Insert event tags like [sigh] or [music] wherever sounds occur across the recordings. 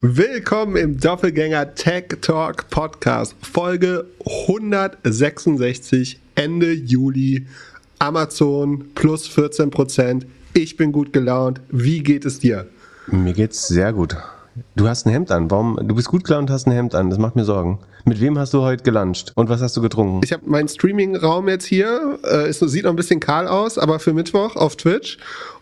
Willkommen im Doppelgänger Tech Talk Podcast, Folge 166, Ende Juli. Amazon plus 14 Prozent. Ich bin gut gelaunt. Wie geht es dir? Mir geht's sehr gut. Du hast ein Hemd an. Warum? Du bist gut gelaunt und hast ein Hemd an. Das macht mir Sorgen. Mit wem hast du heute gelauncht und was hast du getrunken? Ich habe meinen Streaming-Raum jetzt hier. Äh, es sieht noch ein bisschen kahl aus, aber für Mittwoch auf Twitch.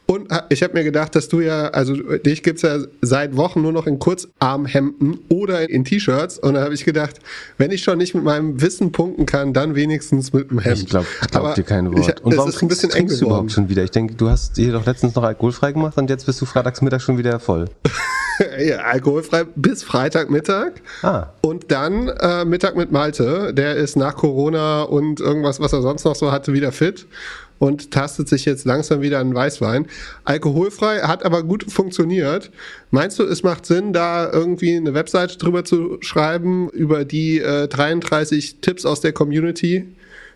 Und ich habe mir gedacht, dass du ja, also dich gibt's ja seit Wochen nur noch in Kurzarmhemden oder in T-Shirts. Und da habe ich gedacht, wenn ich schon nicht mit meinem Wissen punkten kann, dann wenigstens mit dem Hemd. Ich glaube glaub dir kein Wort. Ich, und warum trinkst, ein trinkst du überhaupt schon wieder? Ich denke, du hast hier doch letztens noch alkoholfrei gemacht und jetzt bist du freitagsmittag schon wieder voll. [laughs] ja, alkoholfrei bis Freitagmittag. Ah. Und dann äh, Mittag mit Malte. Der ist nach Corona und irgendwas, was er sonst noch so hatte, wieder fit und tastet sich jetzt langsam wieder an Weißwein. Alkoholfrei, hat aber gut funktioniert. Meinst du, es macht Sinn, da irgendwie eine Webseite drüber zu schreiben, über die äh, 33 Tipps aus der Community?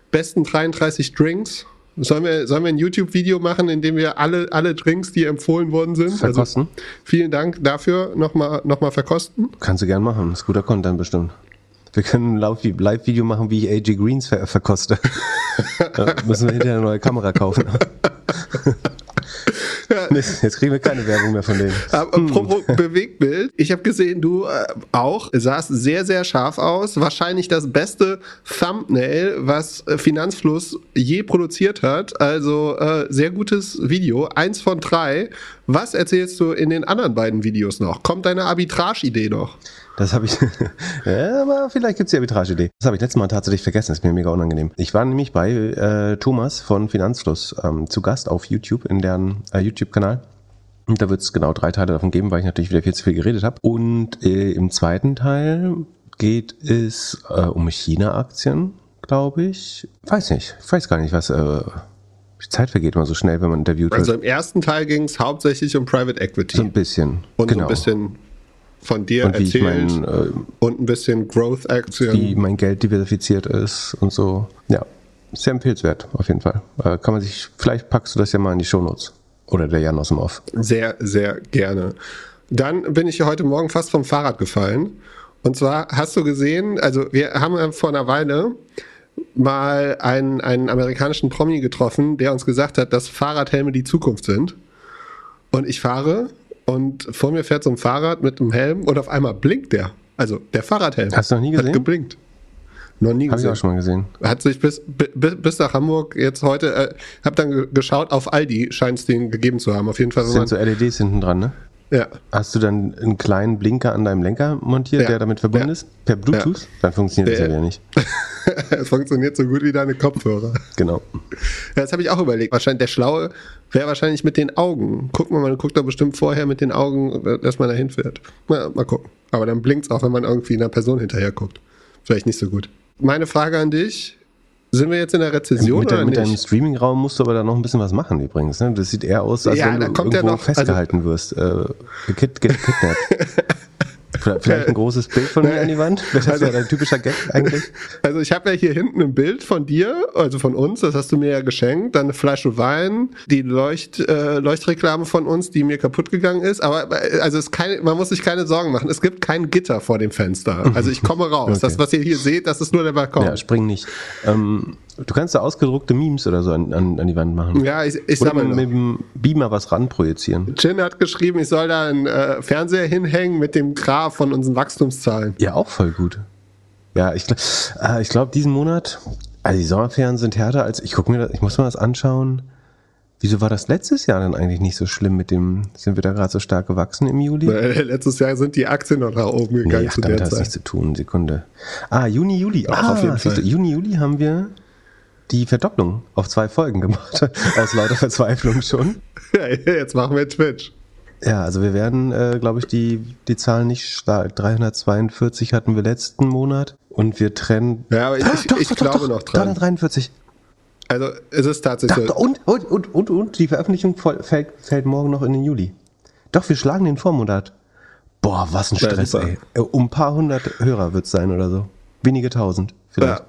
Besten 33 Drinks? Sollen wir, sollen wir ein YouTube-Video machen, in dem wir alle, alle Drinks, die empfohlen worden sind? Also verkosten. Also, vielen Dank dafür. Nochmal noch mal verkosten. Kannst du gern machen. Das ist guter Content bestimmt. Wir können ein Live-Video machen, wie ich AJ Greens ver verkoste. da müssen wir hinterher eine neue Kamera kaufen. [laughs] Jetzt kriegen wir keine Werbung mehr von denen. Apropos hm. Bewegtbild. Ich habe gesehen, du äh, auch sahst sehr, sehr scharf aus. Wahrscheinlich das beste Thumbnail, was äh, Finanzfluss je produziert hat. Also äh, sehr gutes Video. Eins von drei. Was erzählst du in den anderen beiden Videos noch? Kommt deine Arbitrage-Idee noch? Das habe ich, [laughs] ja, aber vielleicht gibt's die Arbitrage-Idee. Das habe ich letztes Mal tatsächlich vergessen, das ist mir mega unangenehm. Ich war nämlich bei äh, Thomas von Finanzfluss ähm, zu Gast auf YouTube, in deren äh, YouTube-Kanal. Und da wird's genau drei Teile davon geben, weil ich natürlich wieder viel zu viel geredet habe. Und äh, im zweiten Teil geht es äh, um China-Aktien, glaube ich. Weiß nicht, ich weiß gar nicht, was... Äh, die Zeit vergeht immer so schnell, wenn man interviewt wird. Also im ersten Teil ging es hauptsächlich um Private Equity. So ein bisschen. Und genau. so ein bisschen von dir und erzählt mein, äh, und ein bisschen Growth-Aktien. Wie mein Geld diversifiziert ist und so. Ja, sehr empfehlenswert auf jeden Fall. Äh, kann man sich, vielleicht packst du das ja mal in die Shownotes. Oder der Jan aus dem Off. Sehr, sehr gerne. Dann bin ich ja heute Morgen fast vom Fahrrad gefallen. Und zwar hast du gesehen, also wir haben vor einer Weile mal einen, einen amerikanischen Promi getroffen, der uns gesagt hat, dass Fahrradhelme die Zukunft sind. Und ich fahre und vor mir fährt so ein Fahrrad mit einem Helm und auf einmal blinkt der. Also der Fahrradhelm. Hast du noch nie gesehen? Hat geblinkt. Noch nie Hab gesehen. Habe ich auch schon mal gesehen. Hat sich bis, bis, bis nach Hamburg jetzt heute, äh, hab dann geschaut, auf Aldi scheint es den gegeben zu haben. Auf jeden Fall. Das sind so LEDs hinten dran, ne? Ja. Hast du dann einen kleinen Blinker an deinem Lenker montiert, ja. der damit verbunden ja. ist? Per Bluetooth? Ja. Dann funktioniert das ja nicht. [laughs] [laughs] es funktioniert so gut wie deine Kopfhörer. Genau. Ja, das habe ich auch überlegt. Wahrscheinlich der Schlaue wäre wahrscheinlich mit den Augen. Guck mal, man guckt da bestimmt vorher mit den Augen, dass man da hinfährt. Na, mal gucken. Aber dann blinkt es auch, wenn man irgendwie einer Person hinterher guckt. Vielleicht nicht so gut. Meine Frage an dich. Sind wir jetzt in der Rezession mit, der, mit deinem Streaming-Raum musst du aber da noch ein bisschen was machen übrigens. Ne? Das sieit eher aus, als ja, wenn du irgendwo ja noch, also festgehalten also, wirst. Äh, gekidnappt. [laughs] Vielleicht ein großes Bild von mir an die Wand? [laughs] Das ist also, ja dein typischer Gag eigentlich. Also ich habe ja hier hinten ein Bild von dir, also von uns, das hast du mir ja geschenkt. Dann Fleisch und Wein, die Leucht, äh, Leuchtreklame von uns, die mir kaputt gegangen ist. Aber also es keine, man muss sich keine Sorgen machen. Es gibt kein Gitter vor dem Fenster. Also ich komme raus. [laughs] Okay. Das, was ihr hier seht, das ist nur der Balkon. Ja, spring nicht. Ähm, Du kannst da ausgedruckte Memes oder so an, an, an die Wand machen. Ja, ich, ich oder sag mal. mit dem Beamer was ranprojizieren. Chin hat geschrieben, ich soll da einen äh, Fernseher hinhängen mit dem Graph von unseren Wachstumszahlen. Ja, auch voll gut. Ja, ich, äh, ich glaube, diesen Monat, also die Sommerferien sind härter als, ich gucke mir das, ich muss mir das anschauen. Wieso war das letztes Jahr dann eigentlich nicht so schlimm mit dem, sind wir da gerade so stark gewachsen im Juli? Weil letztes Jahr sind die Aktien noch nach oben gegangen nee, ach, zu damit der hat Zeit. nichts zu tun, Sekunde. Ah, Juni, Juli. Ach, ah, auf jeden Fall. Juni, Juli haben wir die Verdopplung auf zwei Folgen gemacht. [laughs] Aus lauter Verzweiflung schon. Ja, jetzt machen wir Twitch. Ja, also wir werden, äh, glaube ich, die, die Zahlen nicht stark. 342 hatten wir letzten Monat und wir trennen. Ja, aber ich, ah, ich, doch, ich doch, glaube doch, noch dran. 343. Also es ist tatsächlich so. Und, und, und, und, und die Veröffentlichung fällt, fällt morgen noch in den Juli. Doch, wir schlagen den Vormonat. Boah, was ein Stress, ja, ey. Um ein paar hundert Hörer wird es sein oder so. Wenige tausend vielleicht. Ja.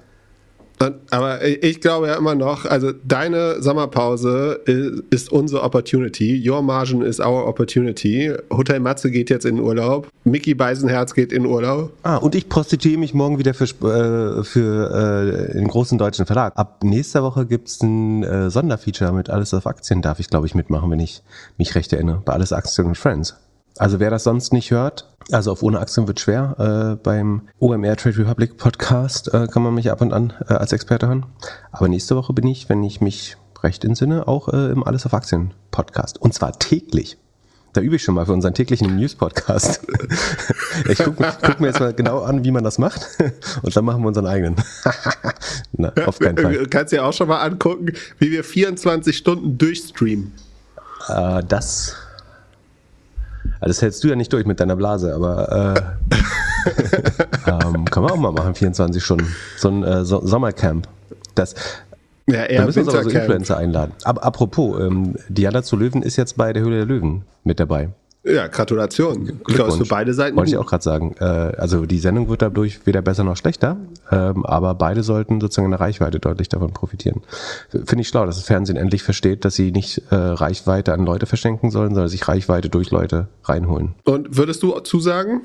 Aber ich glaube ja immer noch, also deine Sommerpause ist unsere Opportunity. Your margin is our opportunity. Hotel Matze geht jetzt in Urlaub. Mickey Beisenherz geht in Urlaub. Ah, und ich prostituiere mich morgen wieder für, äh, für äh, den großen deutschen Verlag. Ab nächster Woche gibt es ein äh, Sonderfeature mit Alles auf Aktien. Darf ich, glaube ich, mitmachen, wenn ich mich recht erinnere. Bei Alles Aktien und Friends. Also wer das sonst nicht hört, also auf ohne Aktien wird schwer. Äh, beim OMR Trade Republic Podcast äh, kann man mich ab und an äh, als Experte hören. Aber nächste Woche bin ich, wenn ich mich recht entsinne, auch äh, im Alles auf Aktien Podcast. Und zwar täglich. Da übe ich schon mal für unseren täglichen News-Podcast. [laughs] ich gucke guck mir jetzt mal genau an, wie man das macht. [laughs] Und dann machen wir unseren eigenen. [laughs] Na, auf keinen Fall. Du kannst dir auch schon mal angucken, wie wir 24 Stunden durchstreamen. Äh, das das hältst du ja nicht durch mit deiner Blase, aber äh, [laughs] ähm, kann man auch mal machen, 24 Stunden. So ein äh, so Sommercamp. Das, ja, eher da müssen wir uns aber so Influencer einladen. Aber apropos, ähm, Diana zu Löwen ist jetzt bei der Höhle der Löwen mit dabei. Ja, Gratulation. Glückwunsch. für beide Seiten. Wollte ich auch gerade sagen. Äh, also die Sendung wird dadurch weder besser noch schlechter, ähm, aber beide sollten sozusagen in der Reichweite deutlich davon profitieren. Finde ich schlau, dass das Fernsehen endlich versteht, dass sie nicht äh, Reichweite an Leute verschenken sollen, sondern sich Reichweite durch Leute reinholen. Und würdest du zusagen,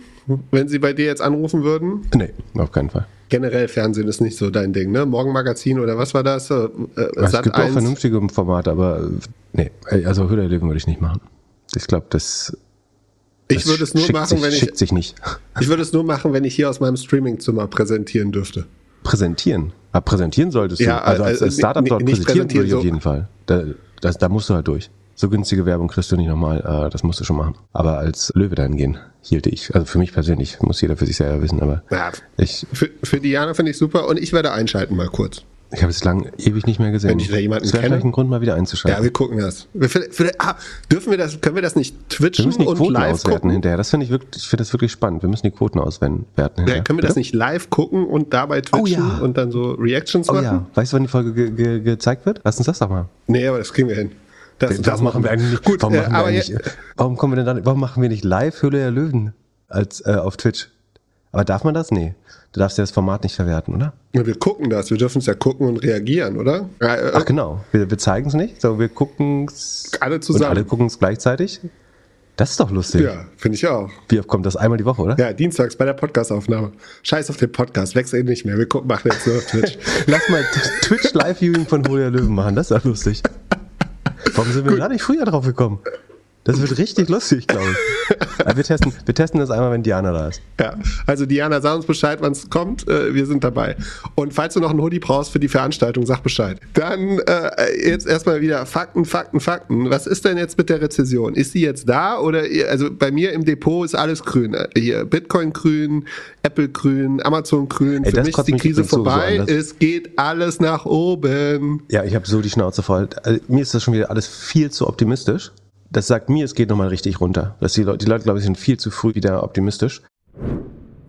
wenn sie bei dir jetzt anrufen würden? Nee, auf keinen Fall. Generell Fernsehen ist nicht so dein Ding, ne? Morgenmagazin oder was war das? Äh, es gibt 1. auch vernünftige Formate, aber nee, also Höhle der Löwen würde ich nicht machen. Ich glaube, das ich würde es nur machen, sich, wenn ich. Schickt sich nicht. Ich würde es nur machen, wenn ich hier aus meinem Streamingzimmer präsentieren dürfte. Präsentieren? Aber präsentieren solltest du. Ja, also als äh, Startup dort präsentieren, präsentieren würde ich so. auf jeden Fall. Da, das, da musst du halt durch. So günstige Werbung kriegst du nicht nochmal, äh, das musst du schon machen. Aber als Löwe dahin gehen, hielte ich. Also für mich persönlich, muss jeder für sich selber wissen, aber ja, ich. Für, für Diana finde ich super und ich werde einschalten mal kurz. Ich habe es lang ewig nicht mehr gesehen. Wenn ich da jemanden das kenne. vielleicht ein Grund, mal wieder einzuschalten. Ja, wir gucken das. Wir, für, für, ah, dürfen wir das, können wir das nicht twitchen wir müssen die und Quoten live auswerten gucken? hinterher. Das finde ich wirklich, ich finde das wirklich spannend. Wir müssen die Quoten auswerten hinterher. Ja, können wir das nicht live gucken und dabei twitchen oh, ja. und dann so Reactions oh, machen? Ja. Weißt du, wann die Folge ge ge gezeigt wird? Lass uns das doch mal. Nee, aber das kriegen wir hin. Das, das, das machen wir eigentlich nicht. Gut, warum, äh, machen wir eigentlich, warum kommen wir denn dann, warum machen wir nicht live Höhle der Löwen als äh, auf Twitch? Aber darf man das? Nee. Du darfst ja das Format nicht verwerten, oder? Ja, wir gucken das. Wir dürfen es ja gucken und reagieren, oder? Äh, Ach genau. Wir, wir zeigen es nicht, sondern wir gucken es. Alle zusammen. Und alle gucken es gleichzeitig. Das ist doch lustig. Ja, finde ich auch. Wie oft kommt das? Einmal die Woche, oder? Ja, dienstags bei der Podcastaufnahme. Scheiß auf den Podcast, wechsel ihn nicht mehr. Wir gucken, machen jetzt nur auf Twitch. [laughs] Lass mal Twitch Live-Viewing von Holia Löwen machen, das ist doch lustig. Warum sind wir Gut. gar nicht früher drauf gekommen? Das wird richtig lustig, glaube ich. [laughs] wir, testen, wir testen das einmal, wenn Diana da ist. Ja, also Diana, sag uns Bescheid, wann es kommt. Äh, wir sind dabei. Und falls du noch einen Hoodie brauchst für die Veranstaltung, sag Bescheid. Dann äh, jetzt erstmal wieder Fakten, Fakten, Fakten. Was ist denn jetzt mit der Rezession? Ist sie jetzt da oder also bei mir im Depot ist alles grün. Äh, hier Bitcoin grün, Apple grün, Amazon grün. Ey, für mich ist die Krise vorbei. So es geht alles nach oben. Ja, ich habe so die Schnauze voll. Also, mir ist das schon wieder alles viel zu optimistisch das sagt mir, es geht nochmal richtig runter. Dass die Leute, die Leute, glaube ich, sind viel zu früh wieder optimistisch.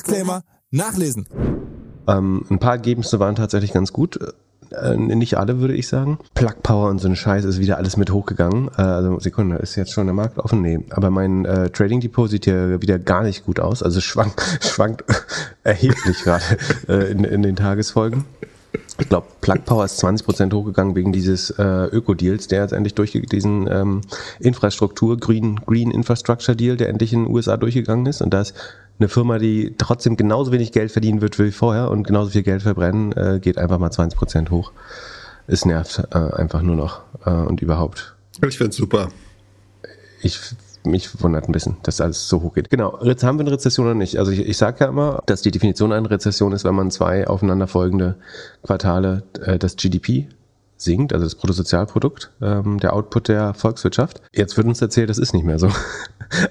Disclaimer nachlesen. Ähm, ein paar Ergebnisse waren tatsächlich ganz gut. Äh, nicht alle, würde ich sagen. Plug Power und so ein Scheiß ist wieder alles mit hochgegangen. Äh, also Sekunde, ist jetzt schon der Markt offen? Nee. Aber mein äh, Trading Depot sieht ja wieder gar nicht gut aus. Also [laughs] schwankt, schwankt [laughs] erheblich gerade äh, in, in den Tagesfolgen. Ich glaube, Plug Power ist 20% hochgegangen wegen dieses äh, Öko-Deals, der jetzt endlich durch diesen ähm, Infrastruktur, Green, Green Infrastructure Deal, der endlich in den USA durchgegangen ist. Und da ist eine Firma, die trotzdem genauso wenig Geld verdienen wird wie vorher und genauso viel Geld verbrennen, äh, geht einfach mal 20 Prozent hoch. Es nervt äh, einfach nur noch äh, und überhaupt. Ich finde es super. Ich mich wundert ein bisschen, dass alles so hoch geht. Genau, jetzt haben wir eine Rezession oder nicht? Also ich, ich sage ja immer, dass die Definition einer Rezession ist, wenn man zwei aufeinanderfolgende Quartale äh, das GDP sinkt, also das Bruttosozialprodukt, ähm, der Output der Volkswirtschaft. Jetzt wird uns erzählt, das ist nicht mehr so. [laughs]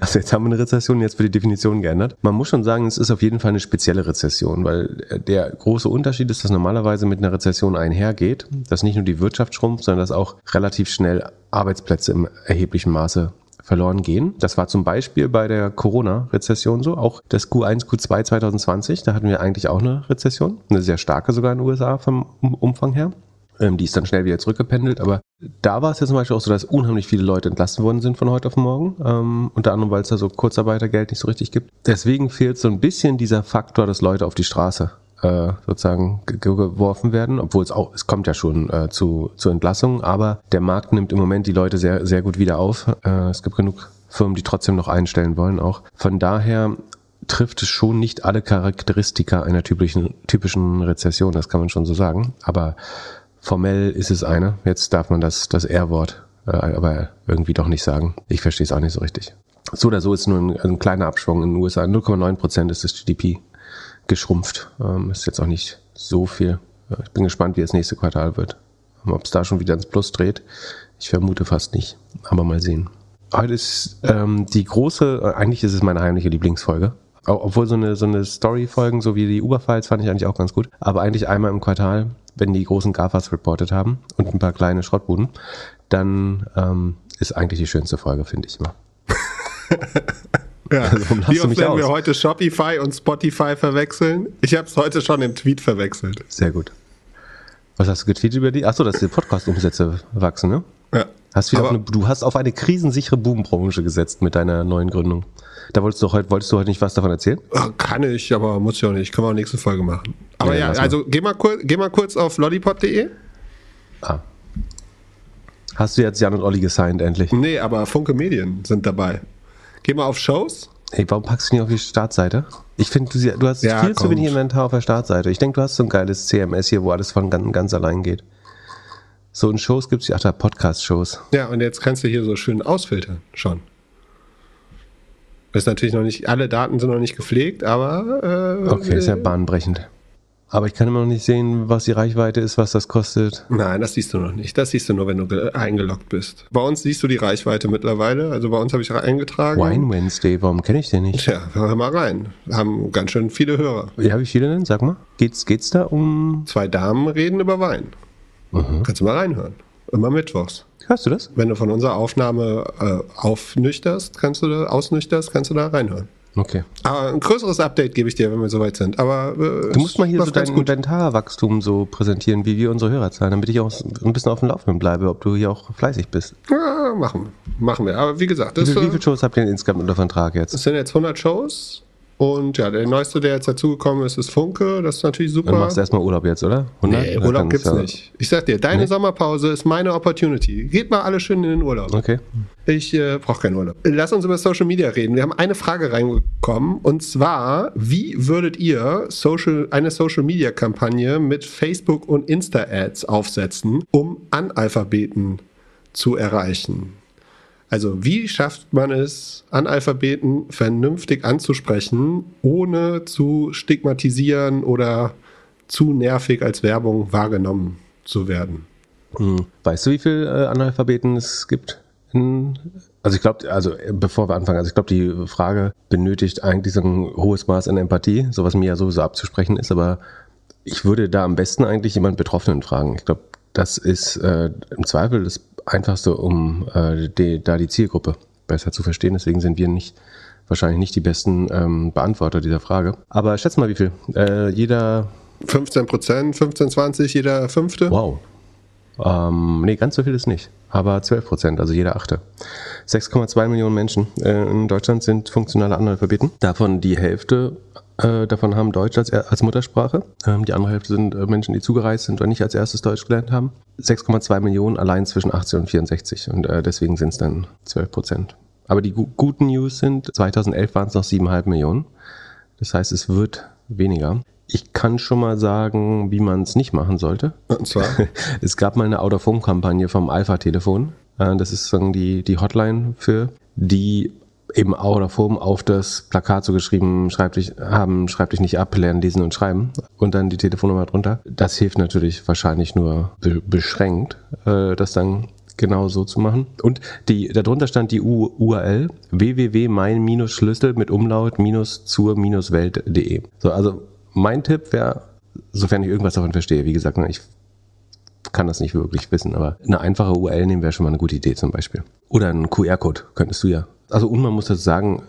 Also jetzt haben wir eine Rezession, jetzt wird die Definition geändert. Man muss schon sagen, es ist auf jeden Fall eine spezielle Rezession, weil äh, der große Unterschied ist, dass normalerweise mit einer Rezession einhergeht, dass nicht nur die Wirtschaft schrumpft, sondern dass auch relativ schnell Arbeitsplätze im erheblichen Maße verloren gehen. Das war zum Beispiel bei der Corona-Rezession so, auch das Q1, Q2 2020, da hatten wir eigentlich auch eine Rezession, eine sehr starke sogar in den USA vom Umfang her. Ähm, die ist dann schnell wieder zurückgependelt, aber da war es ja zum Beispiel auch so, dass unheimlich viele Leute entlassen worden sind von heute auf morgen, ähm, unter anderem, weil es da so Kurzarbeitergeld nicht so richtig gibt. Deswegen fehlt so ein bisschen dieser Faktor, dass Leute auf die Straße äh, sozusagen geworfen werden, obwohl es auch, es kommt ja schon äh, zu, zu Entlassungen, aber der Markt nimmt im Moment die Leute sehr, sehr gut wieder auf. Äh, es gibt genug Firmen, die trotzdem noch einstellen wollen auch. Von daher trifft es schon nicht alle Charakteristika einer typischen, typischen Rezession, das kann man schon so sagen. Aber formell ist es eine. Jetzt darf man das, das R-Wort äh, aber irgendwie doch nicht sagen. Ich verstehe es auch nicht so richtig. So oder so ist nur ein, ein kleiner Abschwung in den USA. 0,9 Prozent ist das GDP geschrumpft. Ähm, ist jetzt auch nicht so viel. Ich bin gespannt, wie das nächste Quartal wird. Ob es da schon wieder ins Plus dreht. Ich vermute fast nicht. Aber mal sehen. Heute ist ähm, die große, äh, eigentlich ist es meine heimliche Lieblingsfolge. Obwohl so eine, so eine Story-Folgen, so wie die Uber-Files, fand ich eigentlich auch ganz gut. Aber eigentlich einmal im Quartal, wenn die großen GAFAs reportet haben und ein paar kleine Schrottbuden, dann ähm, ist eigentlich die schönste Folge, finde ich immer. [laughs] Ja. Also, Wie oft werden wir heute Shopify und Spotify verwechseln? Ich habe es heute schon im Tweet verwechselt. Sehr gut. Was hast du getweetet über die? Achso, dass die Podcast-Umsätze wachsen, ne? Ja. Hast wieder eine, du hast auf eine krisensichere Bubenbranche gesetzt mit deiner neuen Gründung. Da wolltest du heute, wolltest du heute nicht was davon erzählen? Kann ich, aber muss ich auch nicht. Können wir auch nächste Folge machen. Aber ja, ja also geh mal, geh mal kurz auf lollipop.de. Ah. Hast du jetzt Jan und Olli gesigned endlich? Nee, aber Funke Medien sind dabei. Geh mal auf Shows. Hey, warum packst du nicht auf die Startseite? Ich finde, du, du, hast ja, viel kommt. zu wenig Inventar auf der Startseite. Ich denke, du hast so ein geiles CMS hier, wo alles von ganz, ganz allein geht. So in Shows gibt es ja, ach da, Podcast-Shows. Ja, und jetzt kannst du hier so schön ausfiltern, schon. Ist natürlich noch nicht, alle Daten sind noch nicht gepflegt, aber. Äh, okay, ist ja bahnbrechend. Aber ich kann immer noch nicht sehen, was die Reichweite ist, was das kostet. Nein, das siehst du noch nicht. Das siehst du nur, wenn du eingeloggt bist. Bei uns siehst du die Reichweite mittlerweile. Also bei uns habe ich eingetragen. Wine Wednesday, warum kenne ich den nicht? Tja, hör mal rein. Haben ganz schön viele Hörer. Ja, wie viele denn? Sag mal. Geht's, geht's da um. Zwei Damen reden über Wein. Mhm. Kannst du mal reinhören. Immer mittwochs. Hörst du das? Wenn du von unserer Aufnahme äh, aufnüchterst, kannst du da, ausnüchterst, kannst du da reinhören. Okay. Aber ein größeres Update gebe ich dir, wenn wir soweit sind. Aber äh, du musst mal hier so dein Inventarwachstum so präsentieren, wie wir unsere Hörer zahlen, damit ich auch ein bisschen auf dem Laufenden bleibe, ob du hier auch fleißig bist. Ja, machen, machen wir. Aber wie gesagt, das, wie, wie viele Shows habt ihr insgesamt unter Vertrag jetzt? Das sind jetzt 100 Shows. Und ja, der neueste, der jetzt dazugekommen ist, ist Funke. Das ist natürlich super. Du machst erstmal Urlaub jetzt, oder? 100? Nee, Urlaub gibt's ja nicht. Ich sag dir, deine nee? Sommerpause ist meine Opportunity. Geht mal alle schön in den Urlaub. Okay. Ich äh, brauche keinen Urlaub. Lass uns über Social Media reden. Wir haben eine Frage reingekommen. Und zwar, wie würdet ihr Social, eine Social Media Kampagne mit Facebook und Insta-Ads aufsetzen, um Analphabeten zu erreichen? Also wie schafft man es, Analphabeten vernünftig anzusprechen, ohne zu stigmatisieren oder zu nervig als Werbung wahrgenommen zu werden? Hm. Weißt du, wie viele äh, Analphabeten es gibt? Also ich glaube, also bevor wir anfangen, also ich glaube, die Frage benötigt eigentlich so ein hohes Maß an Empathie, so was mir ja sowieso abzusprechen ist, aber ich würde da am besten eigentlich jemand Betroffenen fragen. Ich glaube, das ist äh, im Zweifel das Einfachste, um äh, die, da die Zielgruppe besser zu verstehen. Deswegen sind wir nicht wahrscheinlich nicht die besten ähm, Beantworter dieser Frage. Aber schätz mal, wie viel? Äh, jeder 15 Prozent, 15, 20, jeder fünfte? Wow. Ähm, nee, ganz so viel ist nicht. Aber 12 Prozent, also jeder achte. 6,2 Millionen Menschen äh, in Deutschland sind funktionale Analphabeten. Davon die Hälfte äh, davon haben Deutsch als, als Muttersprache. Ähm, die andere Hälfte sind äh, Menschen, die zugereist sind und nicht als erstes Deutsch gelernt haben. 6,2 Millionen allein zwischen 18 und 64 und äh, deswegen sind es dann 12 Prozent. Aber die gu guten News sind, 2011 waren es noch 7,5 Millionen. Das heißt, es wird weniger. Ich kann schon mal sagen, wie man es nicht machen sollte. Und zwar? [laughs] Es gab mal eine Out-of-Home-Kampagne vom Alpha-Telefon. Äh, das ist sozusagen die, die Hotline für, die eben auch oder Form auf das Plakat so geschrieben, schreib dich, haben, schreib dich nicht ab, lernen, lesen und schreiben und dann die Telefonnummer drunter. Das hilft natürlich wahrscheinlich nur be beschränkt, äh, das dann genau so zu machen. Und die, darunter stand die U URL www.mein-schlüssel mit Umlaut zur-welt.de. So, also mein Tipp wäre, sofern ich irgendwas davon verstehe, wie gesagt, ich kann das nicht wirklich wissen, aber eine einfache URL nehmen wäre schon mal eine gute Idee zum Beispiel. Oder einen QR-Code könntest du ja. Also und man muss das sagen,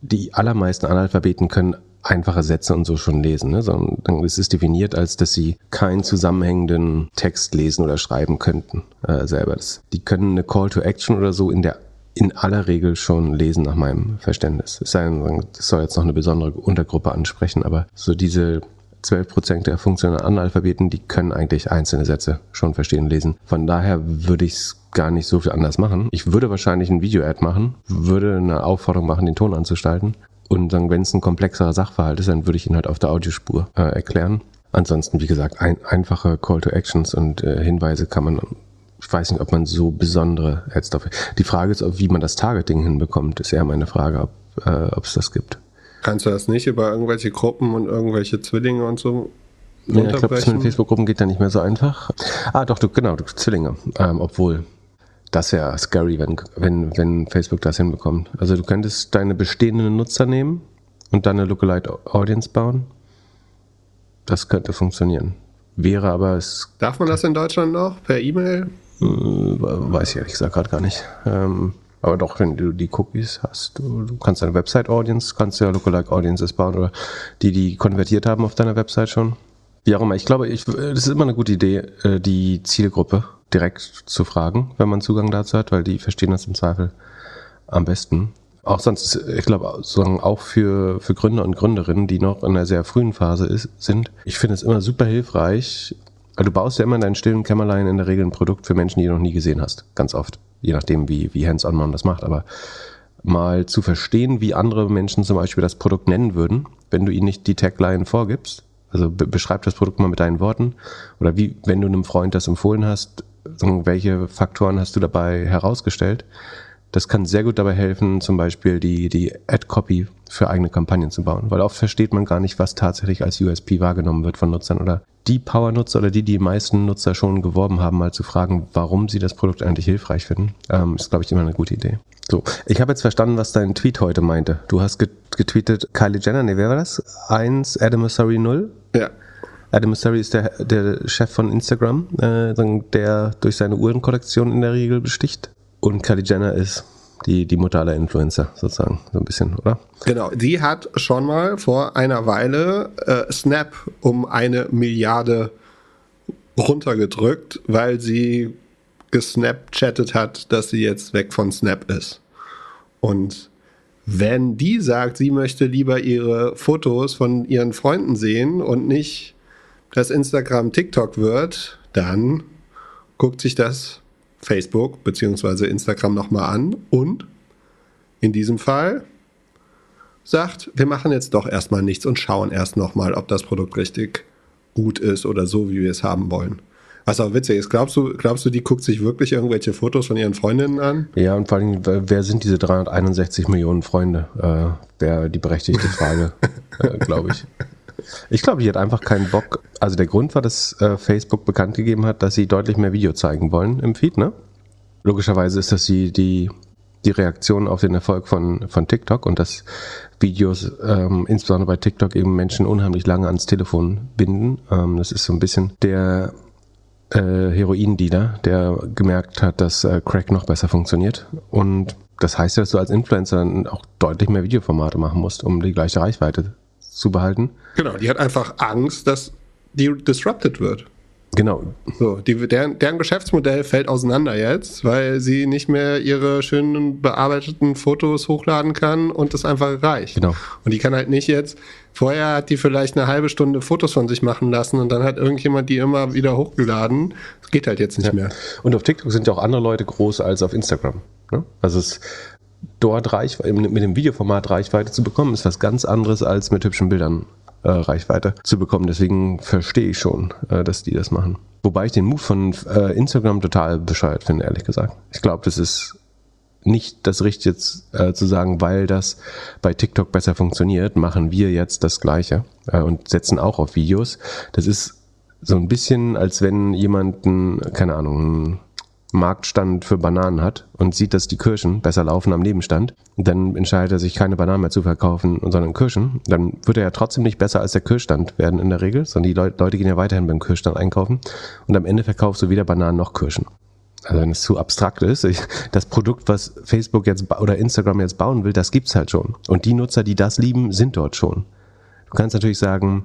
die allermeisten Analphabeten können einfache Sätze und so schon lesen. Ne? Sondern es ist definiert, als dass sie keinen zusammenhängenden Text lesen oder schreiben könnten äh, selber. Das, die können eine Call to Action oder so in der in aller Regel schon lesen nach meinem Verständnis. Es sei denn, das soll jetzt noch eine besondere Untergruppe ansprechen, aber so diese 12 Prozent der funktionalen Analphabeten, die können eigentlich einzelne Sätze schon verstehen und lesen. Von daher würde ich es gar nicht so viel anders machen. Ich würde wahrscheinlich ein Video-Ad machen, würde eine Aufforderung machen, den Ton anzustalten. Und dann, wenn es ein komplexerer Sachverhalt ist, dann würde ich ihn halt auf der Audiospur äh, erklären. Ansonsten, wie gesagt, ein, einfache Call to Actions und äh, Hinweise kann man, ich weiß nicht, ob man so besondere Ads dafür. Die Frage ist, wie man das Targeting hinbekommt, ist eher meine Frage, ob äh, es das gibt. Kannst du das nicht über irgendwelche Gruppen und irgendwelche Zwillinge und so ja, ich glaube, mit Facebook-Gruppen geht da nicht mehr so einfach. Ah, doch, du, genau, du, Zwillinge. Ähm, obwohl, das wäre scary, wenn, wenn, wenn Facebook das hinbekommt. Also du könntest deine bestehenden Nutzer nehmen und dann eine Lookalike Audience bauen. Das könnte funktionieren. Wäre aber es. Darf man das in Deutschland noch? Per E-Mail? Äh, weiß ich ehrlich gesagt gerade gar nicht. Ähm, aber doch, wenn du die Cookies hast, du, du kannst deine Website-Audience, kannst ja Lookalike Audiences bauen oder die, die konvertiert haben auf deiner Website schon. Wie auch immer. Ich glaube, ich, das ist immer eine gute Idee, äh, die Zielgruppe direkt zu fragen, wenn man Zugang dazu hat, weil die verstehen das im Zweifel am besten. Auch sonst, ich glaube, auch für, für Gründer und Gründerinnen, die noch in einer sehr frühen Phase ist, sind, ich finde es immer super hilfreich, weil du baust ja immer in deinen stillen Kämmerlein in der Regel ein Produkt für Menschen, die du noch nie gesehen hast. Ganz oft je nachdem, wie, wie hands-on man das macht, aber mal zu verstehen, wie andere Menschen zum Beispiel das Produkt nennen würden, wenn du ihnen nicht die Tagline vorgibst. Also be beschreib das Produkt mal mit deinen Worten. Oder wie, wenn du einem Freund das empfohlen hast, welche Faktoren hast du dabei herausgestellt? Das kann sehr gut dabei helfen, zum Beispiel die, die Ad-Copy für eigene Kampagnen zu bauen, weil oft versteht man gar nicht, was tatsächlich als USP wahrgenommen wird von Nutzern oder die Power-Nutzer oder die, die meisten Nutzer schon geworben haben, mal zu fragen, warum sie das Produkt eigentlich hilfreich finden, ähm, ist, glaube ich, immer eine gute Idee. So, ich habe jetzt verstanden, was dein Tweet heute meinte. Du hast getweetet, Kylie Jenner, nee, wer war das? 1, Adam Mosseri 0? Ja. Adam Mosseri ist der, der Chef von Instagram, äh, der durch seine Uhrenkollektion in der Regel besticht. Und Kylie Jenner ist die, die Mutter aller Influencer sozusagen, so ein bisschen, oder? Genau, die hat schon mal vor einer Weile äh, Snap um eine Milliarde runtergedrückt, weil sie gesnapchattet hat, dass sie jetzt weg von Snap ist. Und wenn die sagt, sie möchte lieber ihre Fotos von ihren Freunden sehen und nicht, dass Instagram TikTok wird, dann guckt sich das Facebook bzw. Instagram nochmal an und in diesem Fall sagt, wir machen jetzt doch erstmal nichts und schauen erst nochmal, ob das Produkt richtig gut ist oder so, wie wir es haben wollen. Was auch witzig ist, glaubst du, glaubst du, die guckt sich wirklich irgendwelche Fotos von ihren Freundinnen an? Ja, und vor allem, wer sind diese 361 Millionen Freunde? Äh, Wäre die berechtigte Frage, [laughs] äh, glaube ich. Ich glaube, die hat einfach keinen Bock. Also der Grund war, dass äh, Facebook bekannt gegeben hat, dass sie deutlich mehr Video zeigen wollen im Feed, ne? Logischerweise ist das die, die, die Reaktion auf den Erfolg von, von TikTok und dass Videos, ähm, insbesondere bei TikTok, eben Menschen unheimlich lange ans Telefon binden. Ähm, das ist so ein bisschen der äh, Heroin-Dealer, der gemerkt hat, dass äh, Crack noch besser funktioniert. Und das heißt ja, dass du als Influencer dann auch deutlich mehr Videoformate machen musst, um die gleiche Reichweite zu behalten. Genau, die hat einfach Angst, dass die disrupted wird. Genau. So, die, deren, deren Geschäftsmodell fällt auseinander jetzt, weil sie nicht mehr ihre schönen bearbeiteten Fotos hochladen kann und das einfach reicht. Genau. Und die kann halt nicht jetzt, vorher hat die vielleicht eine halbe Stunde Fotos von sich machen lassen und dann hat irgendjemand die immer wieder hochgeladen. Das geht halt jetzt nicht ja. mehr. Und auf TikTok sind ja auch andere Leute groß als auf Instagram. Ne? Also es dort Reichweite, mit dem Videoformat Reichweite zu bekommen, ist was ganz anderes als mit hübschen Bildern äh, Reichweite zu bekommen. Deswegen verstehe ich schon, äh, dass die das machen. Wobei ich den Move von äh, Instagram total bescheuert finde, ehrlich gesagt. Ich glaube, das ist nicht das Richtige äh, zu sagen, weil das bei TikTok besser funktioniert, machen wir jetzt das Gleiche äh, und setzen auch auf Videos. Das ist so ein bisschen, als wenn jemanden, keine Ahnung, Marktstand für Bananen hat und sieht, dass die Kirschen besser laufen am Nebenstand, dann entscheidet er sich, keine Bananen mehr zu verkaufen, sondern Kirschen. Dann wird er ja trotzdem nicht besser als der Kirschstand werden in der Regel, sondern die Leute gehen ja weiterhin beim Kirschstand einkaufen und am Ende verkaufst du weder Bananen noch Kirschen also wenn es zu abstrakt ist, ich, das Produkt, was Facebook jetzt oder Instagram jetzt bauen will, das gibt's halt schon. Und die Nutzer, die das lieben, sind dort schon. Du kannst natürlich sagen,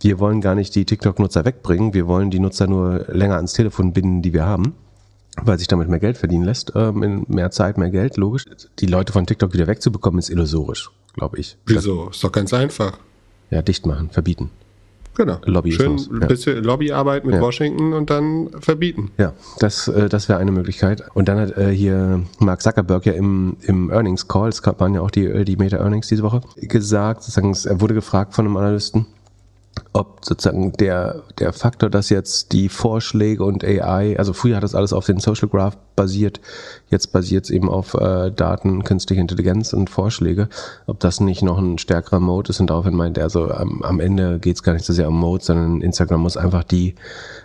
wir wollen gar nicht die TikTok-Nutzer wegbringen, wir wollen die Nutzer nur länger ans Telefon binden, die wir haben, weil sich damit mehr Geld verdienen lässt, ähm, in mehr Zeit, mehr Geld, logisch. Die Leute von TikTok wieder wegzubekommen, ist illusorisch, glaube ich. Wieso? Ist doch ganz einfach. Ja, dicht machen, verbieten. Genau. Lobbyismus. Schön ein bisschen ja. Lobbyarbeit mit ja. Washington und dann verbieten. Ja, das, äh, das wäre eine Möglichkeit. Und dann hat äh, hier Mark Zuckerberg ja im, im Earnings Call, es waren ja auch die, äh, die Meta Earnings diese Woche, gesagt, sozusagen, er wurde gefragt von einem Analysten, ob sozusagen der, der Faktor, dass jetzt die Vorschläge und AI, also früher hat das alles auf den Social Graph basiert, jetzt basiert es eben auf äh, Daten, künstliche Intelligenz und Vorschläge, ob das nicht noch ein stärkerer Mode ist und daraufhin meint er, also am, am Ende geht es gar nicht so sehr um Mode, sondern Instagram muss einfach die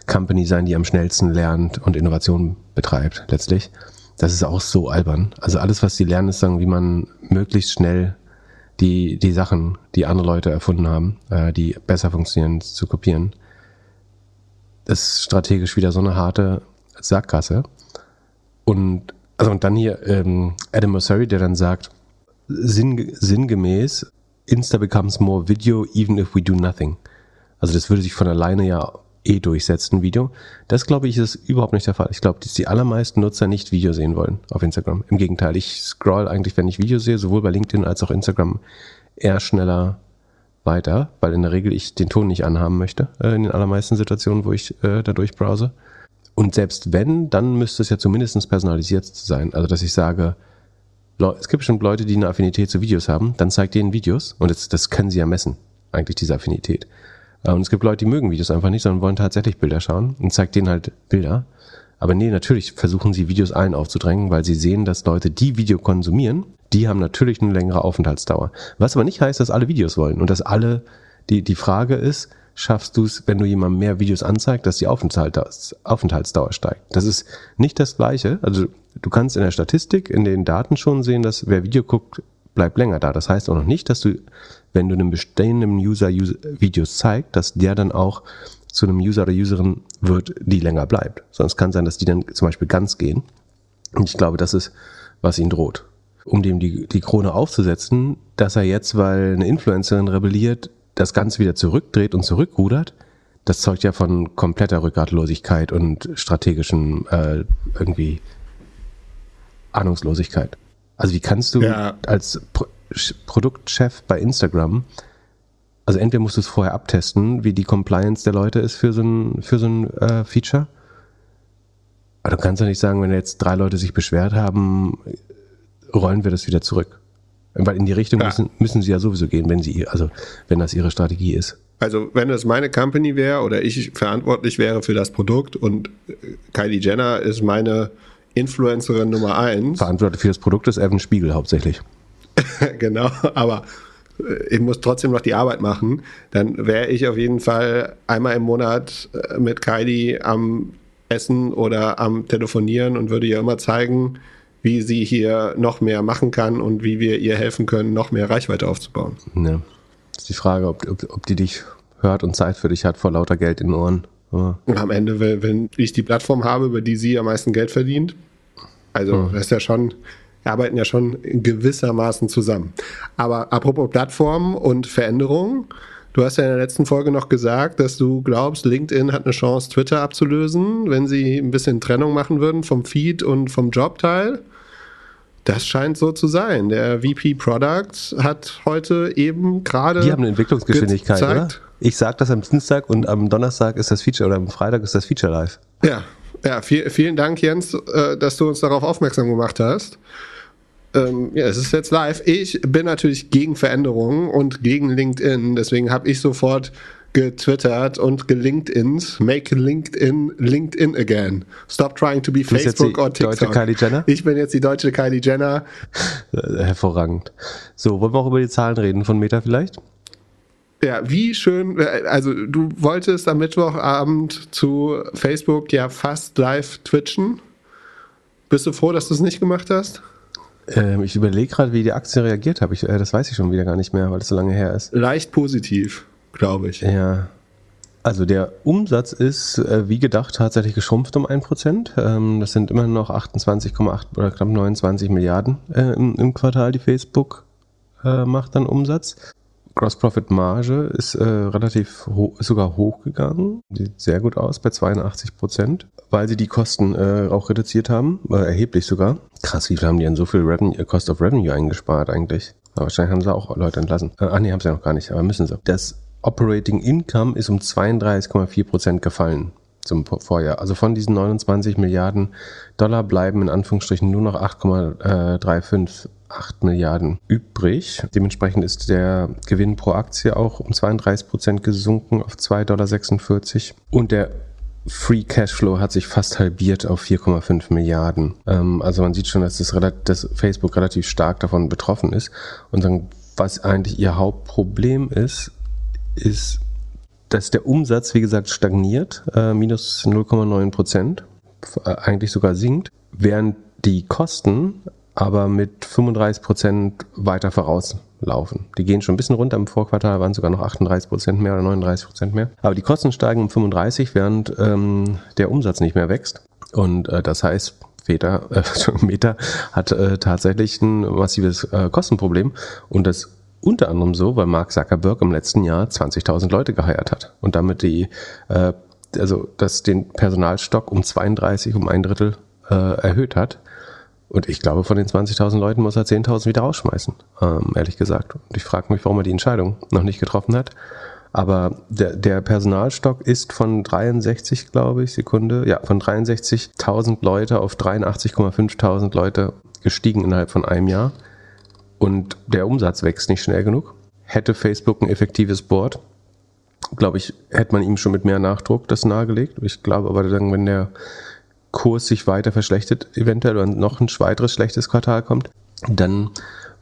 Company sein, die am schnellsten lernt und Innovation betreibt, letztlich. Das ist auch so albern. Also alles, was sie lernen, ist sagen, wie man möglichst schnell die, die Sachen, die andere Leute erfunden haben, äh, die besser funktionieren, zu kopieren. Das ist strategisch wieder so eine harte Sackgasse. Und, also, und dann hier ähm, Adam Mosseri, der dann sagt, sinn, sinngemäß, Insta becomes more video even if we do nothing. Also das würde sich von alleine ja eh durchsetzen, Video. Das glaube ich ist überhaupt nicht der Fall. Ich glaube, dass die allermeisten Nutzer nicht Video sehen wollen auf Instagram. Im Gegenteil, ich scroll eigentlich, wenn ich Video sehe, sowohl bei LinkedIn als auch Instagram eher schneller weiter, weil in der Regel ich den Ton nicht anhaben möchte, äh, in den allermeisten Situationen, wo ich äh, dadurch browse. Und selbst wenn, dann müsste es ja zumindest personalisiert sein. Also, dass ich sage, es gibt bestimmt Leute, die eine Affinität zu Videos haben, dann zeigt denen Videos und das, das können sie ja messen, eigentlich diese Affinität. Und es gibt Leute, die mögen Videos einfach nicht, sondern wollen tatsächlich Bilder schauen und zeigt denen halt Bilder. Aber nee, natürlich versuchen sie Videos allen aufzudrängen, weil sie sehen, dass Leute, die Video konsumieren, die haben natürlich eine längere Aufenthaltsdauer. Was aber nicht heißt, dass alle Videos wollen und dass alle, die, die Frage ist, schaffst du es, wenn du jemandem mehr Videos anzeigst, dass die Aufenthaltsdauer steigt. Das ist nicht das Gleiche. Also du kannst in der Statistik, in den Daten schon sehen, dass wer Video guckt, bleibt länger da. Das heißt auch noch nicht, dass du wenn du einem bestehenden User, User Videos zeigst, dass der dann auch zu einem User oder Userin wird, die länger bleibt. Sonst kann sein, dass die dann zum Beispiel ganz gehen. Und ich glaube, das ist, was ihn droht. Um dem die, die Krone aufzusetzen, dass er jetzt, weil eine Influencerin rebelliert, das Ganze wieder zurückdreht und zurückrudert, das zeugt ja von kompletter Rückgratlosigkeit und strategischen äh, irgendwie Ahnungslosigkeit. Also wie kannst du ja. als Produktchef bei Instagram, also entweder musst du es vorher abtesten, wie die Compliance der Leute ist für so ein, für so ein äh, Feature. Aber du kannst ja nicht sagen, wenn jetzt drei Leute sich beschwert haben, rollen wir das wieder zurück. Weil in die Richtung ja. müssen, müssen sie ja sowieso gehen, wenn sie, also wenn das ihre Strategie ist. Also wenn das meine Company wäre oder ich verantwortlich wäre für das Produkt und Kylie Jenner ist meine Influencerin Nummer eins. Verantwortlich für das Produkt ist Evan Spiegel hauptsächlich. [laughs] genau, aber äh, ich muss trotzdem noch die Arbeit machen, dann wäre ich auf jeden Fall einmal im Monat äh, mit Kylie am Essen oder am Telefonieren und würde ihr immer zeigen, wie sie hier noch mehr machen kann und wie wir ihr helfen können, noch mehr Reichweite aufzubauen. Ja. Das ist die Frage, ob, ob, ob die dich hört und Zeit für dich hat vor lauter Geld in den Ohren. Oh. Am Ende, wenn ich die Plattform habe, über die sie am meisten Geld verdient, also oh. das ist ja schon, arbeiten ja schon gewissermaßen zusammen. Aber apropos Plattformen und Veränderungen, du hast ja in der letzten Folge noch gesagt, dass du glaubst, LinkedIn hat eine Chance, Twitter abzulösen, wenn sie ein bisschen Trennung machen würden vom Feed und vom Jobteil. Das scheint so zu sein. Der VP Product hat heute eben gerade. Die haben eine Entwicklungsgeschwindigkeit, gezeigt. oder? Ich sage das am Dienstag und am Donnerstag ist das Feature oder am Freitag ist das Feature live. Ja, ja, viel, vielen Dank, Jens, äh, dass du uns darauf aufmerksam gemacht hast ähm, ja, es ist jetzt live. Ich bin natürlich gegen Veränderungen und gegen LinkedIn. Deswegen habe ich sofort getwittert und gelinkedin, make LinkedIn LinkedIn again. Stop trying to be Facebook or TikTok. Deutsche Kylie Jenner? Ich bin jetzt die deutsche Kylie Jenner. [laughs] Hervorragend. So, wollen wir auch über die Zahlen reden von Meta vielleicht? Ja, wie schön, äh, also du wolltest am Mittwochabend zu Facebook ja fast live twitchen. Bist du froh, dass du es nicht gemacht hast? Ähm, ich überlege gerade, wie die Aktie reagiert hat. äh, das weiß ich schon wieder gar nicht mehr, weil es so lange her ist. Leicht positiv, glaube ich. Ja. Also der Umsatz ist äh, wie gedacht tatsächlich geschrumpft um 1%. Ähm, das sind immer noch 28,8 oder knapp 29 Milliarden äh, im, im, Quartal, die Facebook äh, macht dann Umsatz. Gross Profit Marge ist äh, relativ ist sogar hochgegangen. Sieht sehr gut aus bei 82 Prozent, weil sie die Kosten äh, auch reduziert haben, äh, erheblich sogar. Krass, wie viel haben die denn so viel Revenue, äh, Cost of Revenue eingespart eigentlich? Aber wahrscheinlich haben sie auch Leute entlassen. Äh, ah nee, haben sie ja noch gar nicht, aber müssen sie. Das Operating Income ist um 32,4 Prozent gefallen zum Vorjahr. Also von diesen 29 Milliarden Dollar bleiben in Anführungsstrichen nur noch 8,35 8 Milliarden übrig. Dementsprechend ist der Gewinn pro Aktie auch um 32 Prozent gesunken auf 2,46 Dollar. Und der Free Cashflow hat sich fast halbiert auf 4,5 Milliarden. Ähm, also man sieht schon, dass, das, dass Facebook relativ stark davon betroffen ist. Und dann, was eigentlich ihr Hauptproblem ist, ist, dass der Umsatz, wie gesagt, stagniert, äh, minus 0,9 Prozent, äh, eigentlich sogar sinkt, während die Kosten aber mit 35 Prozent weiter vorauslaufen. Die gehen schon ein bisschen runter. Im Vorquartal waren sogar noch 38 Prozent mehr oder 39 Prozent mehr. Aber die Kosten steigen um 35, während ähm, der Umsatz nicht mehr wächst. Und äh, das heißt, Feta, äh, [laughs] Meta hat äh, tatsächlich ein massives äh, Kostenproblem. Und das unter anderem so, weil Mark Zuckerberg im letzten Jahr 20.000 Leute geheiert hat und damit die, äh, also das den Personalstock um 32, um ein Drittel äh, erhöht hat. Und ich glaube, von den 20.000 Leuten muss er 10.000 wieder rausschmeißen, ähm, ehrlich gesagt. Und ich frage mich, warum er die Entscheidung noch nicht getroffen hat. Aber der, der Personalstock ist von 63, glaube ich, Sekunde, ja, von 63.000 Leute auf 83,5.000 Leute gestiegen innerhalb von einem Jahr. Und der Umsatz wächst nicht schnell genug. Hätte Facebook ein effektives Board, glaube ich, hätte man ihm schon mit mehr Nachdruck das nahegelegt. Ich glaube aber, wenn der Kurs sich weiter verschlechtert, eventuell oder noch ein weiteres schlechtes Quartal kommt, dann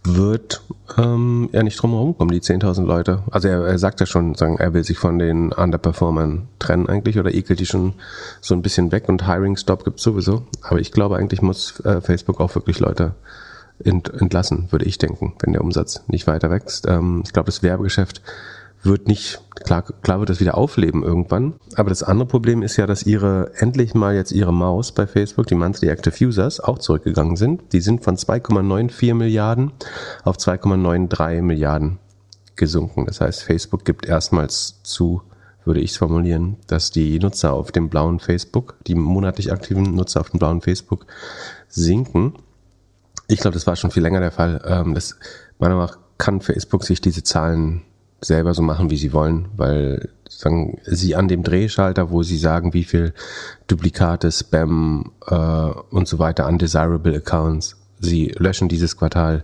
wird ähm, er nicht drum herum kommen, die 10.000 Leute. Also er, er sagt ja schon, sagen, er will sich von den Underperformern trennen eigentlich oder ekelt die schon so ein bisschen weg und Hiring Stop gibt sowieso. Aber ich glaube eigentlich muss äh, Facebook auch wirklich Leute ent, entlassen, würde ich denken, wenn der Umsatz nicht weiter wächst. Ähm, ich glaube, das Werbegeschäft wird nicht, klar, klar wird das wieder aufleben irgendwann. Aber das andere Problem ist ja, dass ihre, endlich mal jetzt ihre Maus bei Facebook, die Monthly Active Users, auch zurückgegangen sind. Die sind von 2,94 Milliarden auf 2,93 Milliarden gesunken. Das heißt, Facebook gibt erstmals zu, würde ich es formulieren, dass die Nutzer auf dem blauen Facebook, die monatlich aktiven Nutzer auf dem blauen Facebook sinken. Ich glaube, das war schon viel länger der Fall. Ähm, das, meiner Meinung nach kann Facebook sich diese Zahlen selber so machen, wie sie wollen, weil sagen, sie an dem Drehschalter, wo sie sagen, wie viel Duplikate, Spam äh, und so weiter, undesirable Accounts sie löschen dieses Quartal,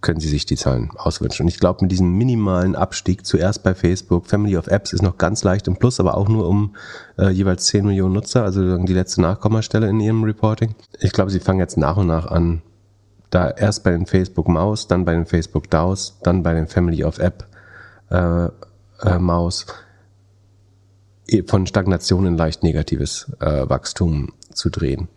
können sie sich die Zahlen auswünschen. Und ich glaube, mit diesem minimalen Abstieg, zuerst bei Facebook, Family of Apps ist noch ganz leicht im Plus, aber auch nur um äh, jeweils 10 Millionen Nutzer, also die letzte Nachkommastelle in ihrem Reporting. Ich glaube, sie fangen jetzt nach und nach an, da erst bei den Facebook Maus, dann bei den Facebook DAOs, dann bei den Family of App äh, äh, Maus von Stagnation in leicht negatives äh, Wachstum zu drehen.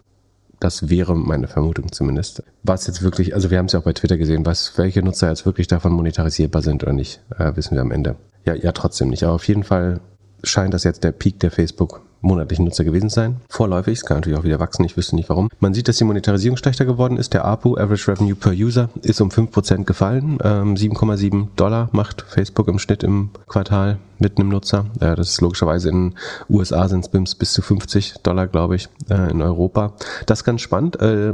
Das wäre meine Vermutung zumindest. Was jetzt wirklich, also wir haben es ja auch bei Twitter gesehen, was welche Nutzer jetzt wirklich davon monetarisierbar sind oder nicht, äh, wissen wir am Ende. Ja, ja, trotzdem nicht. Aber auf jeden Fall scheint das jetzt der Peak der Facebook monatlichen Nutzer gewesen sein. Vorläufig, es kann natürlich auch wieder wachsen, ich wüsste nicht warum. Man sieht, dass die Monetarisierung schlechter geworden ist. Der APU, Average Revenue per User, ist um 5% gefallen. Ähm, 7,7 Dollar macht Facebook im Schnitt im Quartal mit einem Nutzer. Das ist logischerweise in USA sind es bis zu 50 Dollar, glaube ich, äh, in Europa. Das ist ganz spannend. Äh,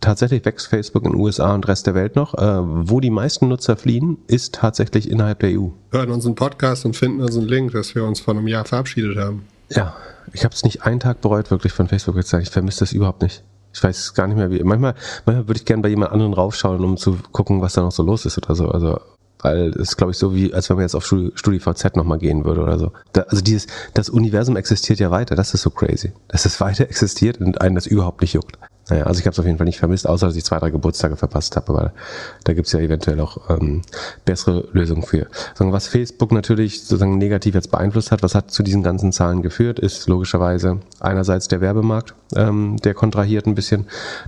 tatsächlich wächst Facebook in den USA und Rest der Welt noch. Äh, wo die meisten Nutzer fliehen, ist tatsächlich innerhalb der EU. Hören unseren Podcast und finden unseren Link, dass wir uns vor einem Jahr verabschiedet haben. Ja, ich habe es nicht einen Tag bereut, wirklich von Facebook jetzt. Ich vermisse das überhaupt nicht. Ich weiß gar nicht mehr wie. Manchmal, manchmal würde ich gerne bei jemand anderen raufschauen, um zu gucken, was da noch so los ist oder so. Also Weil es ist, glaube ich, so wie, als wenn man jetzt auf StudiVZ nochmal gehen würde oder so. Da, also dieses, das Universum existiert ja weiter, das ist so crazy. Dass [laughs] es weiter existiert und einen das überhaupt nicht juckt. Naja, also ich habe es auf jeden Fall nicht vermisst, außer dass ich zwei, drei Geburtstage verpasst habe, weil da gibt's ja eventuell auch ähm, bessere Lösungen für. Was Facebook natürlich sozusagen negativ jetzt beeinflusst hat, was hat zu diesen ganzen Zahlen geführt, ist logischerweise einerseits der Werbemarkt, ähm, der kontrahiert ein bisschen,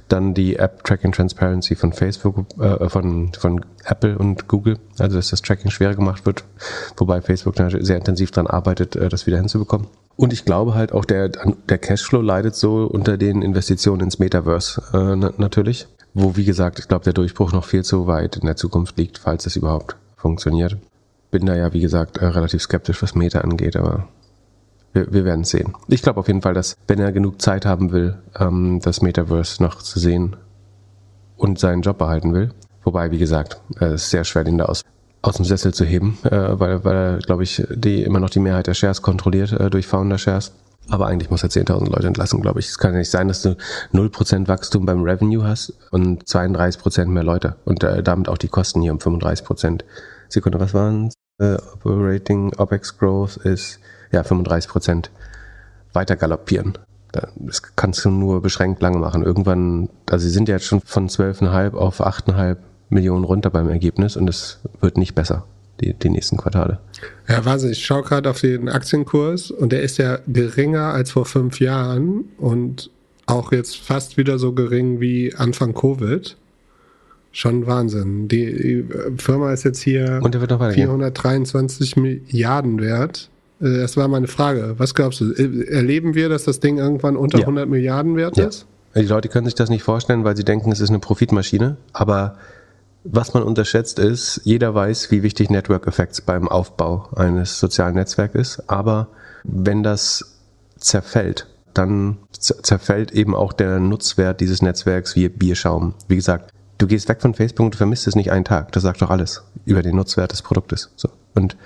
dann die App Tracking Transparency von Facebook, äh, von, von Apple und Google, also dass das Tracking schwerer gemacht wird, wobei Facebook sehr intensiv daran arbeitet, äh, das wieder hinzubekommen. Und ich glaube halt auch, der, der Cashflow leidet so unter den Investitionen ins Metaverse äh, natürlich. Wo, wie gesagt, ich glaube, der Durchbruch noch viel zu weit in der Zukunft liegt, falls es überhaupt funktioniert. Bin da ja, wie gesagt, äh, relativ skeptisch, was Meta angeht, aber wir, wir werden sehen. Ich glaube auf jeden Fall, dass, wenn er genug Zeit haben will, ähm, das Metaverse noch zu sehen und seinen Job behalten will. Wobei, wie gesagt, es ist sehr schwer, den da aus aus dem Sessel zu heben, äh, weil, weil er, glaube ich, die immer noch die Mehrheit der Shares kontrolliert äh, durch Founder-Shares. Aber eigentlich muss er 10.000 Leute entlassen, glaube ich. Es kann ja nicht sein, dass du 0% Wachstum beim Revenue hast und 32% mehr Leute und äh, damit auch die Kosten hier um 35%. Sekunde, was waren äh, Operating OPEX Growth ist ja 35% weiter galoppieren. Das kannst du nur beschränkt lange machen. Irgendwann, also sie sind ja jetzt schon von 12,5 auf 8,5 Millionen runter beim Ergebnis und es wird nicht besser, die, die nächsten Quartale. Ja, warte, ich schaue gerade auf den Aktienkurs und der ist ja geringer als vor fünf Jahren und auch jetzt fast wieder so gering wie Anfang Covid. Schon Wahnsinn. Die Firma ist jetzt hier 423 Milliarden wert. Äh, das war meine Frage. Was glaubst du? Erleben wir, dass das Ding irgendwann unter ja. 100 Milliarden wert ja. ist? Die Leute können sich das nicht vorstellen, weil sie denken, es ist eine Profitmaschine. Aber was man unterschätzt ist, jeder weiß, wie wichtig Network Effects beim Aufbau eines sozialen Netzwerks ist, aber wenn das zerfällt, dann zerfällt eben auch der Nutzwert dieses Netzwerks wie Bierschaum. Wie gesagt, du gehst weg von Facebook und du vermisst es nicht einen Tag. Das sagt doch alles über den Nutzwert des Produktes. So. Und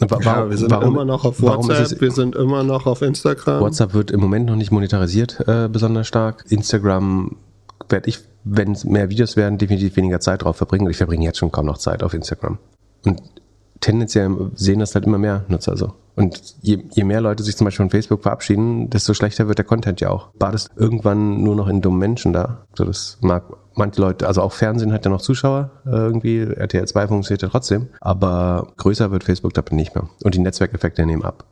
Warum, ja, wir sind warum, immer noch auf WhatsApp, wir sind immer noch auf Instagram. WhatsApp wird im Moment noch nicht monetarisiert äh, besonders stark. Instagram werde ich wenn es mehr Videos werden, definitiv weniger Zeit drauf verbringen. Und ich verbringe jetzt schon kaum noch Zeit auf Instagram. Und tendenziell sehen das halt immer mehr Nutzer so. Und je, je mehr Leute sich zum Beispiel von Facebook verabschieden, desto schlechter wird der Content ja auch. Das irgendwann nur noch in dummen Menschen da? So, das mag manche Leute, also auch Fernsehen hat ja noch Zuschauer äh, irgendwie, RTL 2 funktioniert ja trotzdem, aber größer wird Facebook damit nicht mehr. Und die Netzwerkeffekte nehmen ab.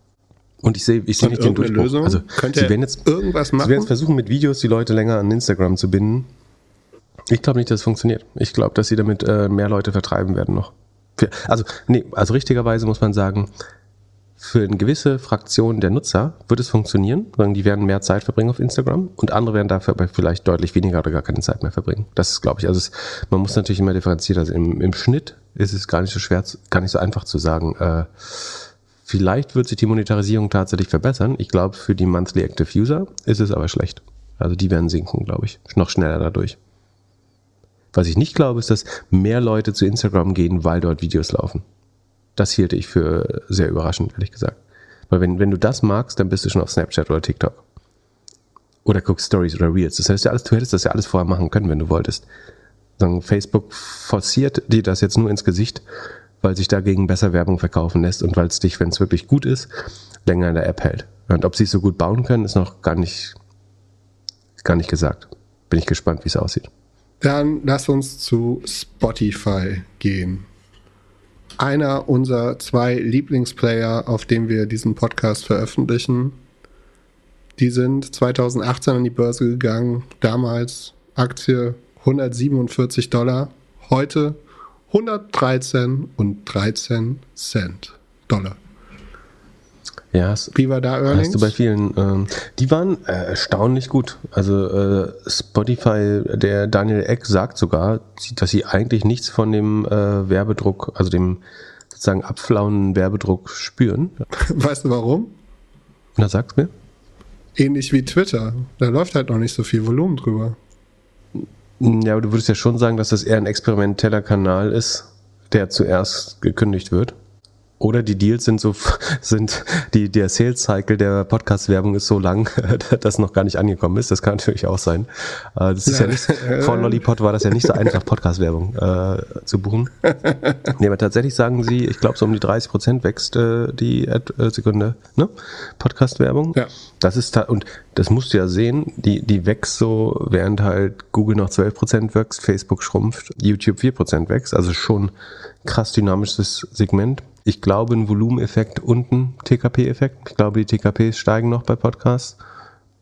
Und ich sehe ich sehe nicht den Durchbruch. Lösung? Also, Könnt sie werden jetzt irgendwas machen. Sie werden jetzt versuchen, mit Videos die Leute länger an Instagram zu binden. Ich glaube nicht, dass es funktioniert. Ich glaube, dass sie damit äh, mehr Leute vertreiben werden noch. Für, also, nee, also richtigerweise muss man sagen, für eine gewisse Fraktion der Nutzer wird es funktionieren, sondern die werden mehr Zeit verbringen auf Instagram und andere werden dafür aber vielleicht deutlich weniger oder gar keine Zeit mehr verbringen. Das ist, glaube ich, also es, man muss natürlich immer differenzieren. Also im, im Schnitt ist es gar nicht so schwer, gar nicht so einfach zu sagen. Äh, vielleicht wird sich die Monetarisierung tatsächlich verbessern. Ich glaube, für die Monthly Active User ist es aber schlecht. Also die werden sinken, glaube ich, noch schneller dadurch. Was ich nicht glaube, ist, dass mehr Leute zu Instagram gehen, weil dort Videos laufen. Das hielte ich für sehr überraschend, ehrlich gesagt. Weil wenn, wenn du das magst, dann bist du schon auf Snapchat oder TikTok. Oder guckst Stories oder Reels. Das heißt, ja alles, du hättest das ja alles vorher machen können, wenn du wolltest. Facebook forciert dir das jetzt nur ins Gesicht, weil sich dagegen besser Werbung verkaufen lässt und weil es dich, wenn es wirklich gut ist, länger in der App hält. Und ob sie es so gut bauen können, ist noch gar nicht, gar nicht gesagt. Bin ich gespannt, wie es aussieht. Dann lass uns zu Spotify gehen. Einer unserer zwei Lieblingsplayer, auf dem wir diesen Podcast veröffentlichen. Die sind 2018 an die Börse gegangen. Damals Aktie 147 Dollar. Heute 113 und 13 Cent Dollar. Ja, wie war da Earnings? Hast du bei vielen, ähm, die waren äh, erstaunlich gut. Also äh, Spotify, der Daniel Eck sagt sogar, dass sie eigentlich nichts von dem äh, Werbedruck, also dem sozusagen abflauenden Werbedruck spüren. [laughs] Weißt du warum? Na, sag's mir. Ähnlich wie Twitter. Da läuft halt noch nicht so viel Volumen drüber. Ja, aber du würdest ja schon sagen, dass das eher ein experimenteller Kanal ist, der zuerst gekündigt wird. Oder die Deals sind so, [laughs] sind, die, der Sales Cycle der Podcast-Werbung ist so lang, [laughs] dass noch gar nicht angekommen ist. Das kann natürlich auch sein. Äh, das ist ja, ja nicht, vor Lollipop war das ja nicht so einfach, Podcast-Werbung äh, zu buchen. Nee, aber tatsächlich sagen sie, ich glaube, so um die 30 Prozent wächst äh, die Ad, äh, Sekunde, ne? Podcast-Werbung. Ja. Das ist, und das musst du ja sehen, die, die wächst so, während halt Google noch 12 Prozent wächst, Facebook schrumpft, YouTube 4 Prozent wächst. Also schon krass dynamisches Segment. Ich glaube, ein Volumeneffekt und ein TKP-Effekt. Ich glaube, die TKPs steigen noch bei Podcasts.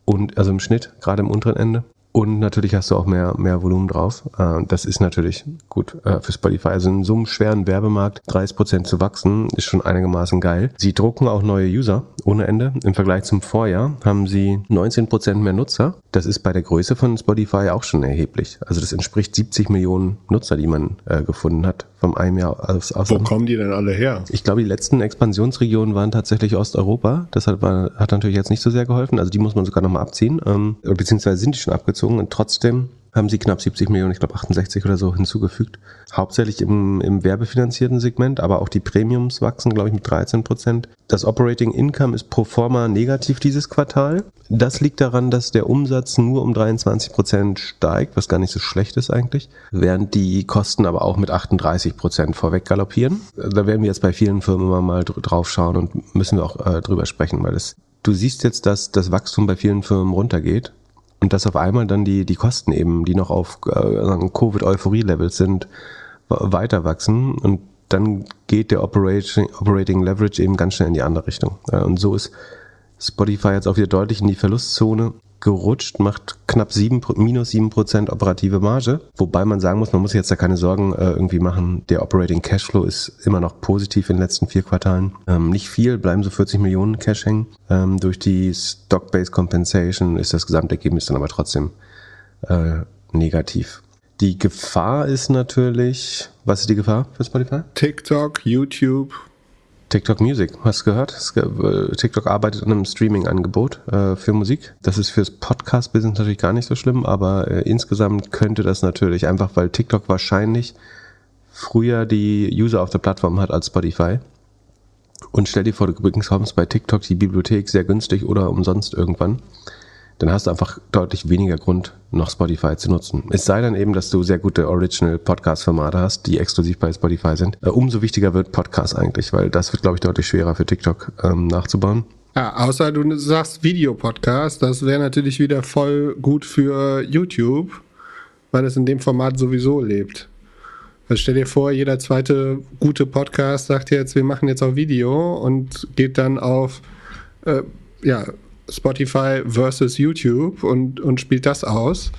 Und also im Schnitt, gerade im unteren Ende. Und natürlich hast du auch mehr, mehr Volumen drauf. Äh, das ist natürlich gut äh, für Spotify. Also in so einem schweren Werbemarkt 30 Prozent zu wachsen, ist schon einigermaßen geil. Sie drucken auch neue User ohne Ende. Im Vergleich zum Vorjahr haben sie 19 Prozent mehr Nutzer. Das ist bei der Größe von Spotify auch schon erheblich. Also das entspricht 70 Millionen Nutzer, die man äh, gefunden hat vom einem Jahr aus. aus Wo kommen die denn alle her? Ich glaube, die letzten Expansionsregionen waren tatsächlich Osteuropa. Das hat, hat natürlich jetzt nicht so sehr geholfen. Also die muss man sogar nochmal abziehen. Ähm, beziehungsweise sind die schon abgezogen und trotzdem haben sie knapp 70 Millionen, ich glaube 68 oder so hinzugefügt. Hauptsächlich im, im werbefinanzierten Segment, aber auch die Premiums wachsen, glaube ich, mit 13 Prozent. Das Operating Income ist pro forma negativ dieses Quartal. Das liegt daran, dass der Umsatz nur um 23 Prozent steigt, was gar nicht so schlecht ist eigentlich, während die Kosten aber auch mit 38 Prozent vorweg galoppieren. Da werden wir jetzt bei vielen Firmen immer mal drauf schauen und müssen wir auch äh, drüber sprechen, weil das Du siehst jetzt, dass das Wachstum bei vielen Firmen runtergeht und dass auf einmal dann die, die Kosten eben, die noch auf äh, Covid-Euphorie-Levels sind, weiter wachsen und dann geht der Operating, Operating Leverage eben ganz schnell in die andere Richtung. Und so ist Spotify jetzt auch wieder deutlich in die Verlustzone gerutscht, macht knapp sieben, minus sieben Prozent operative Marge. Wobei man sagen muss, man muss jetzt da keine Sorgen äh, irgendwie machen. Der Operating Cashflow ist immer noch positiv in den letzten vier Quartalen. Ähm, nicht viel, bleiben so 40 Millionen Cash hängen. Ähm, durch die Stock-Based Compensation ist das Gesamtergebnis dann aber trotzdem äh, negativ. Die Gefahr ist natürlich, was ist die Gefahr für Spotify? TikTok, YouTube, TikTok Music, hast du gehört? Äh, TikTok arbeitet an einem Streaming-Angebot äh, für Musik. Das ist fürs Podcast-Business natürlich gar nicht so schlimm, aber äh, insgesamt könnte das natürlich, einfach weil TikTok wahrscheinlich früher die User auf der Plattform hat als Spotify. Und stell dir vor, du bekommst bei TikTok die Bibliothek sehr günstig oder umsonst irgendwann dann hast du einfach deutlich weniger Grund, noch Spotify zu nutzen. Es sei dann eben, dass du sehr gute Original-Podcast-Formate hast, die exklusiv bei Spotify sind. Äh, umso wichtiger wird Podcast eigentlich, weil das wird, glaube ich, deutlich schwerer für TikTok ähm, nachzubauen. Ja, außer du sagst Videopodcast, das wäre natürlich wieder voll gut für YouTube, weil es in dem Format sowieso lebt. Also stell dir vor, jeder zweite gute Podcast sagt jetzt, wir machen jetzt auch Video und geht dann auf äh, ja, Spotify versus YouTube und, und spielt das aus.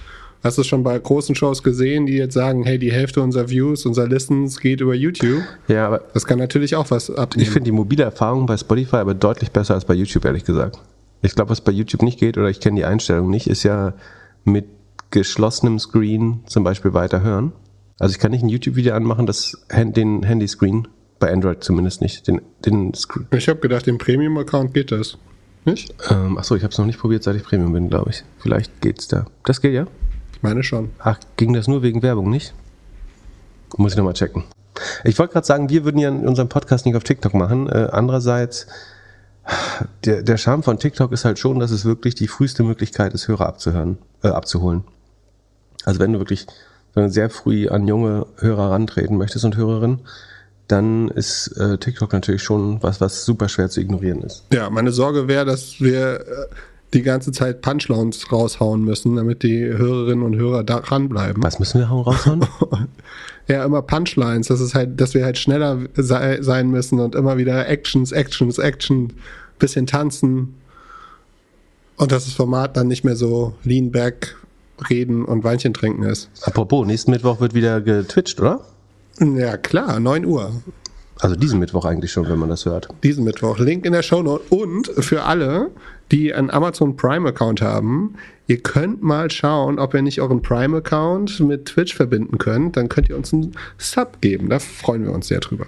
Hast du schon bei großen Shows gesehen, die jetzt sagen, hey, die Hälfte unserer Views, unserer Listens geht über YouTube? Ja, aber das kann natürlich auch was abnehmen. Ich finde die mobile Erfahrung bei Spotify aber deutlich besser als bei YouTube, ehrlich gesagt. Ich glaube, was bei YouTube nicht geht, oder ich kenne die Einstellung nicht, ist ja mit geschlossenem Screen zum Beispiel weiterhören. Also ich kann nicht ein YouTube-Video anmachen, das den Handyscreen, bei Android zumindest nicht, den, den Screen. Ich habe gedacht, im Premium-Account geht das. Nicht? Ähm, achso, ich habe es noch nicht probiert, seit ich Premium bin, glaube ich. Vielleicht geht's da. Das geht ja? Ich meine schon. Ach, ging das nur wegen Werbung, nicht? Muss ich nochmal checken. Ich wollte gerade sagen, wir würden ja in unserem Podcast nicht auf TikTok machen. Äh, andererseits, der, der Charme von TikTok ist halt schon, dass es wirklich die früheste Möglichkeit ist, Hörer abzuhören, äh, abzuholen. Also wenn du wirklich sehr früh an junge Hörer rantreten möchtest und Hörerinnen, dann ist äh, TikTok natürlich schon was, was super schwer zu ignorieren ist. Ja, meine Sorge wäre, dass wir äh, die ganze Zeit Punchlines raushauen müssen, damit die Hörerinnen und Hörer da ranbleiben. Was müssen wir raushauen? [laughs] ja, immer Punchlines, das ist halt, dass wir halt schneller sei, sein müssen und immer wieder Actions, Actions, Action, bisschen tanzen. Und dass das Format dann nicht mehr so lean back, reden und Weinchen trinken ist. Apropos, nächsten Mittwoch wird wieder getwitcht, oder? Ja, klar, 9 Uhr. Also diesen Mittwoch eigentlich schon, wenn man das hört. Diesen Mittwoch. Link in der Show Note. Und für alle, die einen Amazon Prime-Account haben, ihr könnt mal schauen, ob ihr nicht euren Prime-Account mit Twitch verbinden könnt. Dann könnt ihr uns einen Sub geben. Da freuen wir uns sehr drüber.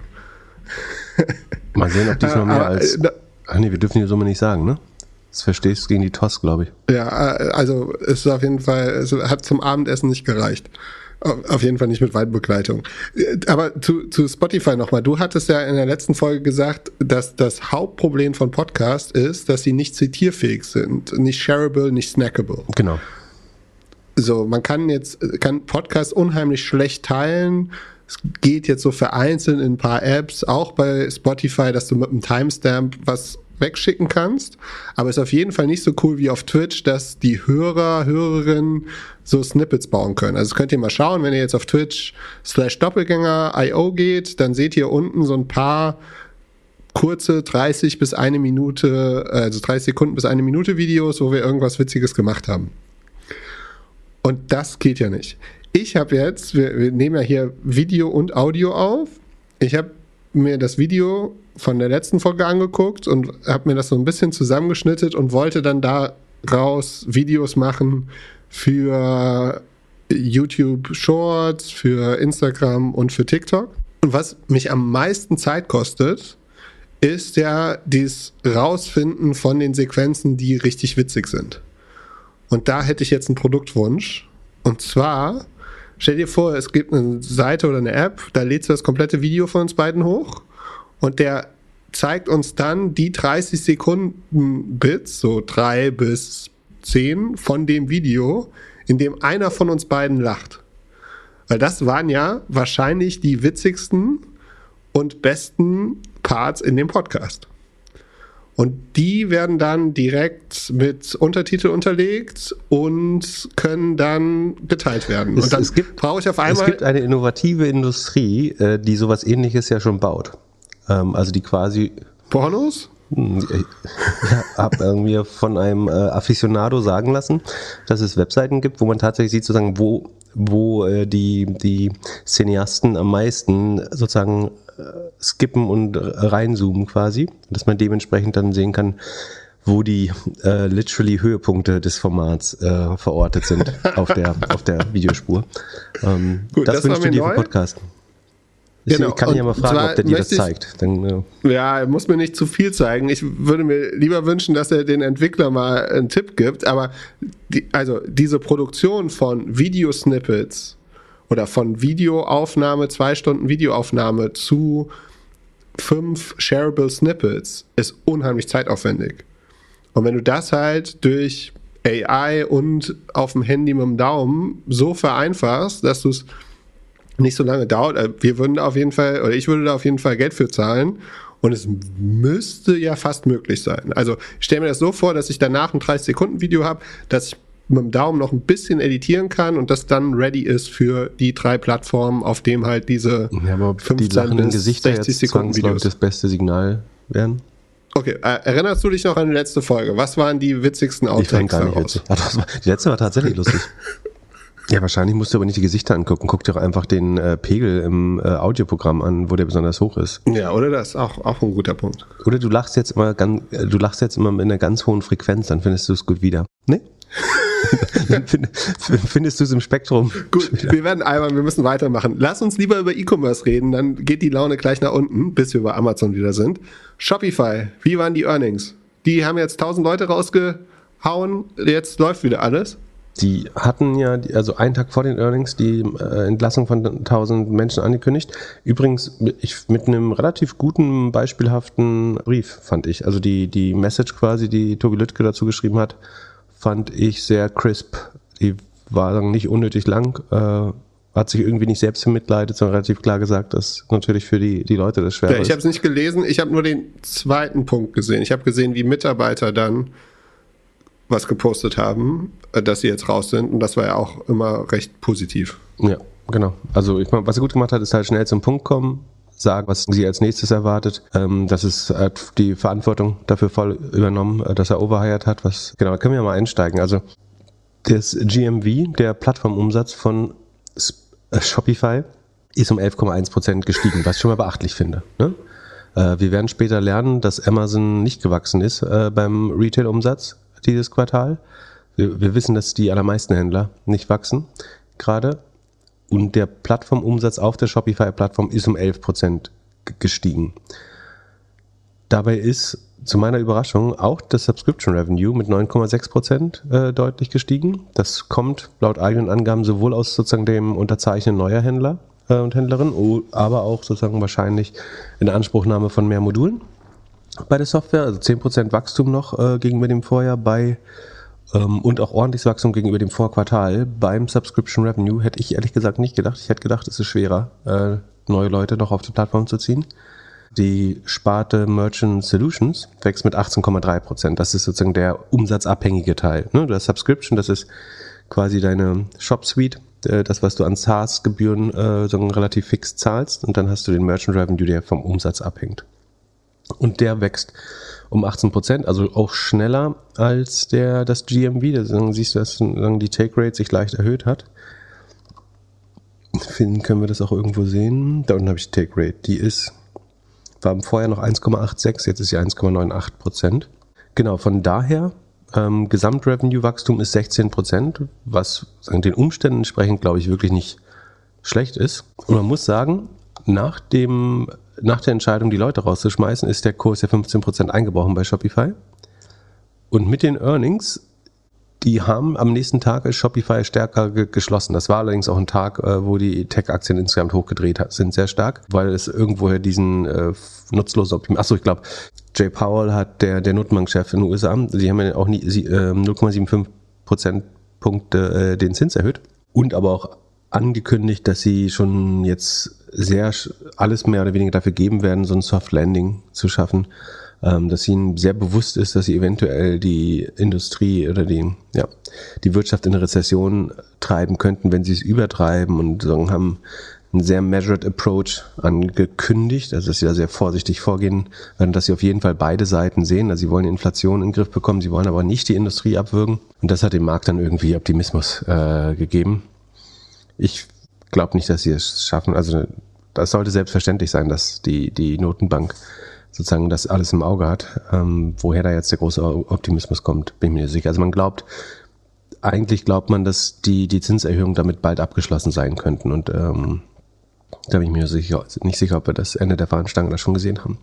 [laughs] Mal sehen, ob diesmal mehr als. Äh, Ach nee, wir dürfen die Summe nicht sagen, ne? Das verstehst du gegen die TOS, glaube ich. Ja, äh, also es ist auf jeden Fall, es hat zum Abendessen nicht gereicht. Auf jeden Fall nicht mit Waldbegleitung. Aber zu, zu Spotify nochmal. Du hattest ja in der letzten Folge gesagt, dass das Hauptproblem von Podcast ist, dass sie nicht zitierfähig sind. Nicht shareable, nicht snackable. Genau. So, man kann jetzt, kann Podcasts unheimlich schlecht teilen. Es geht jetzt so vereinzelt in ein paar Apps, auch bei Spotify, dass du mit einem Timestamp was wegschicken kannst. Aber ist auf jeden Fall nicht so cool wie auf Twitch, dass die Hörer, Hörerinnen so Snippets bauen können. Also könnt ihr mal schauen, wenn ihr jetzt auf Twitch slash Doppelgänger.io geht, dann seht ihr unten so ein paar kurze 30 bis eine Minute, also 30 Sekunden bis eine Minute Videos, wo wir irgendwas Witziges gemacht haben. Und das geht ja nicht. Ich habe jetzt, wir, wir nehmen ja hier Video und Audio auf. Ich habe mir das Video von der letzten Folge angeguckt und habe mir das so ein bisschen zusammengeschnitten und wollte dann daraus Videos machen für YouTube Shorts, für Instagram und für TikTok. Und was mich am meisten Zeit kostet, ist ja dieses Rausfinden von den Sequenzen, die richtig witzig sind. Und da hätte ich jetzt einen Produktwunsch. Und zwar, stell dir vor, es gibt eine Seite oder eine App, da lädst du das komplette Video von uns beiden hoch und der zeigt uns dann die 30 Sekunden Bits, so drei bis zehn von dem Video, in dem einer von uns beiden lacht. Weil das waren ja wahrscheinlich die witzigsten und besten Parts in dem Podcast. Und die werden dann direkt mit Untertitel unterlegt und können dann geteilt werden. Es, und dann es gibt, brauche ich auf einmal. Es gibt eine innovative Industrie, äh, die sowas ähnliches ja schon baut. Ähm, also die quasi. Pornos? Hm, ja, [laughs] hab irgendwie von einem äh, Aficionado sagen lassen, dass es Webseiten gibt, wo man tatsächlich sieht, sozusagen, wo, wo äh, die, die Cineasten am meisten sozusagen äh, skippen und reinzoomen quasi, dass man dementsprechend dann sehen kann, wo die äh, literally Höhepunkte des Formats äh, verortet sind [laughs] auf der auf der Videospur. Ähm, Gut, das, das war du dir mir für neu. Podcast. Ich, Genau. ich kann ihn ja mal fragen, ob der dir das ich- zeigt. Dann, äh, Ja, er muss mir nicht zu viel zeigen. Ich würde mir lieber wünschen, dass er den Entwickler mal einen Tipp gibt. Aber die, also diese Produktion von Videosnippets oder von Videoaufnahme, zwei Stunden Videoaufnahme zu fünf shareable Snippets ist unheimlich zeitaufwendig. Und wenn du das halt durch AI und auf dem Handy mit dem Daumen so vereinfachst, dass du es nicht so lange dauert. äh, Wir würden auf jeden Fall, oder ich würde da auf jeden Fall Geld für zahlen. Und es müsste ja fast möglich sein. Also ich stelle mir das so vor, dass ich danach ein 30-Sekunden-Video habe, dass ich mit dem Daumen noch ein bisschen editieren kann und das dann ready ist für die drei Plattformen, auf dem halt diese ja, aber ob die 15 lachenden bis Gesichter 60 jetzt Sekunden Videos. das beste Signal werden? Okay, äh, erinnerst du dich noch an die letzte Folge? Was waren die witzigsten Outtakes daraus? witzig. War, die letzte war tatsächlich [laughs] lustig. Ja, wahrscheinlich musst du aber nicht die Gesichter angucken. Guck dir doch einfach den äh, Pegel im äh, Audioprogramm an, wo der besonders hoch ist. Ja, oder das? Auch, auch ein guter Punkt. Oder du lachst jetzt immer ganz, äh, du lachst jetzt immer mit einer ganz hohen Frequenz, dann findest du es gut wieder. Nee? [laughs] [laughs] dann find, findest du es im Spektrum. Gut, wir werden albern, wir müssen weitermachen. Lass uns lieber über E-Commerce reden, dann geht die Laune gleich nach unten, bis wir bei Amazon wieder sind. Shopify, wie waren die Earnings? Die haben jetzt 1000 Leute rausgehauen, jetzt läuft wieder alles. Die hatten ja, also einen Tag vor den Earnings, die äh, Entlassung von 1000 Menschen angekündigt. Übrigens mit- ich, mit einem relativ guten, beispielhaften Brief, fand ich. Also die, die Message quasi, die Tobi Lüttke dazu geschrieben hat, fand ich sehr crisp. Die war dann nicht unnötig lang, äh, hat sich irgendwie nicht selbst bemitleidet, sondern relativ klar gesagt, dass natürlich für die, die Leute das schwer Ja, ich ist. habe es nicht gelesen, ich habe nur den zweiten Punkt gesehen. Ich habe gesehen, wie Mitarbeiter dann was gepostet haben, äh, dass sie jetzt raus sind und das war ja auch immer recht positiv. Ja, genau. Also ich meine, was er gut gemacht hat, ist halt schnell zum Punkt kommen, sagen, was sie als nächstes erwartet. Ähm, das ist hat die Verantwortung dafür voll übernommen, äh, dass er overhired hat. Was genau, da können wir ja mal einsteigen. Also das GMV, der Plattformumsatz von äh, Shopify, ist um 11,1 Prozent gestiegen, was ich schon mal beachtlich finde. Ne? Wir werden später lernen, dass Amazon nicht gewachsen ist äh, beim Retail-Umsatz dieses Quartal. Wir, wir wissen, dass die allermeisten Händler nicht wachsen gerade. Und der Plattformumsatz auf der Shopify-Plattform ist um 11% g- gestiegen. Dabei ist zu meiner Überraschung auch das Subscription Revenue mit 9,6 Prozent äh, deutlich gestiegen. Das kommt laut eigenen Angaben sowohl aus sozusagen dem Unterzeichnen neuer Händler äh, und Händlerinnen, aber auch sozusagen wahrscheinlich in Anspruchnahme von mehr Modulen bei der Software. Also 10 Prozent Wachstum noch äh, gegenüber dem Vorjahr bei ähm, und auch ordentliches Wachstum gegenüber dem Vorquartal beim Subscription Revenue hätte ich ehrlich gesagt nicht gedacht. Ich hätte gedacht, es ist schwerer, äh, neue Leute noch auf die Plattform zu ziehen. Die Sparte Merchant Solutions wächst mit 18,3 Prozent. Das ist sozusagen der umsatzabhängige Teil. Ne? Das Subscription, das ist quasi deine Shop Suite, äh, das, was du an SaaS-Gebühren äh, relativ fix zahlst. Und dann hast du den Merchant Revenue, der vom Umsatz abhängt. Und der wächst um 18 Prozent, also auch schneller als der, das GMV. Da siehst du, dass die Take Rate sich leicht erhöht hat. Finden können wir das auch irgendwo sehen. Da unten habe ich die Take Rate. Die ist war vorher noch 1,86, jetzt ist sie 1,98 Prozent. Genau, von daher, ähm, Gesamtrevenue-Wachstum ist 16 Prozent, was den Umständen entsprechend, glaube ich, wirklich nicht schlecht ist. Und man muss sagen, nach, dem, nach der Entscheidung, die Leute rauszuschmeißen, ist der Kurs ja 15 Prozent eingebrochen bei Shopify. Und mit den Earnings die haben am nächsten Tag Shopify stärker ge geschlossen. Das war allerdings auch ein Tag, äh, wo die Tech-Aktien insgesamt hochgedreht sind, sehr stark, weil es irgendwoher diesen äh, nutzlosen Optimismus. Achso, ich glaube, Jay Powell hat der, der Notenbankchef in den USA, die haben ja auch äh, 0,75 Prozentpunkte äh, den Zins erhöht und aber auch angekündigt, dass sie schon jetzt sehr alles mehr oder weniger dafür geben werden, so ein Soft Landing zu schaffen ähm, dass ihnen sehr bewusst ist, dass sie eventuell die Industrie oder die, ja, die Wirtschaft in eine Rezession treiben könnten, wenn sie es übertreiben und sagen, haben einen sehr measured approach angekündigt, also dass sie da sehr vorsichtig vorgehen werden, dass sie auf jeden Fall beide Seiten sehen. Also sie wollen die Inflation in den Griff bekommen, sie wollen aber nicht die Industrie abwürgen. Und das hat dem Markt dann irgendwie Optimismus äh, gegeben. Ich glaube nicht, dass sie es schaffen. Also das sollte selbstverständlich sein, dass die, die Notenbank sozusagen das alles im Auge hat. Ähm, woher da jetzt der große Optimismus kommt, bin ich mir sicher. Also man glaubt, eigentlich glaubt man, dass die, die Zinserhöhungen damit bald abgeschlossen sein könnten. Und ähm, da bin ich mir sicher, nicht sicher, ob wir das Ende der Fahnenstange da schon gesehen haben.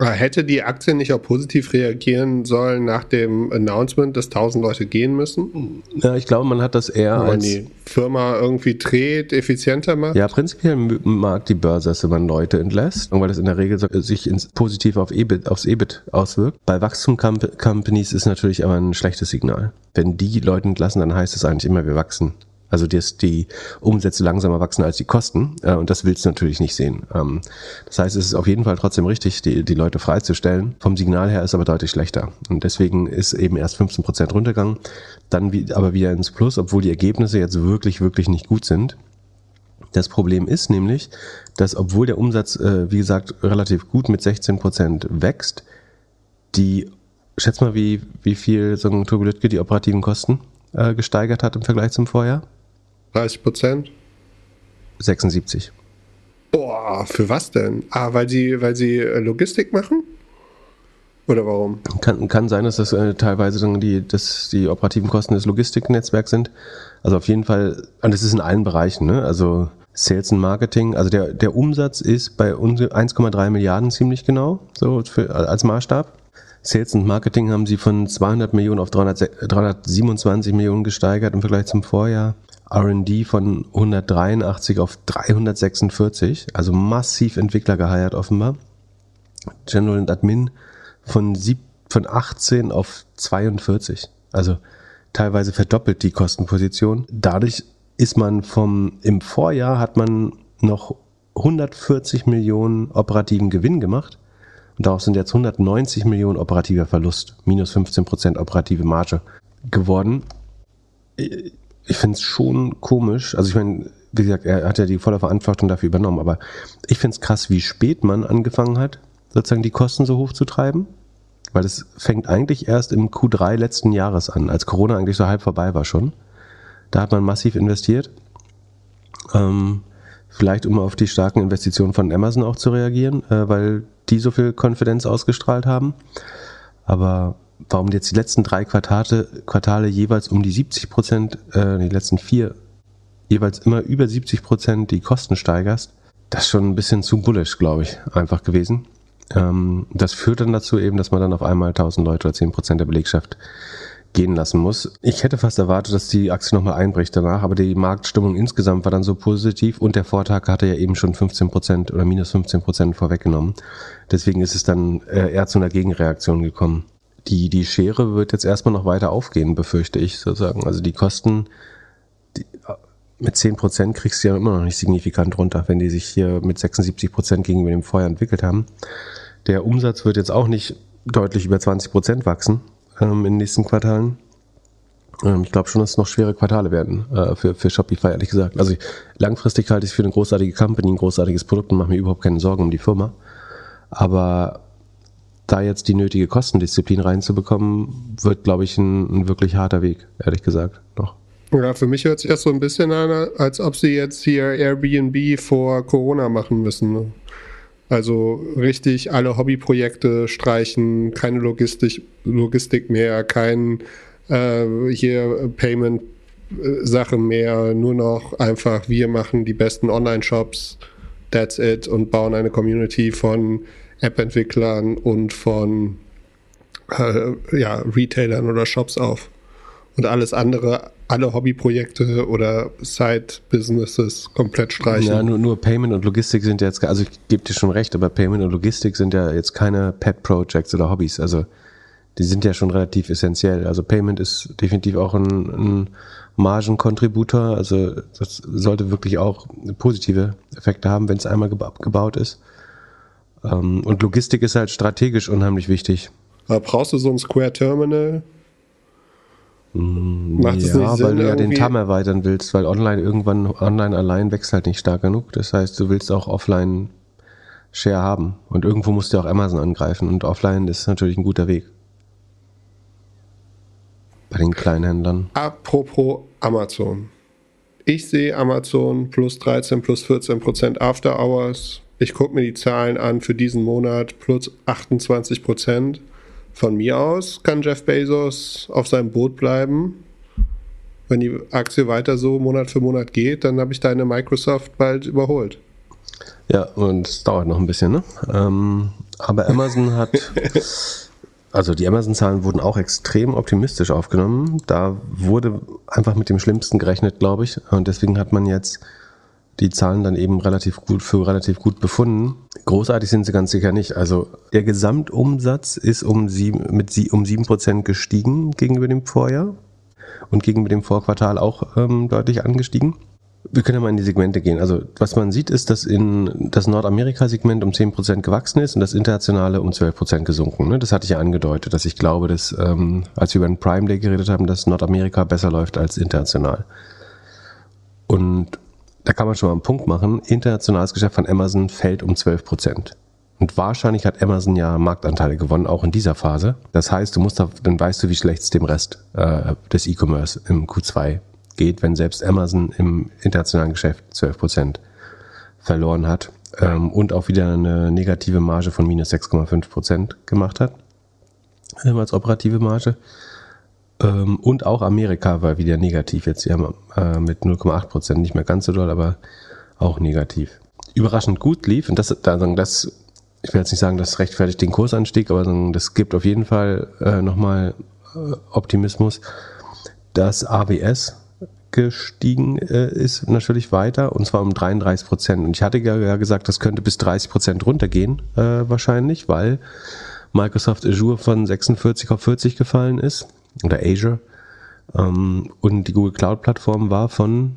Hätte die Aktie nicht auch positiv reagieren sollen nach dem Announcement, dass 1000 Leute gehen müssen? Ja, ich glaube, man hat das eher Wenn als... die Firma irgendwie dreht, effizienter macht? Ja, prinzipiell mag die Börse es, wenn man Leute entlässt, weil das in der Regel sich ins, positiv auf EBIT, aufs EBIT auswirkt. Bei Wachstum-Companies ist natürlich aber ein schlechtes Signal. Wenn die Leute entlassen, dann heißt es eigentlich immer, wir wachsen. Also dass die Umsätze langsamer wachsen als die Kosten äh, und das willst du natürlich nicht sehen. Ähm, das heißt, es ist auf jeden Fall trotzdem richtig, die, die Leute freizustellen. Vom Signal her ist aber deutlich schlechter und deswegen ist eben erst 15 Prozent runtergegangen, dann wie, aber wieder ins Plus, obwohl die Ergebnisse jetzt wirklich, wirklich nicht gut sind. Das Problem ist nämlich, dass obwohl der Umsatz, äh, wie gesagt, relativ gut mit 16 Prozent wächst, die, schätz mal, wie, wie viel so ein Turbulitke die operativen Kosten äh, gesteigert hat im Vergleich zum Vorjahr? 30 Prozent? 76. Boah, für was denn? Ah, weil sie, weil sie äh, Logistik machen? Oder warum? Kann, kann sein, dass das äh, teilweise dann die, dass die operativen Kosten des Logistiknetzwerks sind. Also auf jeden Fall, und das ist in allen Bereichen, ne? Also Sales und Marketing, also der, der Umsatz ist bei uns 1,3 Milliarden ziemlich genau, so für, als Maßstab. Sales und Marketing haben sie von 200 Millionen auf 300, 327 Millionen gesteigert im Vergleich zum Vorjahr. R&D von 183 auf 346, also massiv Entwickler geheiert offenbar. General und Admin von, sieb, von 18 auf 42, also teilweise verdoppelt die Kostenposition. Dadurch ist man vom, im Vorjahr hat man noch 140 Millionen operativen Gewinn gemacht. Und daraus sind jetzt 190 Millionen operativer Verlust, minus 15 Prozent operative Marge geworden ich finde es schon komisch. Also ich meine, wie gesagt, er hat ja die volle Verantwortung dafür übernommen, aber ich finde es krass, wie spät man angefangen hat, sozusagen die Kosten so hoch zu treiben. Weil es fängt eigentlich erst im Q3 letzten Jahres an, als Corona eigentlich so halb vorbei war schon. Da hat man massiv investiert. Ähm, vielleicht um auf die starken Investitionen von Amazon auch zu reagieren, äh, weil die so viel Konfidenz ausgestrahlt haben. Aber warum jetzt die letzten drei Quartale, Quartale jeweils um die 70 Prozent, äh, die letzten vier jeweils immer über 70 Prozent die Kosten steigerst, das ist schon ein bisschen zu bullish, glaube ich, einfach gewesen. Ähm, das führt dann dazu eben, dass man dann auf einmal 1000 Leute oder 10% der Belegschaft gehen lassen muss. Ich hätte fast erwartet, dass die Aktie nochmal einbricht danach, aber die Marktstimmung insgesamt war dann so positiv und der Vortag hatte ja eben schon 15% oder minus 15% vorweggenommen. Deswegen ist es dann äh, eher zu einer Gegenreaktion gekommen. Die, die Schere wird jetzt erstmal noch weiter aufgehen, befürchte ich sozusagen. Also die Kosten, die, mit 10% kriegst du ja immer noch nicht signifikant runter, wenn die sich hier mit 76% gegenüber dem Vorjahr entwickelt haben. Der Umsatz wird jetzt auch nicht deutlich über 20% wachsen ähm, in den nächsten Quartalen. Ähm, ich glaube schon, dass es noch schwere Quartale werden äh, für, für Shopify, ehrlich gesagt. Also langfristig halte ich es für eine großartige Company, ein großartiges Produkt und mache mir überhaupt keine Sorgen um die Firma. Aber da jetzt die nötige Kostendisziplin reinzubekommen, wird, glaube ich, ein, ein wirklich harter Weg, ehrlich gesagt, noch. Ja, für mich hört es erst so ein bisschen an, als ob sie jetzt hier Airbnb vor Corona machen müssen. Also richtig alle Hobbyprojekte streichen, keine Logistik, Logistik mehr, kein äh, hier Payment äh, Sache mehr, nur noch einfach wir machen die besten Online-Shops, that's it und bauen eine Community von App-Entwicklern und von äh, ja, Retailern oder Shops auf. Und alles andere alle Hobbyprojekte oder Side-Businesses komplett streichen. Ja, nur, nur Payment und Logistik sind jetzt, also ich gebe dir schon recht, aber Payment und Logistik sind ja jetzt keine Pet-Projects oder Hobbys. Also die sind ja schon relativ essentiell. Also Payment ist definitiv auch ein, ein Margenkontributor. Also das sollte wirklich auch positive Effekte haben, wenn es einmal gebaut ist. Ähm, und Logistik ist halt strategisch unheimlich wichtig. Aber brauchst du so ein Square Terminal? Mm, Macht ja, nicht Sinn, weil du ja den TAM erweitern willst, weil online irgendwann, online allein wächst halt nicht stark genug. Das heißt, du willst auch offline Share haben. Und irgendwo musst du auch Amazon angreifen. Und offline ist natürlich ein guter Weg. Bei den Kleinhändlern. Apropos Amazon. Ich sehe Amazon plus 13, plus 14 Prozent After Hours. Ich gucke mir die Zahlen an für diesen Monat plus 28 Prozent. Von mir aus kann Jeff Bezos auf seinem Boot bleiben. Wenn die Aktie weiter so Monat für Monat geht, dann habe ich deine Microsoft bald überholt. Ja, und es dauert noch ein bisschen, ne? Ähm, aber Amazon hat, [laughs] also die Amazon-Zahlen wurden auch extrem optimistisch aufgenommen. Da wurde einfach mit dem Schlimmsten gerechnet, glaube ich. Und deswegen hat man jetzt die Zahlen dann eben relativ gut für relativ gut befunden. Großartig sind sie ganz sicher nicht. Also der Gesamtumsatz ist um sieben, mit sie, um sieben Prozent gestiegen gegenüber dem Vorjahr und gegenüber dem Vorquartal auch ähm, deutlich angestiegen. Wir können ja mal in die Segmente gehen. Also was man sieht, ist, dass in das Nordamerika-Segment um 10% gewachsen ist und das internationale um 12% gesunken. Ne? Das hatte ich ja angedeutet, dass ich glaube, dass ähm, als wir über den Prime Day geredet haben, dass Nordamerika besser läuft als international. Und da kann man schon mal einen Punkt machen. Internationales Geschäft von Amazon fällt um 12 Prozent. Und wahrscheinlich hat Amazon ja Marktanteile gewonnen, auch in dieser Phase. Das heißt, du musst da, dann weißt du, wie schlecht es dem Rest äh, des E-Commerce im Q2 geht, wenn selbst Amazon im internationalen Geschäft 12 Prozent verloren hat ähm, und auch wieder eine negative Marge von minus 6,5 Prozent gemacht hat ähm, als operative Marge. Ähm, und auch Amerika war wieder negativ jetzt ja, äh, mit 0,8 Prozent, nicht mehr ganz so doll, aber auch negativ. Überraschend gut lief und das, das ich will jetzt nicht sagen, das rechtfertigt den Kursanstieg, aber das gibt auf jeden Fall äh, nochmal äh, Optimismus. Das AWS gestiegen äh, ist natürlich weiter und zwar um 33 Prozent. Und ich hatte ja gesagt, das könnte bis 30 Prozent runtergehen äh, wahrscheinlich, weil Microsoft Azure von 46 auf 40 gefallen ist oder Azure. Ähm, und die Google Cloud Plattform war von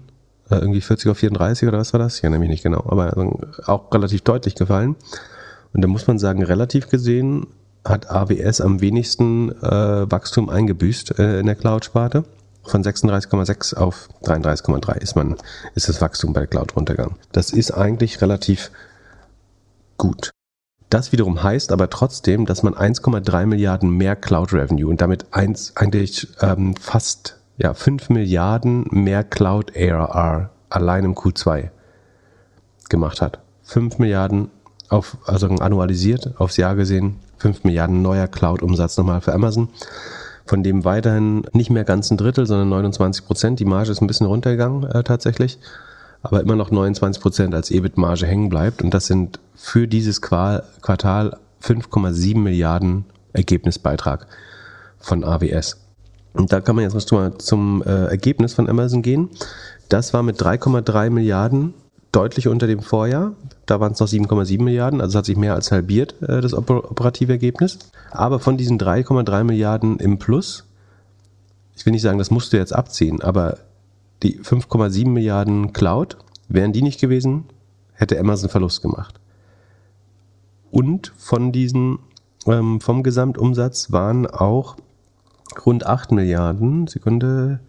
äh, irgendwie 40 auf 34 oder was war das? Ja, nämlich nicht genau, aber also auch relativ deutlich gefallen. Und da muss man sagen, relativ gesehen hat AWS am wenigsten äh, Wachstum eingebüßt äh, in der Cloud-Sparte. Von 36,6 auf 33,3 ist ist das Wachstum bei der Cloud runtergegangen. Das ist eigentlich relativ gut. Das wiederum heißt aber trotzdem, dass man 1,3 Milliarden mehr Cloud Revenue und damit eins, eigentlich ähm, fast ja, 5 Milliarden mehr Cloud ARR allein im Q2 gemacht hat. 5 Milliarden auf, also annualisiert aufs Jahr gesehen, 5 Milliarden neuer Cloud-Umsatz nochmal für Amazon. Von dem weiterhin nicht mehr ganz ein Drittel, sondern 29 Prozent. Die Marge ist ein bisschen runtergegangen äh, tatsächlich aber immer noch 29 Prozent als EBIT-Marge hängen bleibt. Und das sind für dieses Quartal 5,7 Milliarden Ergebnisbeitrag von AWS. Und da kann man jetzt mal zum äh, Ergebnis von Amazon gehen. Das war mit 3,3 Milliarden deutlich unter dem Vorjahr. Da waren es noch 7,7 Milliarden, also hat sich mehr als halbiert, äh, das operative Ergebnis. Aber von diesen 3,3 Milliarden im Plus, ich will nicht sagen, das musst du jetzt abziehen, aber die 5,7 Milliarden Cloud, wären die nicht gewesen, hätte Amazon Verlust gemacht. Und von diesen, ähm, vom Gesamtumsatz waren auch rund 8 Milliarden, Sekunde,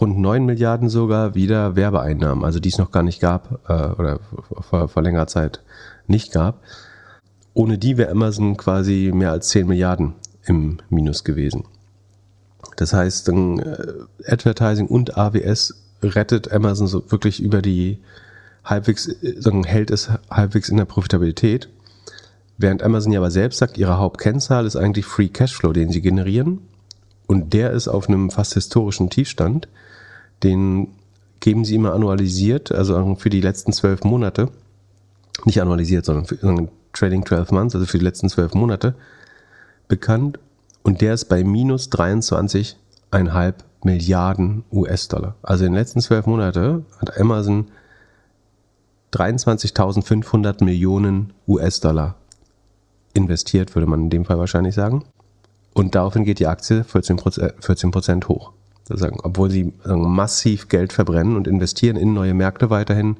rund 9 Milliarden sogar wieder Werbeeinnahmen, also die es noch gar nicht gab äh, oder vor, vor längerer Zeit nicht gab. Ohne die wäre Amazon quasi mehr als 10 Milliarden im Minus gewesen. Das heißt, dann, äh, Advertising und AWS rettet Amazon so wirklich über die halbwegs, äh, sagen, hält es halbwegs in der Profitabilität. Während Amazon ja aber selbst sagt, ihre Hauptkennzahl ist eigentlich Free Cashflow, den sie generieren. Und der ist auf einem fast historischen Tiefstand. Den geben sie immer annualisiert, also für die letzten zwölf Monate. Nicht annualisiert, sondern für, sondern Trading 12 Months, also für die letzten zwölf Monate bekannt. Und der ist bei minus 23,5 Milliarden US-Dollar. Also in den letzten zwölf Monaten hat Amazon 23.500 Millionen US-Dollar investiert, würde man in dem Fall wahrscheinlich sagen. Und daraufhin geht die Aktie 14%, 14 hoch. Sagen, obwohl sie sagen, massiv Geld verbrennen und investieren in neue Märkte weiterhin.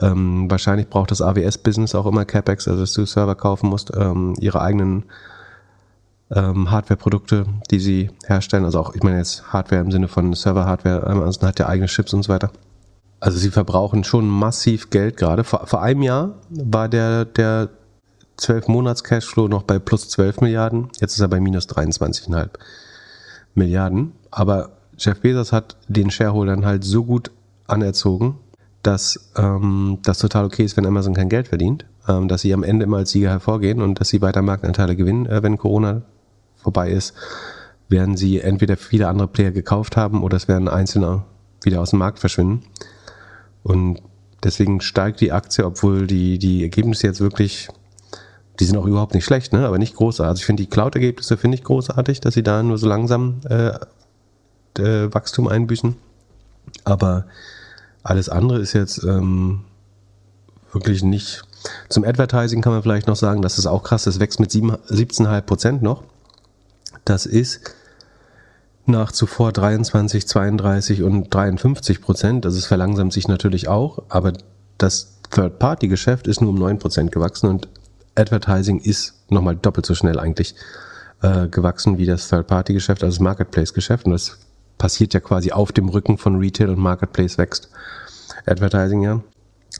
Ähm, wahrscheinlich braucht das AWS-Business auch immer CapEx, also dass du Server kaufen musst, ähm, ihre eigenen ähm, Hardware-Produkte, die sie herstellen. Also auch, ich meine jetzt Hardware im Sinne von Server-Hardware, Amazon hat ja eigene Chips und so weiter. Also sie verbrauchen schon massiv Geld gerade. Vor, vor einem Jahr war der, der 12 Monats Cashflow noch bei plus 12 Milliarden. Jetzt ist er bei minus 23,5 Milliarden. Aber Jeff Bezos hat den Shareholdern halt so gut anerzogen, dass ähm, das total okay ist, wenn Amazon kein Geld verdient, ähm, dass sie am Ende immer als Sieger hervorgehen und dass sie weiter Marktanteile gewinnen, äh, wenn Corona vorbei ist, werden sie entweder viele andere Player gekauft haben oder es werden einzelne wieder aus dem Markt verschwinden. Und deswegen steigt die Aktie, obwohl die, die Ergebnisse jetzt wirklich die sind auch überhaupt nicht schlecht, ne? aber nicht großartig. Ich finde die Cloud-Ergebnisse finde ich großartig, dass sie da nur so langsam äh, äh, Wachstum einbüßen. Aber alles andere ist jetzt ähm, wirklich nicht. Zum Advertising kann man vielleicht noch sagen, das ist auch krass, das wächst mit 17,5 Prozent noch. Das ist nach zuvor 23, 32 und 53 Prozent. Also es verlangsamt sich natürlich auch, aber das Third-Party-Geschäft ist nur um 9 Prozent gewachsen und Advertising ist nochmal doppelt so schnell eigentlich äh, gewachsen wie das Third-Party-Geschäft, also das Marketplace-Geschäft. Und das passiert ja quasi auf dem Rücken von Retail und Marketplace wächst. Advertising ja.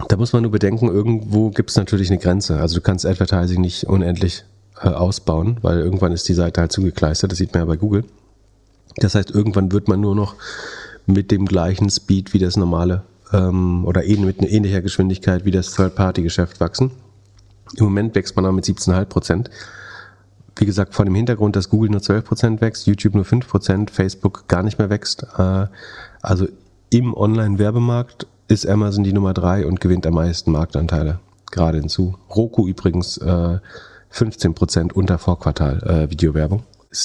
Da muss man nur bedenken, irgendwo gibt es natürlich eine Grenze. Also du kannst Advertising nicht unendlich äh, ausbauen, weil irgendwann ist die Seite halt zugekleistert. Das sieht man ja bei Google. Das heißt, irgendwann wird man nur noch mit dem gleichen Speed wie das normale ähm, oder mit einer ähnlicher Geschwindigkeit wie das Third-Party-Geschäft wachsen. Im Moment wächst man aber mit 17,5 Prozent. Wie gesagt, vor dem Hintergrund, dass Google nur 12 Prozent wächst, YouTube nur 5 Prozent, Facebook gar nicht mehr wächst. Äh, also im Online-Werbemarkt ist Amazon die Nummer drei und gewinnt am meisten Marktanteile gerade hinzu. Roku übrigens 15 äh, Prozent unter Vorquartal äh, Videowerbung.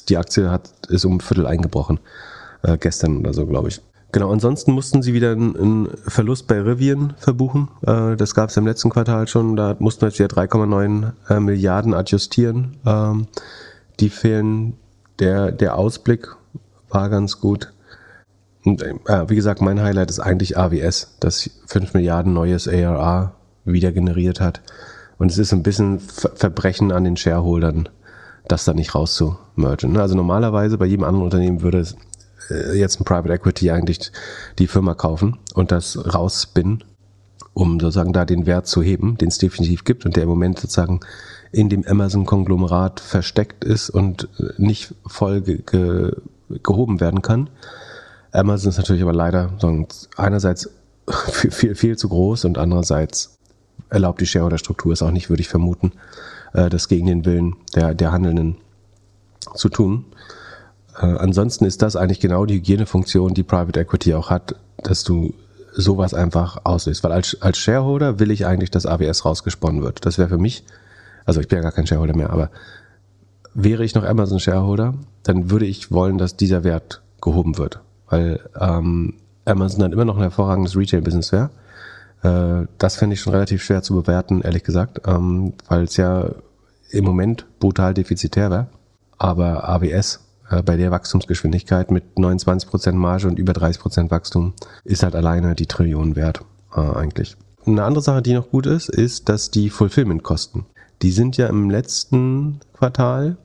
Die Aktie hat, ist um ein Viertel eingebrochen. gestern oder so, glaube ich. Genau, ansonsten mussten sie wieder einen, Verlust bei Rivian verbuchen. Äh, das gab es im letzten Quartal schon. Da mussten wir jetzt wieder 3,9 äh, Milliarden adjustieren. Ähm, die fehlen. Der, der Ausblick war ganz gut. Und, äh, wie gesagt, mein Highlight ist eigentlich AWS, das 5 Milliarden neues ARA wieder generiert hat. Und es ist ein bisschen Verbrechen an den Shareholdern, das da nicht rauszumergen. Also normalerweise bei jedem anderen Unternehmen würde es äh, jetzt ein Private Equity eigentlich die Firma kaufen und das rausspinnen, um sozusagen da den Wert zu heben, den es definitiv gibt und der im Moment sozusagen in dem Amazon-Konglomerat versteckt ist und äh, nicht voll ge ge gehoben werden kann. Amazon ist natürlich aber leider einerseits [laughs] viel, viel, viel zu groß und andererseits erlaubt die Shareholder-Struktur es auch nicht, würde ich vermuten, äh, das gegen den Willen der, der Handelnden zu tun. Äh, ansonsten ist das eigentlich genau die Hygienefunktion, die Private Equity auch hat, dass du sowas einfach auslöst. Weil als, als Shareholder will ich eigentlich, dass AWS rausgesponnen wird. Das wäre für mich Also ich bin ja gar kein Shareholder mehr, aber wäre ich noch Amazon Shareholder, dann würde ich wollen, dass dieser Wert gehoben wird, weil ähm, Amazon dann immer noch ein hervorragendes Retail-Business wäre. Äh, das fände ich schon relativ schwer zu bewerten, ehrlich gesagt, ähm, weil es ja im Moment brutal defizitär wäre. Aber AWS äh, bei der Wachstumsgeschwindigkeit mit 29% Marge und über 30% Wachstum ist halt alleine die Trillionen wert äh, eigentlich. Eine andere Sache, die noch gut ist, ist, dass die Fulfillment-Kosten, die sind ja im letzten Quartal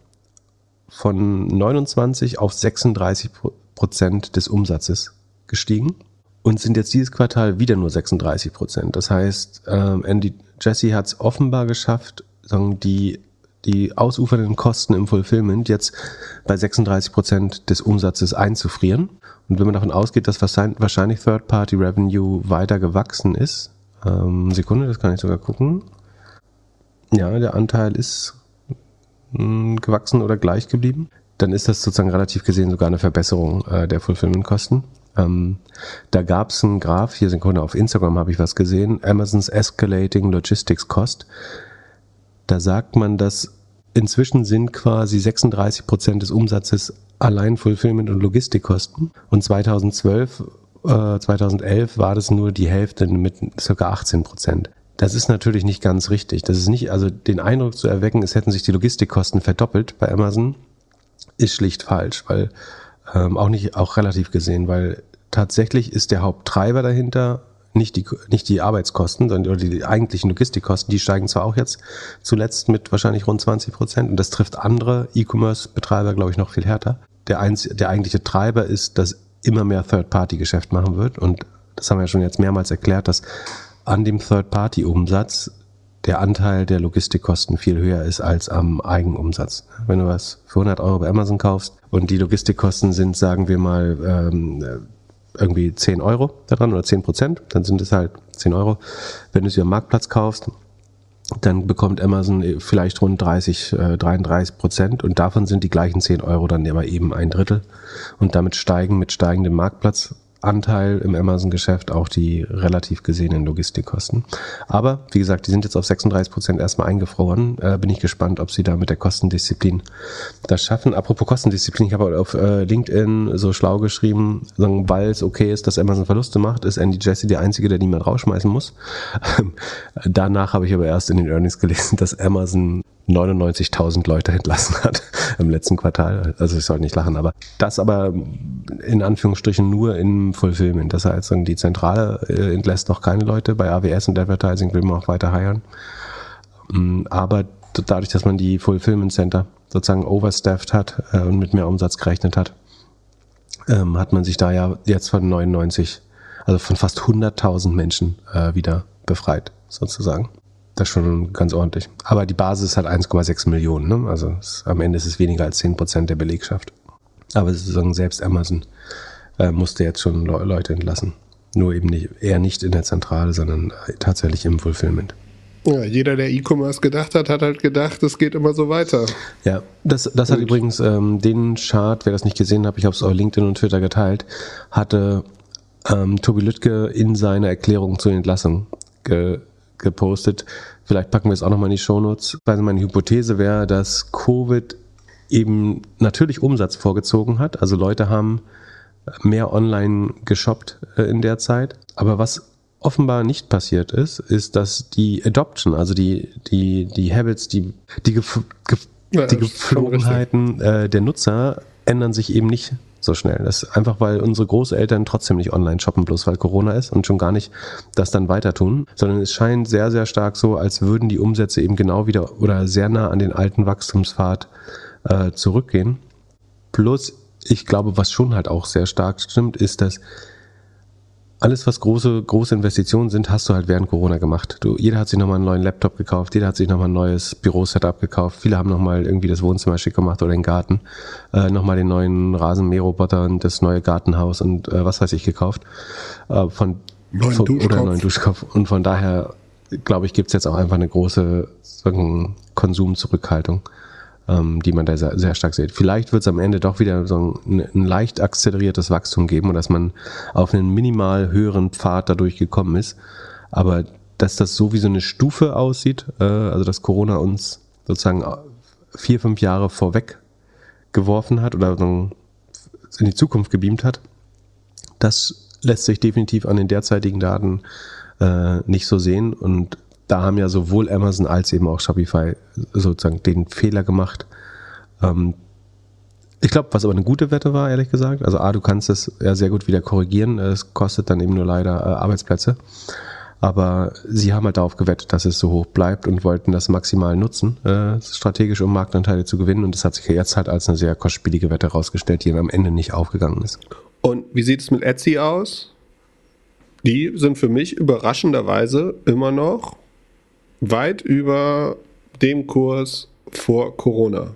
von 29 auf 36 Prozent des Umsatzes gestiegen und sind jetzt dieses Quartal wieder nur 36 Prozent. Das heißt, ähm, Andy Jesse hat es offenbar geschafft, sagen die die ausufernden Kosten im Fulfillment jetzt bei 36 Prozent des Umsatzes einzufrieren. Und wenn man davon ausgeht, dass wahrscheinlich Third-Party-Revenue weiter gewachsen ist, ähm, Sekunde, das kann ich sogar gucken. Ja, der Anteil ist mh, hm, gewachsen oder gleich geblieben. Dann ist das sozusagen relativ gesehen sogar eine Verbesserung äh, der Fulfillment-Kosten. Ähm, da gab es einen Graph, hier Sekunde, auf Instagram habe ich was gesehen, Amazon's Escalating Logistics Cost. Da sagt man, dass inzwischen sind quasi 36 Prozent des Umsatzes allein Fulfillment und Logistikkosten. Und 2012, äh, 2011 war das nur die Hälfte mit circa 18 Prozent. Das ist natürlich nicht ganz richtig. Das ist nicht, also den Eindruck zu erwecken, es hätten sich die Logistikkosten verdoppelt bei Amazon, ist schlicht falsch, weil ähm, auch nicht, auch relativ gesehen, weil tatsächlich ist der Haupttreiber dahinter nicht die, nicht die Arbeitskosten, sondern die eigentlichen Logistikkosten, die steigen zwar auch jetzt zuletzt mit wahrscheinlich rund 20 Prozent und das trifft andere E-Commerce-Betreiber, glaube ich, noch viel härter. Der, einz, der eigentliche Treiber ist, dass immer mehr Third-Party-Geschäft machen wird und das haben wir ja schon jetzt mehrmals erklärt, dass an dem Third-Party-Umsatz der Anteil der Logistikkosten viel höher ist als am Eigenumsatz. Wenn du was für 100 Euro bei Amazon kaufst und die Logistikkosten sind, sagen wir mal, ähm, irgendwie 10 Euro daran oder 10 Prozent, dann sind es halt 10 Euro. Wenn du sie am Marktplatz kaufst, dann bekommt Amazon vielleicht rund 30, äh, 33 Prozent und davon sind die gleichen 10 Euro dann aber eben ein Drittel und damit steigen mit steigendem Marktplatz Anteil im Amazon-Geschäft auch die relativ gesehenen Logistikkosten. Aber wie gesagt, die sind jetzt auf 36 Prozent erstmal eingefroren. Äh, bin ich gespannt, ob sie da mit der Kostendisziplin das schaffen. Apropos Kostendisziplin, ich habe auf äh, LinkedIn so schlau geschrieben, weil es okay ist, dass Amazon Verluste macht, ist Andy Jesse der Einzige, der niemand rausschmeißen muss. [laughs] Danach habe ich aber erst in den Earnings gelesen, dass Amazon 99.000 Leute entlassen hat [laughs] im letzten Quartal. Also ich soll nicht lachen, aber das aber in Anführungsstrichen nur im Fulfillment. Das heißt, die Zentrale äh, entlässt noch keine Leute. Bei AWS und Advertising will man auch weiter heiren. Mm, aber dadurch, dass man die Fulfillment Center sozusagen overstaffed hat äh, und mit mehr Umsatz gerechnet hat, ähm, hat man sich da ja jetzt von 99, also von fast 100.000 Menschen äh, wieder befreit, sozusagen. Das ist schon ganz ordentlich. Aber die Basis hat 1,6 Millionen. Ne? Also es, am Ende ist es weniger als 10 Prozent der Belegschaft. Aber sozusagen selbst Amazon äh, musste jetzt schon Le Leute entlassen. Nur eben nicht, eher nicht in der Zentrale, sondern äh, tatsächlich im Fulfillment. Ja, jeder, der E-Commerce gedacht hat, hat halt gedacht, es geht immer so weiter. Ja, das, das hat übrigens ähm, den Chart, wer das nicht gesehen hat, ich habe es auf LinkedIn und Twitter geteilt, hatte ähm, Tobi Lüttke in seiner Erklärung zur Entlassung ge gepostet. Vielleicht packen wir es auch nochmal in die Shownotes. Also meine Hypothese wäre, dass Covid eben natürlich Umsatz vorgezogen hat. Also Leute haben mehr online geshoppt äh, in der Zeit. Aber was offenbar nicht passiert ist, ist, dass die Adoption, also die, die, die Habits, die, die, Gef Gef ja, die Geflogenheiten äh, der Nutzer ändern sich eben nicht so schnell. Das ist einfach, weil unsere Großeltern trotzdem nicht online shoppen, bloß weil Corona ist und schon gar nicht das dann weiter tun, sondern es scheint sehr, sehr stark so, als würden die Umsätze eben genau wieder oder sehr nah an den alten Wachstumspfad äh, zurückgehen. Plus, ich glaube, was schon halt auch sehr stark stimmt, ist, dass alles, was große, große Investitionen sind, hast du halt während Corona gemacht. Du, jeder hat sich nochmal einen neuen Laptop gekauft, jeder hat sich nochmal ein neues Bürosetup gekauft, viele haben nochmal irgendwie das Wohnzimmer schick gemacht oder den Garten, äh, nochmal den neuen Rasenmäherroboter und das neue Gartenhaus und äh, was weiß ich gekauft. Äh, von, neuen von, Duschkopf. Oder neuen Duschkopf. Und von daher, glaube ich, gibt's jetzt auch einfach eine große Konsumzurückhaltung ähm, die man da sehr, sehr stark sieht. Vielleicht wird es am Ende doch wieder so ein, ein, leicht akzeleriertes Wachstum geben und dass man auf einen minimal höheren Pfad dadurch gekommen ist. Aber dass das so wie so eine Stufe aussieht, äh, also dass Corona uns sozusagen vier, fünf Jahre vorweg geworfen hat oder in die Zukunft gebeamt hat. Das lässt sich definitiv an den derzeitigen Daten äh, nicht so sehen. Und da haben ja sowohl Amazon als eben auch Shopify sozusagen den Fehler gemacht. Ähm, ich glaube, was aber eine gute Wette war, ehrlich gesagt. Also A, du kannst es ja sehr gut wieder korrigieren. Es kostet dann eben nur leider äh, Arbeitsplätze. Aber sie haben halt darauf gewettet, dass es so hoch bleibt und wollten das maximal nutzen, äh, strategisch, um Marktanteile zu gewinnen. Und das hat sich jetzt halt als eine sehr kostspielige Wette herausgestellt, die am Ende nicht aufgegangen ist. Und wie sieht es mit Etsy aus? Die sind für mich überraschenderweise immer noch weit über dem Kurs vor Corona.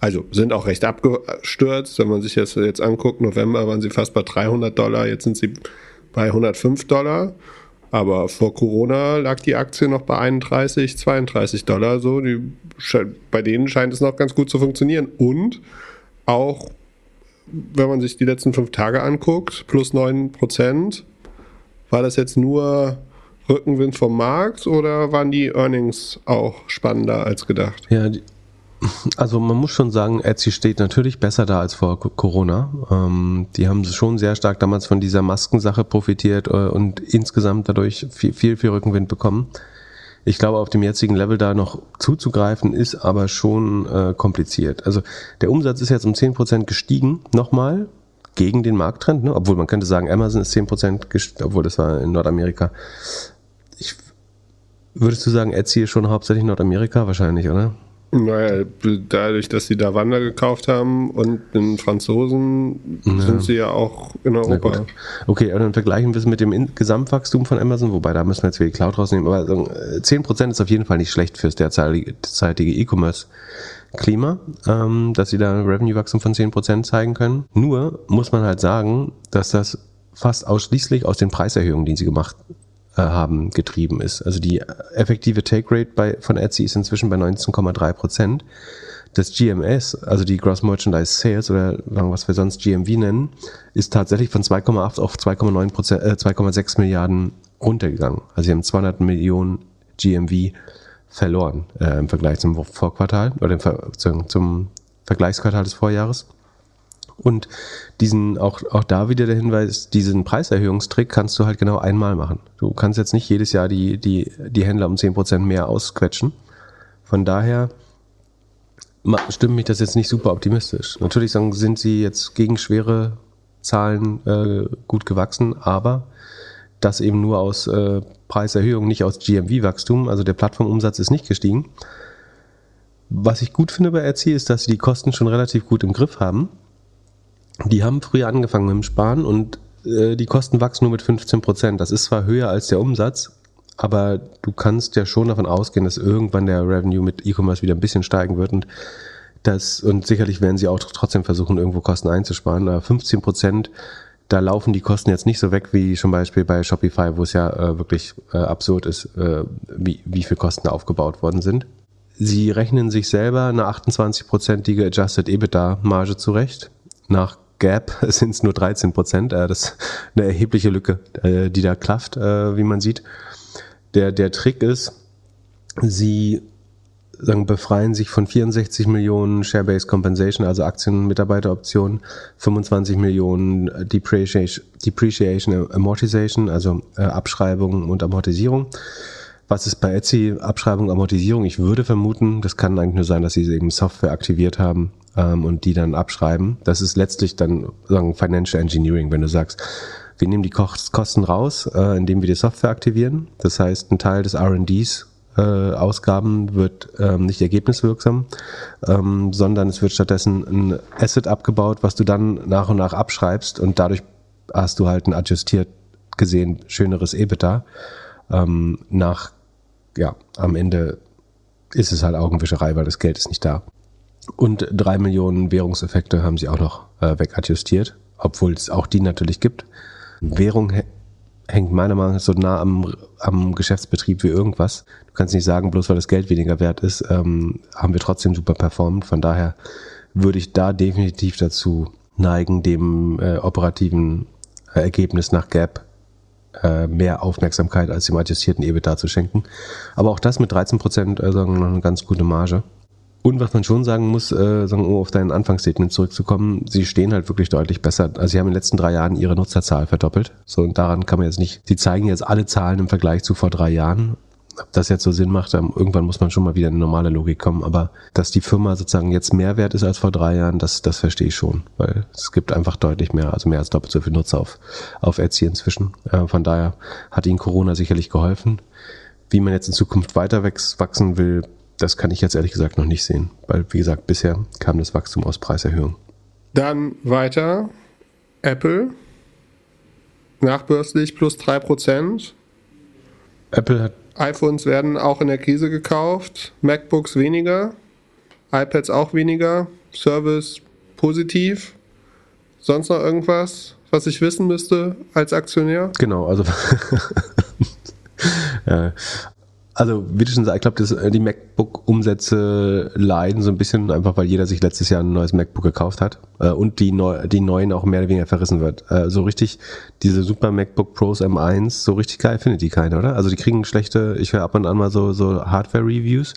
Also sind auch recht abgestürzt, wenn man sich das jetzt anguckt. November waren sie fast bei 300 Dollar, jetzt sind sie bei 105 Dollar. Aber vor Corona lag die Aktie noch bei 31, 32 Dollar. So, die, bei denen scheint es noch ganz gut zu funktionieren. Und auch, wenn man sich die letzten fünf Tage anguckt, plus 9 Prozent, war das jetzt nur Rückenwind vom Markt oder waren die Earnings auch spannender als gedacht? Ja, die, also man muss schon sagen, Etsy steht natürlich besser da als vor Corona. Ähm, die haben schon sehr stark damals von dieser Maskensache profitiert äh, und insgesamt dadurch viel, viel, viel Rückenwind bekommen. Ich glaube, auf dem jetzigen Level da noch zuzugreifen, ist aber schon äh, kompliziert. Also der Umsatz ist jetzt um 10% gestiegen, nochmal, gegen den Markttrend, ne? obwohl man könnte sagen, Amazon ist 10% gestiegen, obwohl das war in Nordamerika. Würdest du sagen, Etsy ist schon hauptsächlich Nordamerika wahrscheinlich, oder? Naja, dadurch, dass sie da Wander gekauft haben und den Franzosen, ja. sind sie ja auch in Europa. Okay, und dann vergleichen wir es mit dem Gesamtwachstum von Amazon, wobei da müssen wir jetzt wieder die Cloud rausnehmen, aber 10% ist auf jeden Fall nicht schlecht fürs derzeitige E-Commerce-Klima, ähm, dass sie da ein Revenue-Wachstum von 10% zeigen können. Nur muss man halt sagen, dass das fast ausschließlich aus den Preiserhöhungen, die sie gemacht äh, haben getrieben ist. Also die effektive Take Rate bei, von Etsy ist inzwischen bei 19,3 Prozent. Das GMS, also die Gross Merchandise Sales oder was wir sonst GMV nennen, ist tatsächlich von 2,8 auf 2,9 Prozent, äh, 2,6 Milliarden runtergegangen. Also sie haben 200 Millionen GMV verloren äh, im Vergleich zum Vorquartal oder im Ver zum Vergleichsquartal des Vorjahres. Und diesen, auch, auch da wieder der Hinweis, diesen Preiserhöhungstrick kannst du halt genau einmal machen. Du kannst jetzt nicht jedes Jahr die, die, die Händler um zehn Prozent mehr ausquetschen. Von daher stimmt mich das jetzt nicht super optimistisch. Natürlich sind sie jetzt gegen schwere Zahlen äh, gut gewachsen, aber das eben nur aus äh, Preiserhöhung, nicht aus GMV-Wachstum. Also der Plattformumsatz ist nicht gestiegen. Was ich gut finde bei Etsy ist, dass sie die Kosten schon relativ gut im Griff haben die haben früher angefangen mit dem Sparen und äh, die Kosten wachsen nur mit 15 Prozent. Das ist zwar höher als der Umsatz, aber du kannst ja schon davon ausgehen, dass irgendwann der Revenue mit E-Commerce wieder ein bisschen steigen wird und das, und sicherlich werden sie auch trotzdem versuchen, irgendwo Kosten einzusparen. Aber 15 Prozent, da laufen die Kosten jetzt nicht so weg wie zum Beispiel bei Shopify, wo es ja äh, wirklich äh, absurd ist, äh, wie, wie viel Kosten da aufgebaut worden sind. Sie rechnen sich selber eine 28-prozentige Adjusted EBITDA-Marge zurecht. Nach Gap [laughs] sind es nur 13 Prozent. Äh, das ist eine erhebliche Lücke, äh, die da klafft, äh, wie man sieht. Der, der Trick ist, sie sagen, befreien sich von 64 Millionen Share-Based Compensation, also Aktien-Mitarbeiteroptionen, 25 Millionen Depreciation, Depreciation Amortization, also äh, Abschreibung und Amortisierung. Was ist bei Etsy Abschreibung, Amortisierung? Ich würde vermuten, das kann eigentlich nur sein, dass sie eben Software aktiviert haben ähm, und die dann abschreiben. Das ist letztlich dann sagen Financial Engineering, wenn du sagst, wir nehmen die Kosten raus, äh, indem wir die Software aktivieren. Das heißt, ein Teil des R&Ds äh, Ausgaben wird ähm, nicht ergebniswirksam, ähm, sondern es wird stattdessen ein Asset abgebaut, was du dann nach und nach abschreibst und dadurch hast du halt ein adjustiert gesehen schöneres EBITDA. Ähm, nach ja, am Ende ist es halt Augenwischerei, weil das Geld ist nicht da. Und drei Millionen Währungseffekte haben sie auch noch äh, wegadjustiert, obwohl es auch die natürlich gibt. Währung hängt meiner Meinung nach so nah am, am Geschäftsbetrieb wie irgendwas. Du kannst nicht sagen, bloß weil das Geld weniger wert ist, ähm, haben wir trotzdem super performt. Von daher würde ich da definitiv dazu neigen, dem äh, operativen äh, Ergebnis nach Gap mehr Aufmerksamkeit als dem adjustierten EBITDA zu schenken. Aber auch das mit 13 Prozent äh, noch eine ganz gute Marge. Und was man schon sagen muss, äh, um auf dein Anfangsstatement zurückzukommen, sie stehen halt wirklich deutlich besser. Also sie haben in den letzten drei Jahren ihre Nutzerzahl verdoppelt. So, und daran kann man jetzt nicht, sie zeigen jetzt alle Zahlen im Vergleich zu vor drei Jahren. Ob das jetzt so Sinn macht, irgendwann muss man schon mal wieder in eine normale Logik kommen. Aber dass die Firma sozusagen jetzt mehr wert ist als vor drei Jahren, das, das verstehe ich schon. Weil es gibt einfach deutlich mehr, also mehr als doppelt so viele Nutzer auf, auf Etsy inzwischen. Äh, von daher hat ihnen Corona sicherlich geholfen. Wie man jetzt in Zukunft weiter wachsen will, das kann ich jetzt ehrlich gesagt noch nicht sehen, weil wie gesagt, bisher kam das Wachstum aus Preiserhöhung. Dann weiter Apple nachbörslich plus 3%. Apple hat iPhones werden auch in der Krise gekauft, MacBooks weniger, iPads auch weniger, Service positiv. Sonst noch irgendwas, was ich wissen müsste als Aktionär? Genau, also [laughs] Also, wie du schon sagst, ich glaube, äh, die MacBook-Umsätze leiden so ein bisschen, einfach weil jeder sich letztes Jahr ein neues MacBook gekauft hat äh, und die, neu, die neuen auch mehr oder weniger verrissen wird. Äh, so richtig, diese Super MacBook Pros M1, so richtig geil findet die keiner, oder? Also die kriegen schlechte, ich höre ab und an mal so, so Hardware-Reviews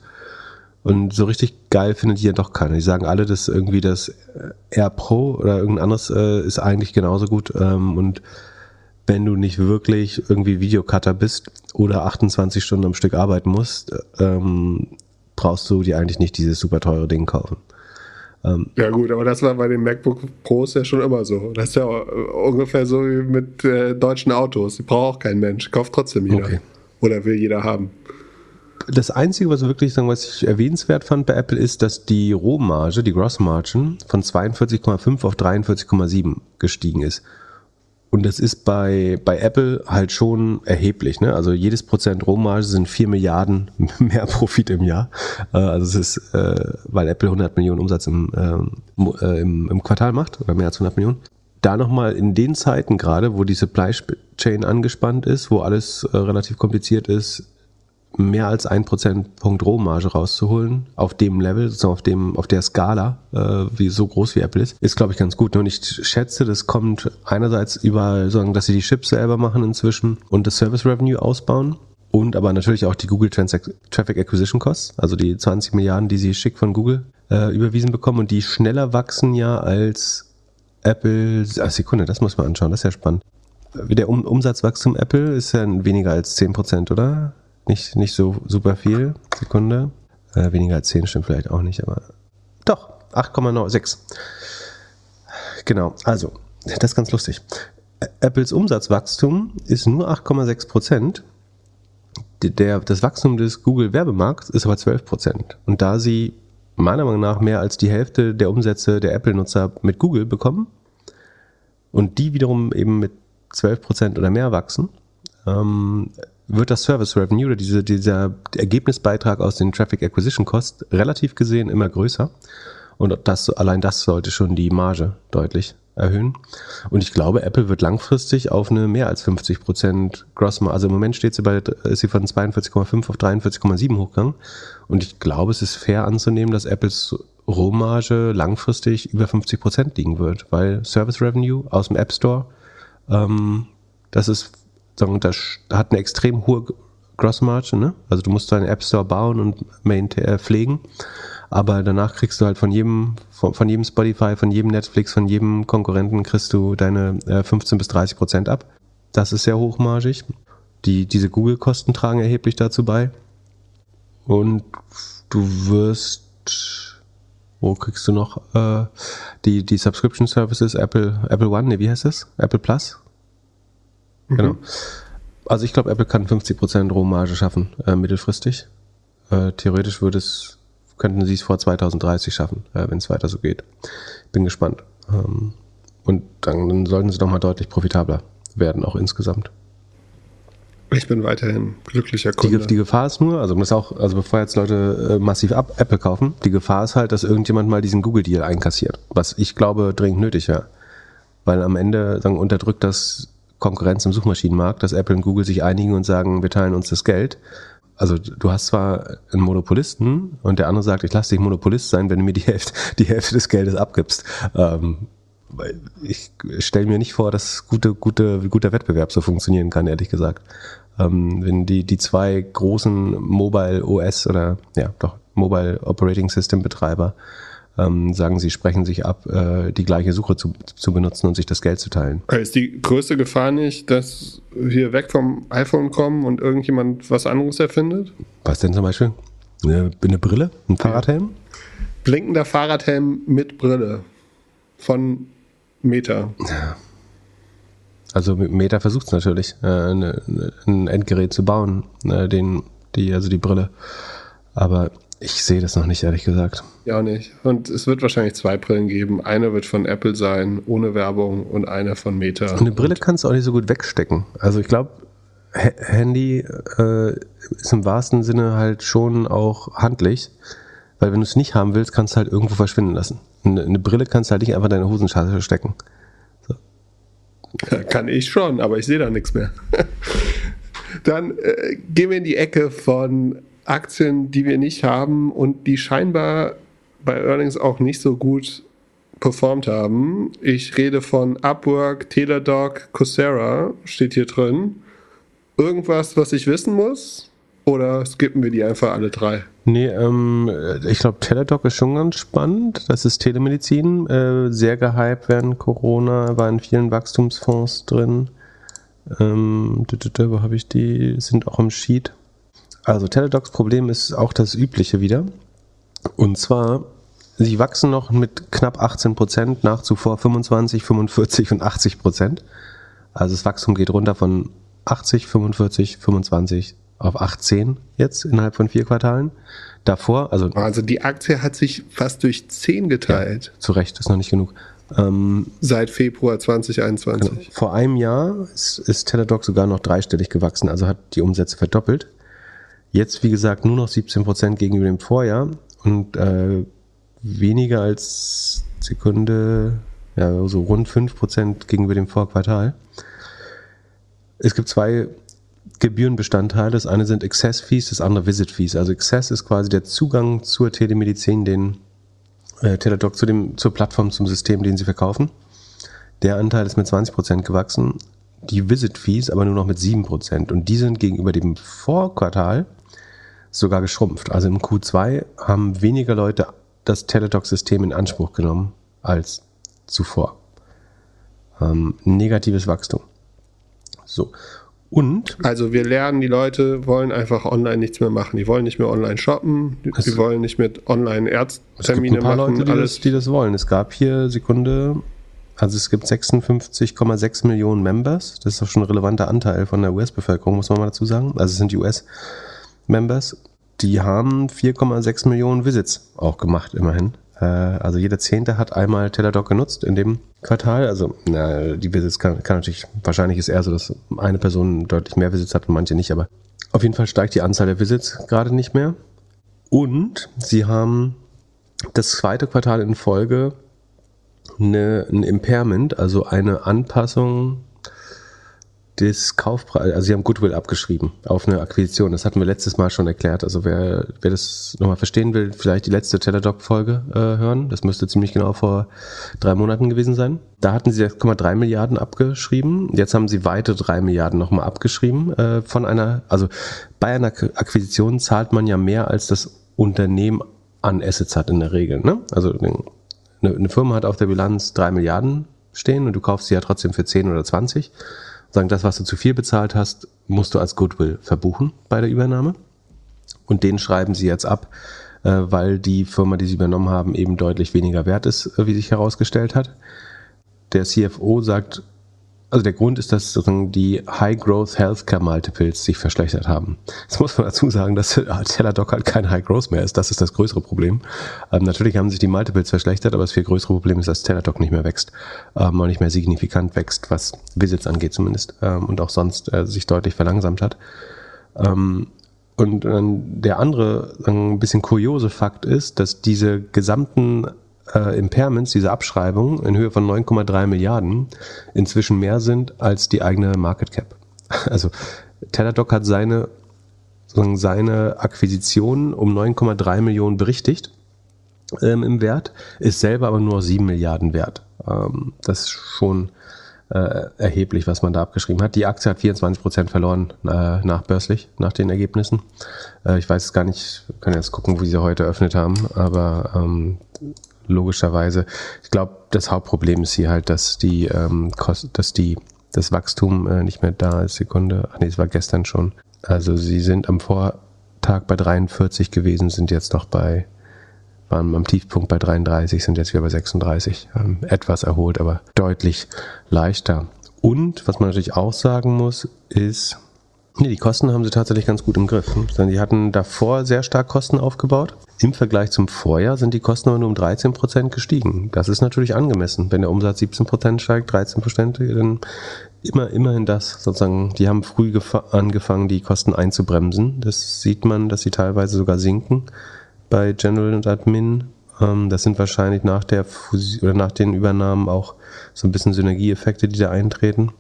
und so richtig geil findet die ja doch keiner. Die sagen alle, dass irgendwie das äh, Air Pro oder irgendein anderes äh, ist eigentlich genauso gut ähm, und wenn du nicht wirklich irgendwie Videocutter bist oder 28 Stunden am Stück arbeiten musst, ähm, brauchst du dir eigentlich nicht dieses super teure Ding kaufen. Ähm, ja gut, aber das war bei den MacBook Pros ja schon immer so. Das ist ja ungefähr so wie mit äh, deutschen Autos. Die braucht auch kein Mensch, kauft trotzdem jeder. Okay. Oder will jeder haben. Das Einzige, was wirklich sagen, was ich erwähnenswert fand bei Apple, ist, dass die Rohmarge, die Gross Margin, von 42,5 auf 43,7 gestiegen ist. Und das ist bei, bei Apple halt schon erheblich. Ne? Also jedes Prozent Rohmarge sind vier Milliarden [laughs] mehr Profit im Jahr. Äh, also es ist, äh, weil Apple 100 Millionen Umsatz im, äh, im, im Quartal macht oder mehr als 100 Millionen. Da nochmal in den Zeiten gerade, wo die Supply Chain angespannt ist, wo alles relativ kompliziert ist, mehr als ein Prozentpunkt Rohmarge rauszuholen, auf dem Level, sozusagen auf dem, auf der Skala, äh, wie so groß wie Apple ist, ist, glaube ich, ganz gut. Und ich schätze, das kommt einerseits über, sagen, dass sie die Chips selber machen inzwischen und das Service Revenue ausbauen. Und aber natürlich auch die Google Traffic Acquisition Costs, also die 20 Milliarden, die sie schick von Google äh, überwiesen bekommen und die schneller wachsen ja als Apple. Ah, Sekunde, das muss man anschauen, das ist ja spannend. Der um Umsatzwachstum Apple ist ja weniger als 10%, oder? Nicht, nicht so super viel. Sekunde. Äh, weniger als 10 stimmt vielleicht auch nicht, aber doch, 8,96. Genau, also, das ist ganz lustig. Apples Umsatzwachstum ist nur 8,6 Prozent. Der, das Wachstum des Google Werbemarkts ist aber 12 Prozent. Und da sie meiner Meinung nach mehr als die Hälfte der Umsätze der Apple-Nutzer mit Google bekommen und die wiederum eben mit 12 Prozent oder mehr wachsen, ähm, wird das Service Revenue oder diese, dieser Ergebnisbeitrag aus den Traffic Acquisition Costs relativ gesehen immer größer. Und das, allein das sollte schon die Marge deutlich erhöhen. Und ich glaube, Apple wird langfristig auf eine mehr als 50 Prozent Grossmarge. Also im Moment steht sie bei, ist sie von 42,5 auf 43,7 hochgegangen. Und ich glaube, es ist fair anzunehmen, dass Apples Rohmarge langfristig über 50 Prozent liegen wird, weil Service Revenue aus dem App Store, ähm, das ist sagen, das hat eine extrem hohe Grossmargin, ne? Also du musst deinen App Store bauen und äh, pflegen. Aber danach kriegst du halt von jedem, von, von, jedem Spotify, von jedem Netflix, von jedem Konkurrenten kriegst du deine äh, 15 bis 30 Prozent ab. Das ist sehr hochmargig. Die, diese Google-Kosten tragen erheblich dazu bei. Und du wirst, wo kriegst du noch äh, die, die Subscription Services, Apple, Apple One, ne, wie heißt das? Apple Plus? Mhm. Genau. Also ich glaube, Apple kann 50% Rohmarge schaffen, äh, mittelfristig. Äh, theoretisch würde es, könnten sie es vor 2030 schaffen, äh, wenn es weiter so geht. Bin gespannt. Ähm, und dann, dann sollten sie nochmal deutlich profitabler werden, auch insgesamt. Ich bin weiterhin glücklicher Kunde. Die, die Gefahr ist nur, also muss auch, also bevor jetzt Leute äh, massiv ab Apple kaufen, die Gefahr ist halt, dass irgendjemand mal diesen Google-Deal einkassiert, was ich glaube dringend nötig wäre. Weil am Ende sagen, unterdrückt das Konkurrenz im Suchmaschinenmarkt, dass Apple und Google sich einigen und sagen, wir teilen uns das Geld. Also du hast zwar einen Monopolisten und der andere sagt, ich lasse dich Monopolist sein, wenn du mir die Hälfte, die Hälfte des Geldes abgibst. Ähm, ich stelle mir nicht vor, dass gute, gute, guter Wettbewerb so funktionieren kann, ehrlich gesagt. Ähm, wenn die, die zwei großen Mobile OS oder ja, doch, Mobile Operating System Betreiber ähm, sagen, sie sprechen sich ab, äh, die gleiche Suche zu, zu benutzen und sich das Geld zu teilen. Ist die größte Gefahr nicht, dass wir weg vom iPhone kommen und irgendjemand was anderes erfindet? Was denn zum Beispiel? Eine, eine Brille? Ein Fahrradhelm? Blinkender Fahrradhelm mit Brille von Meta. Ja. Also Meta versucht es natürlich, äh, eine, ein Endgerät zu bauen, äh, den, die, also die Brille. Aber ich sehe das noch nicht, ehrlich gesagt. Ja, nicht. Und es wird wahrscheinlich zwei Brillen geben. Eine wird von Apple sein, ohne Werbung, und eine von Meta. Eine Brille kannst du auch nicht so gut wegstecken. Also ich glaube, Handy äh, ist im wahrsten Sinne halt schon auch handlich. Weil wenn du es nicht haben willst, kannst du halt irgendwo verschwinden lassen. Eine, eine Brille kannst du halt nicht einfach in deine Hosentasche stecken. So. Kann ich schon, aber ich sehe da nichts mehr. [laughs] Dann äh, gehen wir in die Ecke von Aktien, die wir nicht haben und die scheinbar bei Earnings auch nicht so gut performt haben. Ich rede von Upwork, Teladoc, Coursera, steht hier drin. Irgendwas, was ich wissen muss? Oder skippen wir die einfach alle drei? Nee, ähm, ich glaube, Teladoc ist schon ganz spannend. Das ist Telemedizin. Äh, sehr gehypt während Corona, war in vielen Wachstumsfonds drin. Ähm, wo habe ich die? Sind auch im Sheet. Also Teladocs Problem ist auch das übliche wieder. Und zwar, sie wachsen noch mit knapp 18 Prozent nach zuvor 25, 45 und 80 Prozent. Also das Wachstum geht runter von 80, 45, 25 auf 18 jetzt innerhalb von vier Quartalen. Davor, also. Also die Aktie hat sich fast durch 10 geteilt. Ja, zu Recht, ist noch nicht genug. Ähm, Seit Februar 2021. Genau. Vor einem Jahr ist, ist Teladoc sogar noch dreistellig gewachsen, also hat die Umsätze verdoppelt. Jetzt, wie gesagt, nur noch 17 Prozent gegenüber dem Vorjahr und äh, weniger als Sekunde, ja, so rund 5 Prozent gegenüber dem Vorquartal. Es gibt zwei Gebührenbestandteile. Das eine sind Access Fees, das andere Visit Fees. Also Access ist quasi der Zugang zur Telemedizin, den äh, Teladoc zu dem, zur Plattform, zum System, den sie verkaufen. Der Anteil ist mit 20 Prozent gewachsen. Die Visit Fees aber nur noch mit 7 Prozent. Und die sind gegenüber dem Vorquartal sogar geschrumpft. Also im Q2 haben weniger Leute das Teladoc-System in Anspruch genommen als zuvor. Ähm, negatives Wachstum. So. Und? Also wir lernen, die Leute wollen einfach online nichts mehr machen. Die wollen nicht mehr online shoppen, die wollen nicht mehr online Ärzttermine machen. Es gibt ein paar machen, Leute, die das, die das wollen. Es gab hier Sekunde, also es gibt 56,6 Millionen Members. Das ist doch schon ein relevanter Anteil von der US-Bevölkerung, muss man mal dazu sagen. Also es sind die US- Members, die haben 4,6 Millionen Visits auch gemacht, immerhin. Äh, also jeder Zehnte hat einmal Teladoc genutzt in dem Quartal. Also na, die Visits kann, kann natürlich, wahrscheinlich ist eher so, dass eine Person deutlich mehr Visits hat und manche nicht, aber auf jeden Fall steigt die Anzahl der Visits gerade nicht mehr. Und sie haben das zweite Quartal in Folge eine, ein Impairment, also eine Anpassung des Kaufpreis, also sie haben Goodwill abgeschrieben auf eine Akquisition. Das hatten wir letztes Mal schon erklärt. Also wer, wer das nochmal verstehen will, vielleicht die letzte Teladoc-Folge äh, hören. Das müsste ziemlich genau vor drei Monaten gewesen sein. Da hatten sie 6,3 Milliarden abgeschrieben. Jetzt haben sie weitere drei Milliarden nochmal abgeschrieben äh, von einer, also bei einer Akquisition zahlt man ja mehr, als das Unternehmen an Assets hat in der Regel. Ne? Also eine, eine Firma hat auf der Bilanz drei Milliarden stehen und du kaufst sie ja trotzdem für 10 oder 20 sagen, das, was du zu viel bezahlt hast, musst du als Goodwill verbuchen bei der Übernahme. Und den schreiben sie jetzt ab, äh, weil die Firma, die sie übernommen haben, eben deutlich weniger wert ist, äh, wie sich herausgestellt hat. Der CFO sagt, also der Grund ist, dass die High Growth Healthcare Multiples sich verschlechtert haben. Jetzt muss man dazu sagen, dass Teladoc halt kein High Growth mehr ist. Das ist das größere Problem. Ähm, natürlich haben sich die Multiples verschlechtert, aber das viel größere Problem ist, dass Teladoc nicht mehr wächst. Ähm, und nicht mehr signifikant wächst, was Visits angeht zumindest. Ähm, und auch sonst äh, sich deutlich verlangsamt hat. Ähm, und äh, der andere, ein bisschen kuriose Fakt ist, dass diese gesamten äh, Impairments, diese Abschreibungen in Höhe von 9,3 Milliarden inzwischen mehr sind als die eigene Market Cap. [laughs] Also Teladoc hat seine, sozusagen seine Akquisition um 9,3 Millionen berichtigt ähm, im Wert, ist selber aber nur 7 Milliarden wert. Ähm, das ist schon äh, erheblich, was man da abgeschrieben hat. Die Aktie hat 24 Prozent verloren äh, nachbörslich, nach den Ergebnissen. Äh, ich weiß es gar nicht, können jetzt gucken, wie sie heute eröffnet haben, aber ähm, logischerweise, ich glaube, das Hauptproblem ist hier halt, dass die, ähm, Kost, dass die das Wachstum äh, nicht mehr da ist. Sekunde, ach nee, es war gestern schon. Also sie sind am Vortag bei 43 gewesen, sind jetzt noch bei waren am Tiefpunkt bei 33, sind jetzt wieder bei 36. Ähm, etwas erholt, aber deutlich leichter. Und was man natürlich auch sagen muss, ist, nee, die Kosten haben sie tatsächlich ganz gut im Griff. Die hatten davor sehr stark Kosten aufgebaut. Im Vergleich zum Vorjahr sind die Kosten aber nur um 13 Prozent gestiegen. Das ist natürlich angemessen. Wenn der Umsatz 17 Prozent steigt, 13 Prozent, dann immer, immerhin das sozusagen. Die haben früh angefangen, die Kosten einzubremsen. Das sieht man, dass sie teilweise sogar sinken bei General und Admin. Ähm, das sind wahrscheinlich nach der Fusion oder nach den Übernahmen auch so ein bisschen Synergieeffekte, die da eintreten.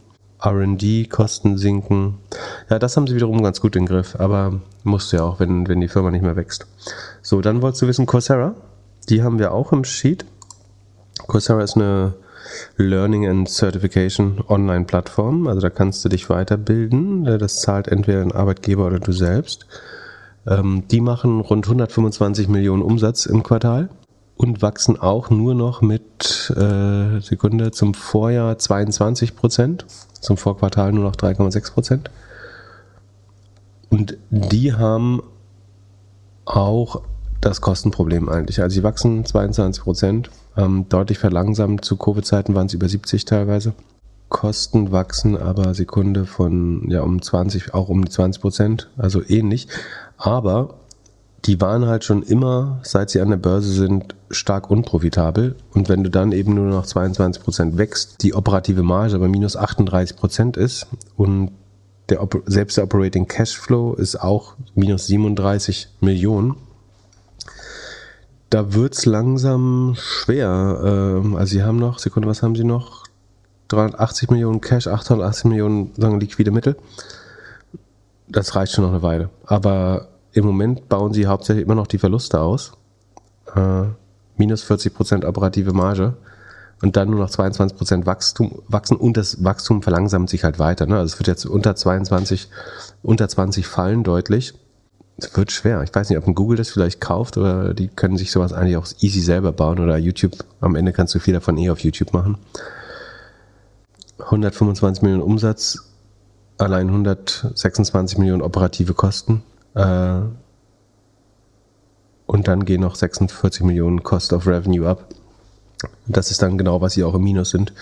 RD-Kosten sinken. Ja, das haben sie wiederum ganz gut im Griff, aber musst ja auch, wenn, wenn die Firma nicht mehr wächst. So, dann wolltest du wissen, Coursera. Die haben wir auch im Sheet. Coursera ist eine Learning and Certification Online-Plattform. Also da kannst du dich weiterbilden. Das zahlt entweder ein Arbeitgeber oder du selbst. Ähm, die machen rund 125 Millionen Umsatz im Quartal und wachsen auch nur noch mit äh, Sekunde zum Vorjahr 22 Prozent, zum Vorquartal nur noch 3,6 Prozent. Und die haben auch das Kostenproblem eigentlich. Also sie wachsen 22 Prozent, ähm, deutlich verlangsamt. Zu Covid-Zeiten waren es über 70 teilweise. Kosten wachsen aber Sekunde von ja um 20, auch um die 20 Prozent, also ähnlich. Aber die waren halt schon immer, seit sie an der Börse sind, stark unprofitabel. Und wenn du dann eben nur noch 22 Prozent wächst, die operative Marge aber minus 38 Prozent ist und der, selbst der Operating Cashflow ist auch minus 37 Millionen, da wird's langsam schwer. Ähm, also sie haben noch, Sekunde, was haben sie noch? 380 Millionen Cash, 880 Millionen sagen liquide Mittel. Das reicht schon noch eine Weile. Aber im Moment bauen sie hauptsächlich immer noch die Verluste aus. Äh, minus 40 Prozent operative Marge und dann nur noch 22 Prozent Wachstum, wachsen und das Wachstum verlangsamt sich halt weiter. Ne? Also es wird jetzt unter 22, unter 20 fallen deutlich. Es wird schwer. Ich weiß nicht, ob ein Google das vielleicht kauft oder die können sich sowas eigentlich auch easy selber bauen oder YouTube. Am Ende kannst du viel davon eh auf YouTube machen. 125 Millionen Umsatz, allein 126 Millionen operative Kosten. Äh, und dann gehen noch 46 Millionen Cost of Revenue ab. Das ist dann genau, was sie auch im Minus sind.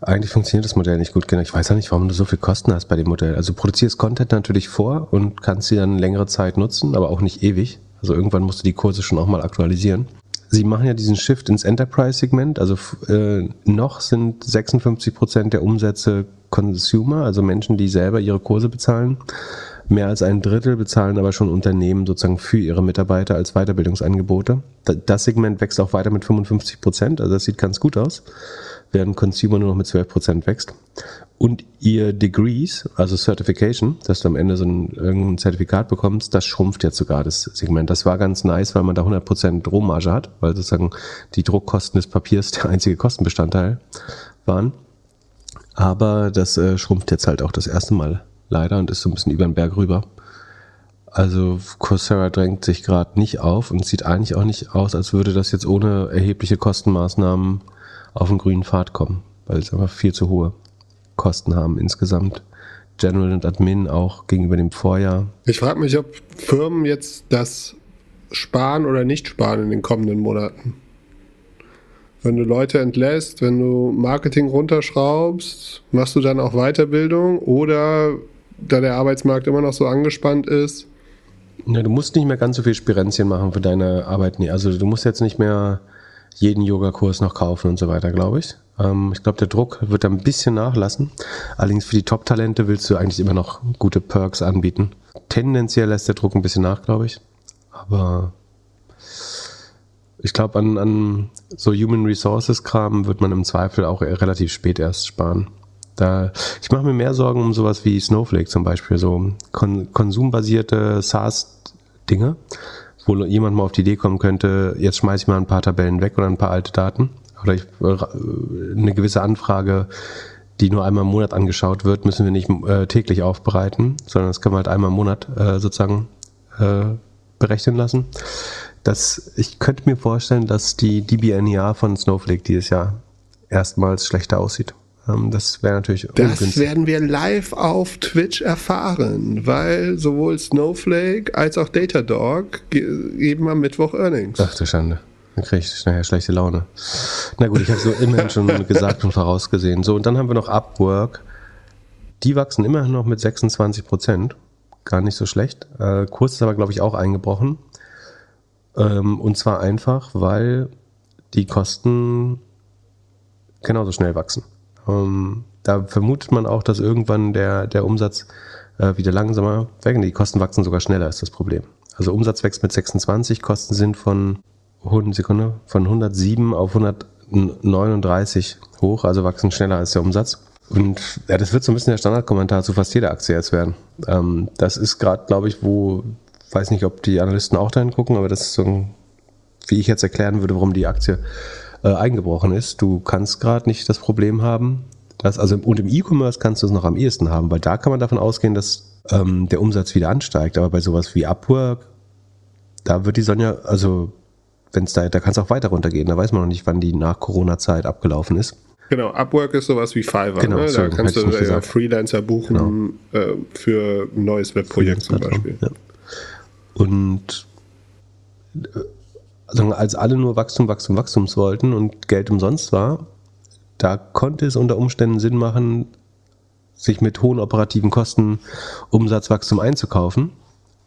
Eigentlich funktioniert das Modell nicht gut genug. Ich weiß auch nicht, warum du so viel Kosten hast bei dem Modell. Also du produzierst Content natürlich vor und kannst sie dann längere Zeit nutzen, aber auch nicht ewig. Also irgendwann musst du die Kurse schon auch mal aktualisieren. Sie machen ja diesen Shift ins Enterprise-Segment. Also äh, noch sind 56 Prozent der Umsätze Consumer, also Menschen, die selber ihre Kurse bezahlen. Mehr als ein Drittel bezahlen aber schon Unternehmen sozusagen für ihre Mitarbeiter als Weiterbildungsangebote. Das Segment wächst auch weiter mit 55 Prozent, also das sieht ganz gut aus, während Consumer nur noch mit 12 Prozent wächst. Und ihr Degrees, also Certification, dass du am Ende so ein, irgendein Zertifikat bekommst, das schrumpft jetzt sogar das Segment. Das war ganz nice, weil man da 100 Prozent Rohmarge hat, weil sozusagen die Druckkosten des Papiers der einzige Kostenbestandteil waren. Aber das äh, schrumpft jetzt halt auch das erste Mal leider und ist so ein bisschen über den Berg rüber. Also Coursera drängt sich gerade nicht auf und sieht eigentlich auch nicht aus, als würde das jetzt ohne erhebliche Kostenmaßnahmen auf den grünen Pfad kommen, weil es einfach viel zu hohe Kosten haben insgesamt. General und Admin auch gegenüber dem Vorjahr. Ich frage mich, ob Firmen jetzt das sparen oder nicht sparen in den kommenden Monaten. Wenn du Leute entlässt, wenn du Marketing runterschraubst, machst du dann auch Weiterbildung oder da der Arbeitsmarkt immer noch so angespannt ist. Ja, du musst nicht mehr ganz so viel Spirenzien machen für deine Arbeit. Also du musst jetzt nicht mehr jeden Yogakurs noch kaufen und so weiter, glaube ich. Ähm, ich glaube, der Druck wird da ein bisschen nachlassen. Allerdings für die Top-Talente willst du eigentlich immer noch gute Perks anbieten. Tendenziell lässt der Druck ein bisschen nach, glaube ich. Aber ich glaube, an, an so Human Resources Kram wird man im Zweifel auch relativ spät erst sparen. Da, ich mache mir mehr Sorgen um sowas wie Snowflake zum Beispiel, so kon konsumbasierte SaaS-Dinge, wo jemand mal auf die Idee kommen könnte, jetzt schmeiße ich mal ein paar Tabellen weg oder ein paar alte Daten oder ich, äh, eine gewisse Anfrage, die nur einmal im Monat angeschaut wird, müssen wir nicht äh, täglich aufbereiten, sondern das können wir halt einmal im Monat äh, sozusagen äh, berechnen lassen. Das, ich könnte mir vorstellen, dass die DBNEA von Snowflake dieses Jahr erstmals schlechter aussieht. Ähm, das wäre natürlich Das ungünstig. werden wir live auf Twitch erfahren, weil sowohl Snowflake als auch Datadog geben am Mittwoch Earnings. Ach du Schande. Dann kriege ich nachher schlechte Laune. Na gut, ich habe so immerhin schon [laughs] gesagt und vorausgesehen. So, und dann haben wir noch Upwork. Die wachsen immerhin noch mit 26 Prozent. Gar nicht so schlecht. Äh, Kurs ist aber, glaube ich, auch eingebrochen. Ähm, und zwar einfach, weil die Kosten genauso schnell wachsen. Ähm, da vermutet man auch, dass irgendwann der, der Umsatz äh, wieder langsamer weg. Die Kosten wachsen sogar schneller, ist das Problem. Also Umsatz wächst mit 26, Kosten sind von, Sekunde, von 107 auf 139 hoch, also wachsen schneller als der Umsatz. Und ja, das wird so ein bisschen der Standardkommentar zu fast jeder Aktie jetzt werden. Ähm, das ist gerade, glaube ich, wo, weiß nicht, ob die Analysten auch dahin gucken, aber das ist so ein, wie ich jetzt erklären würde, warum die Aktie äh, eingebrochen ist. Du kannst gerade nicht das Problem haben, dass, also und im E-Commerce kannst du es noch am ehesten haben, weil da kann man davon ausgehen, dass ähm, der Umsatz wieder ansteigt. Aber bei sowas wie Upwork, da wird die Sonja, also wenn es da, da kann es auch weiter runtergehen. Da weiß man noch nicht, wann die nach Corona-Zeit abgelaufen ist. Genau, Upwork ist sowas wie Fiverr. Genau, ne? Da kannst du ja Freelancer buchen genau. äh, für ein neues Webprojekt zum Beispiel. Ja. Und äh, also als alle nur Wachstum, Wachstum, Wachstums wollten und Geld umsonst war, da konnte es unter Umständen Sinn machen, sich mit hohen operativen Kosten Umsatzwachstum einzukaufen.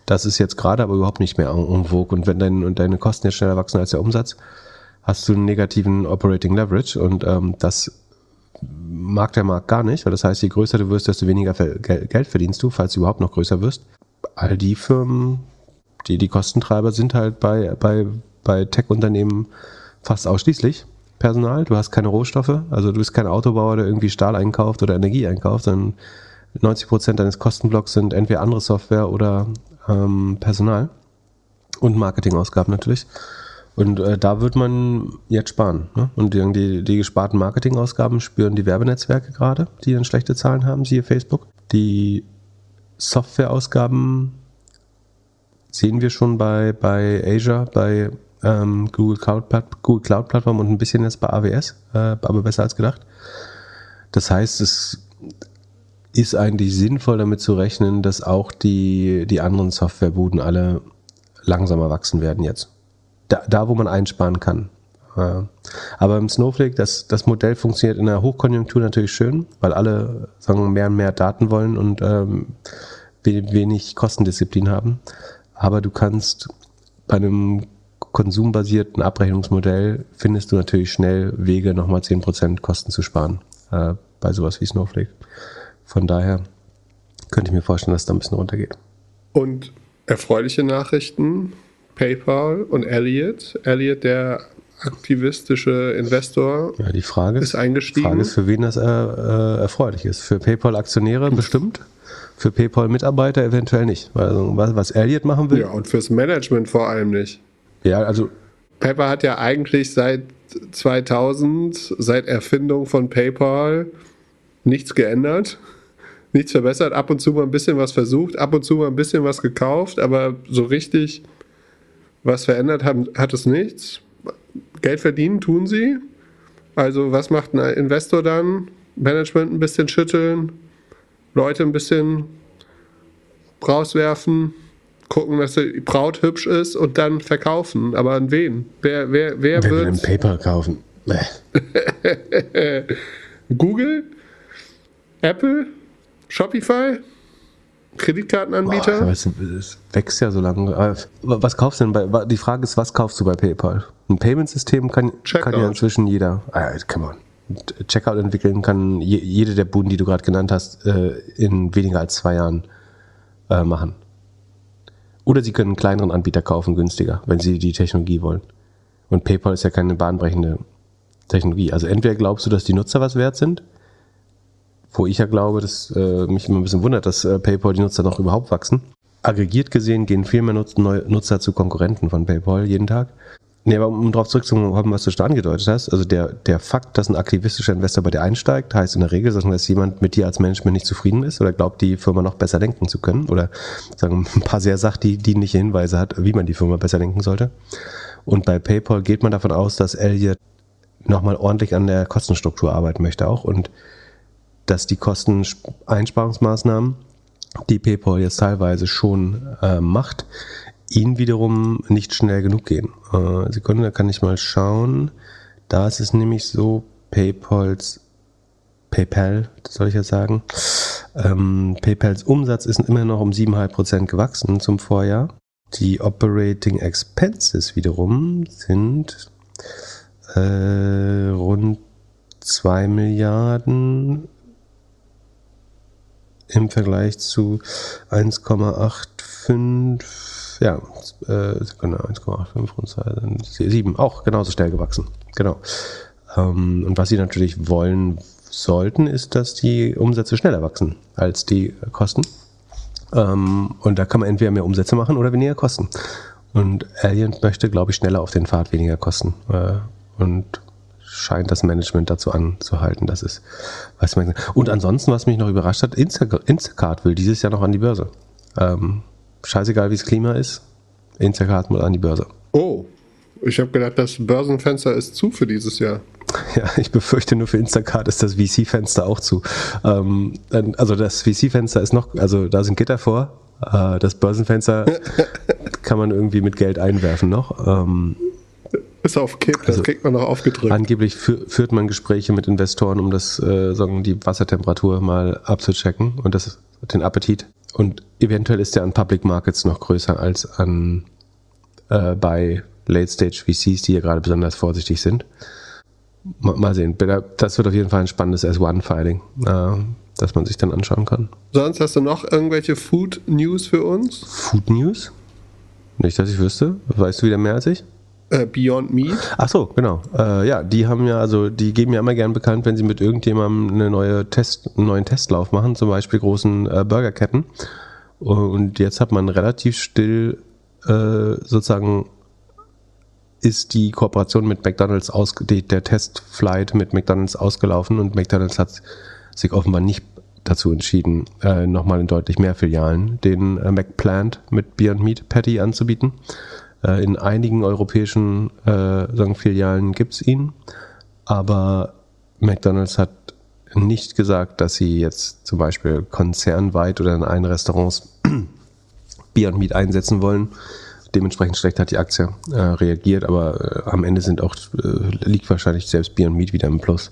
Das ist jetzt gerade aber überhaupt nicht mehr en. Und wenn dein, und deine Kosten jetzt schneller wachsen als der Umsatz, hast du einen negativen Operating Leverage. Und ähm, das mag der Markt gar nicht, weil das heißt, je größer du wirst, desto weniger Geld verdienst du, falls du überhaupt noch größer wirst. All die Firmen, die die Kostentreiber sind halt bei, bei bei Tech-Unternehmen fast ausschließlich Personal. Du hast keine Rohstoffe, also du bist kein Autobauer, der irgendwie Stahl einkauft oder Energie einkauft, sondern 90 Prozent deines Kostenblocks sind entweder andere Software oder ähm, Personal und Marketingausgaben natürlich. Und äh, da wird man jetzt sparen. Ne? Und die, die gesparten Marketingausgaben spüren die Werbenetzwerke gerade, die dann schlechte Zahlen haben, siehe Facebook. Die Softwareausgaben sehen wir schon bei, bei Asia, bei ähm, Google, Cloud, Google Cloud Plattform und ein bisschen jetzt bei AWS, äh, aber besser als gedacht. Das heißt, es ist eigentlich sinnvoll damit zu rechnen, dass auch die, die anderen Softwarebuden alle langsamer wachsen werden jetzt. Da, da wo man einsparen kann. Äh, aber im Snowflake, das, das Modell funktioniert in der Hochkonjunktur natürlich schön, weil alle sagen, mehr und mehr Daten wollen und ähm, wenig Kostendisziplin haben. Aber du kannst bei einem konsumbasierten Abrechnungsmodell findest du natürlich schnell Wege, nochmal 10% Kosten zu sparen äh, bei sowas wie Snowflake. Von daher könnte ich mir vorstellen, dass es da ein bisschen runtergeht. Und erfreuliche Nachrichten, PayPal und Elliot. Elliot, der aktivistische Investor, ja, die Frage ist, ist eingestiegen. Die Frage ist, für wen das äh, äh, erfreulich ist. Für PayPal-Aktionäre bestimmt, für PayPal-Mitarbeiter eventuell nicht. Also, was, was Elliot machen will. Ja, und fürs Management vor allem nicht. Ja, also. Pepper hat ja eigentlich seit 2000, seit Erfindung von PayPal, nichts geändert, nichts verbessert, ab und zu mal ein bisschen was versucht, ab und zu mal ein bisschen was gekauft, aber so richtig was verändert haben, hat es nichts. Geld verdienen tun sie. Also was macht ein Investor dann? Management ein bisschen schütteln, Leute ein bisschen rauswerfen, gucken, dass die Braut hübsch ist und dann verkaufen. Aber an wen? Wer, wer, wer, wer wird. Will Paper kaufen. [laughs] Google? Apple? Shopify? Kreditkartenanbieter? Boah, es wächst ja so lange. Was kaufst du denn bei, die Frage ist, was kaufst du bei PayPal? Ein Payment-System kann, kann ja inzwischen jeder, ah, come on. Checkout entwickeln kann jede der Buden, die du gerade genannt hast, äh, in weniger als zwei Jahren äh, machen. Oder Sie können einen kleineren Anbieter kaufen, günstiger, wenn Sie die Technologie wollen. Und PayPal ist ja keine bahnbrechende Technologie. Also entweder glaubst du, dass die Nutzer was wert sind, wo ich ja glaube, dass äh, mich immer ein bisschen wundert, dass äh, PayPal die Nutzer noch überhaupt wachsen. Aggregiert gesehen gehen viel mehr Nutzer zu Konkurrenten von PayPal jeden Tag. Nee, aber um darauf zurückzukommen, was du schon angedeutet hast, also der, der Fakt, dass ein aktivistischer Investor bei dir einsteigt, heißt in der Regel, dass jemand mit dir als Management nicht zufrieden ist oder glaubt, die Firma noch besser denken zu können oder sagen ein paar sehr sachdienliche Hinweise hat, wie man die Firma besser denken sollte. Und bei PayPal geht man davon aus, dass Elliot nochmal ordentlich an der Kostenstruktur arbeiten möchte auch und dass die Kosteneinsparungsmaßnahmen, die PayPal jetzt teilweise schon äh, macht, ihn wiederum nicht schnell genug gehen. Äh, Sekunde, da kann ich mal schauen. Da ist es nämlich so, PayPals, PayPal, soll ich ja sagen, ähm, PayPals Umsatz ist immer noch um 7,5% gewachsen zum Vorjahr. Die Operating Expenses wiederum sind äh, rund 2 Milliarden im Vergleich zu 1,85 ja, äh, genau, 1,85 und 2 7, auch genauso schnell gewachsen. Genau. Ähm, und was sie natürlich wollen sollten, ist, dass die Umsätze schneller wachsen als die Kosten. Ähm, und da kann man entweder mehr Umsätze machen oder weniger Kosten. Und Alien möchte, glaube ich, schneller auf den Pfad weniger Kosten. Äh, und scheint das Management dazu anzuhalten, dass es, weiß man. Und ansonsten, was mich noch überrascht hat, Instacart will dieses Jahr noch an die Börse. Ähm, scheißegal wie das Klima ist, Instacart mal an die Börse. Oh, ich habe gedacht, das Börsenfenster ist zu für dieses Jahr. [laughs] Ja, ich befürchte nur für Instacart ist das VC-Fenster auch zu. Ähm, also das VC-Fenster ist noch, also da sind Gitter vor. Äh, das Börsenfenster [laughs] kann man irgendwie mit Geld einwerfen noch. Ähm, ist auf Kipp, das also kriegt man noch aufgedrückt. Angeblich führt man Gespräche mit Investoren, um das, äh, sagen, die Wassertemperatur mal abzuchecken und das, den Appetit. Und eventuell ist der an Public Markets noch größer als an äh, bei Late Stage VCs, die ja gerade besonders vorsichtig sind. Mal, mal sehen. Das wird auf jeden Fall ein spannendes S1-Filing, äh, das man sich dann anschauen kann. Sonst hast du noch irgendwelche Food News für uns? Food News? Nicht, dass ich wüsste. Weißt du wieder mehr als ich? Äh, Beyond Meat. Ach so, genau. Äh, ja, die haben ja, also die geben ja immer gern bekannt, wenn sie mit irgendjemandem eine neue Test, einen neuen Testlauf machen, zum Beispiel großen äh, Burgerketten. Und jetzt hat man relativ still äh, sozusagen ist die Kooperation mit McDonalds aus, der Testflight mit McDonalds ausgelaufen und McDonalds hat sich offenbar nicht dazu entschieden, äh, nochmal in deutlich mehr Filialen den äh, McPlant mit Beyond Meat Patty anzubieten. Äh, in einigen europäischen äh, sagen, Filialen gibt es ihn, aber McDonald's hat nicht gesagt, dass sie jetzt zum Beispiel konzernweit oder in allen Restaurants [clears throat] Beyond Meat einsetzen wollen. Dementsprechend schlecht hat die Aktie äh, reagiert, aber äh, am Ende sind auch, äh, liegt wahrscheinlich selbst Beyond Meat wieder im Plus,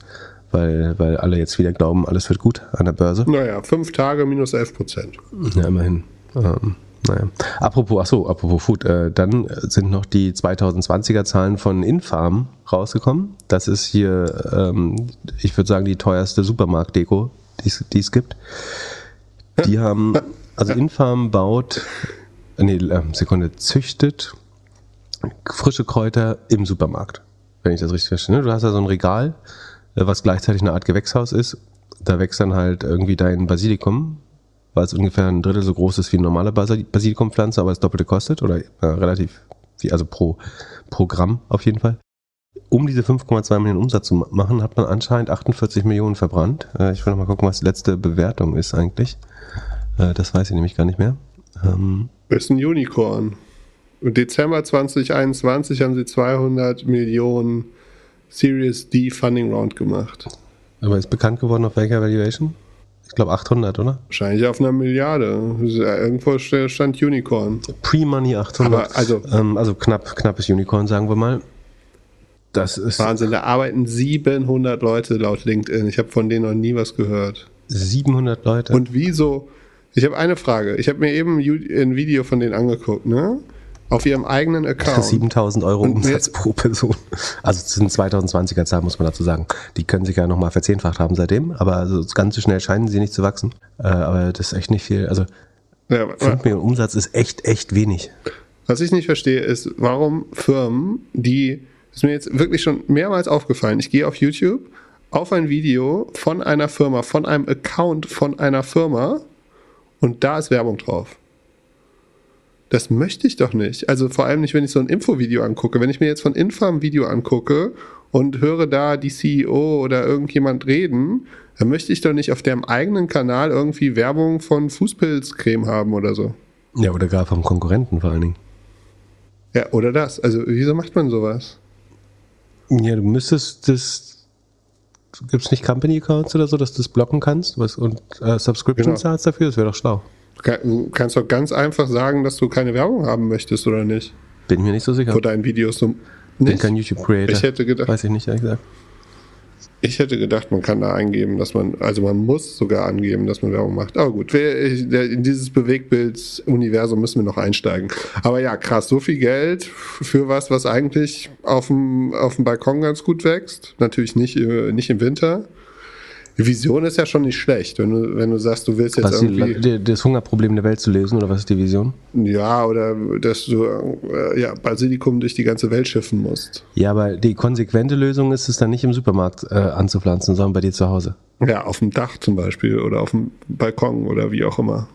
weil, weil alle jetzt wieder glauben, alles wird gut an der Börse. Naja, fünf Tage minus elf Prozent. Ja, immerhin. Ähm, naja. Apropos, ach so, apropos Food, äh, dann sind noch die 2020er Zahlen von Infarm rausgekommen. Das ist hier, ähm, ich würde sagen, die teuerste Supermarktdeko, die es gibt. Die [laughs] haben, also Infarm baut, nee, äh, Sekunde, züchtet frische Kräuter im Supermarkt, wenn ich das richtig verstehe. Du hast da so ein Regal, äh, was gleichzeitig eine Art Gewächshaus ist. Da wächst dann halt irgendwie dein Basilikum weil es ungefähr ein Drittel so groß ist wie eine normale Basilikumpflanze, aber es doppelte kostet oder äh, relativ viel, also pro, pro Gramm auf jeden Fall. Um diese 5,2 Millionen Umsatz zu machen, hat man anscheinend 48 Millionen verbrannt. Äh, ich will noch mal gucken, was die letzte Bewertung ist eigentlich. Äh, das weiß ich nämlich gar nicht mehr. Ähm, ist ein Unicorn. Im Dezember 2021 haben sie 200 Millionen Series D Funding Round gemacht. Aber ist bekannt geworden auf welcher Valuation? Ich glaube 800, oder? Wahrscheinlich auf einer Milliarde. Irgendwo stand Unicorn. Pre-Money 800. Aber also, ähm, also knapp, knappes Unicorn, sagen wir mal. Das ist Wahnsinn, da arbeiten 700 Leute laut LinkedIn. Ich habe von denen noch nie was gehört. 700 Leute? Und wieso? Ich habe eine Frage. Ich habe mir eben ein Video von denen angeguckt, ne? Auf ihrem eigenen Account. [laughs] 7000 Euro Umsatz pro Person. Also es sind 2020er Zahlen, muss man dazu sagen. Die können sich ja nochmal verzehnfacht haben seitdem, aber also ganz so schnell scheinen sie nicht zu wachsen. Äh, aber das ist echt nicht viel. Also ja, 5 Millionen Umsatz ist echt, echt wenig. Was ich nicht verstehe, ist, warum Firmen, die, das ist mir jetzt wirklich schon mehrmals aufgefallen, ich gehe auf YouTube auf ein Video von einer Firma, von einem Account von einer Firma und da ist Werbung drauf. Das möchte ich doch nicht. Also vor allem nicht, wenn ich so ein Infovideo angucke. Wenn ich mir jetzt von Infa ein Video angucke und höre da die CEO oder irgendjemand reden, dann möchte ich doch nicht auf deren eigenen Kanal irgendwie Werbung von Fußpilzcreme haben oder so. Ja, oder gar vom Konkurrenten vor allen Dingen. Ja, oder das. Also, wieso macht man sowas? Ja, du müsstest das. Gibt es nicht Company Accounts oder so, dass du das blocken kannst was, und äh, Subscription Genau. zahlst dafür? Das wäre doch schlau. Du kannst doch ganz einfach sagen, dass du keine Werbung haben möchtest, oder nicht? Bin mir nicht so sicher. Vor deinen Videos so. Bin Nicht? kein YouTube-Creator. Ich hätte gedacht, Weiß ich nicht, ehrlich gesagt. ich hätte gedacht, man kann da eingeben, dass man, also man muss sogar angeben, dass man Werbung macht. Aber gut, in dieses Bewegtbild-Universum müssen wir noch einsteigen. Aber ja, krass, so viel Geld für was, was eigentlich auf dem, auf dem Balkon ganz gut wächst. Natürlich nicht, äh, nicht im Winter. Die Vision ist ja schon nicht schlecht, wenn du, wenn du sagst, du willst jetzt Was irgendwie. die, das Hungerproblem der Welt zu lösen oder was ist die Vision? Ja, oder dass du äh, ja, Basilikum durch die ganze Welt schiffen musst. Ja, aber die konsequente Lösung ist es dann nicht im Supermarkt äh, anzupflanzen, sondern bei dir zu Hause. Ja, auf dem Dach zum Beispiel oder auf dem Balkon oder wie auch immer.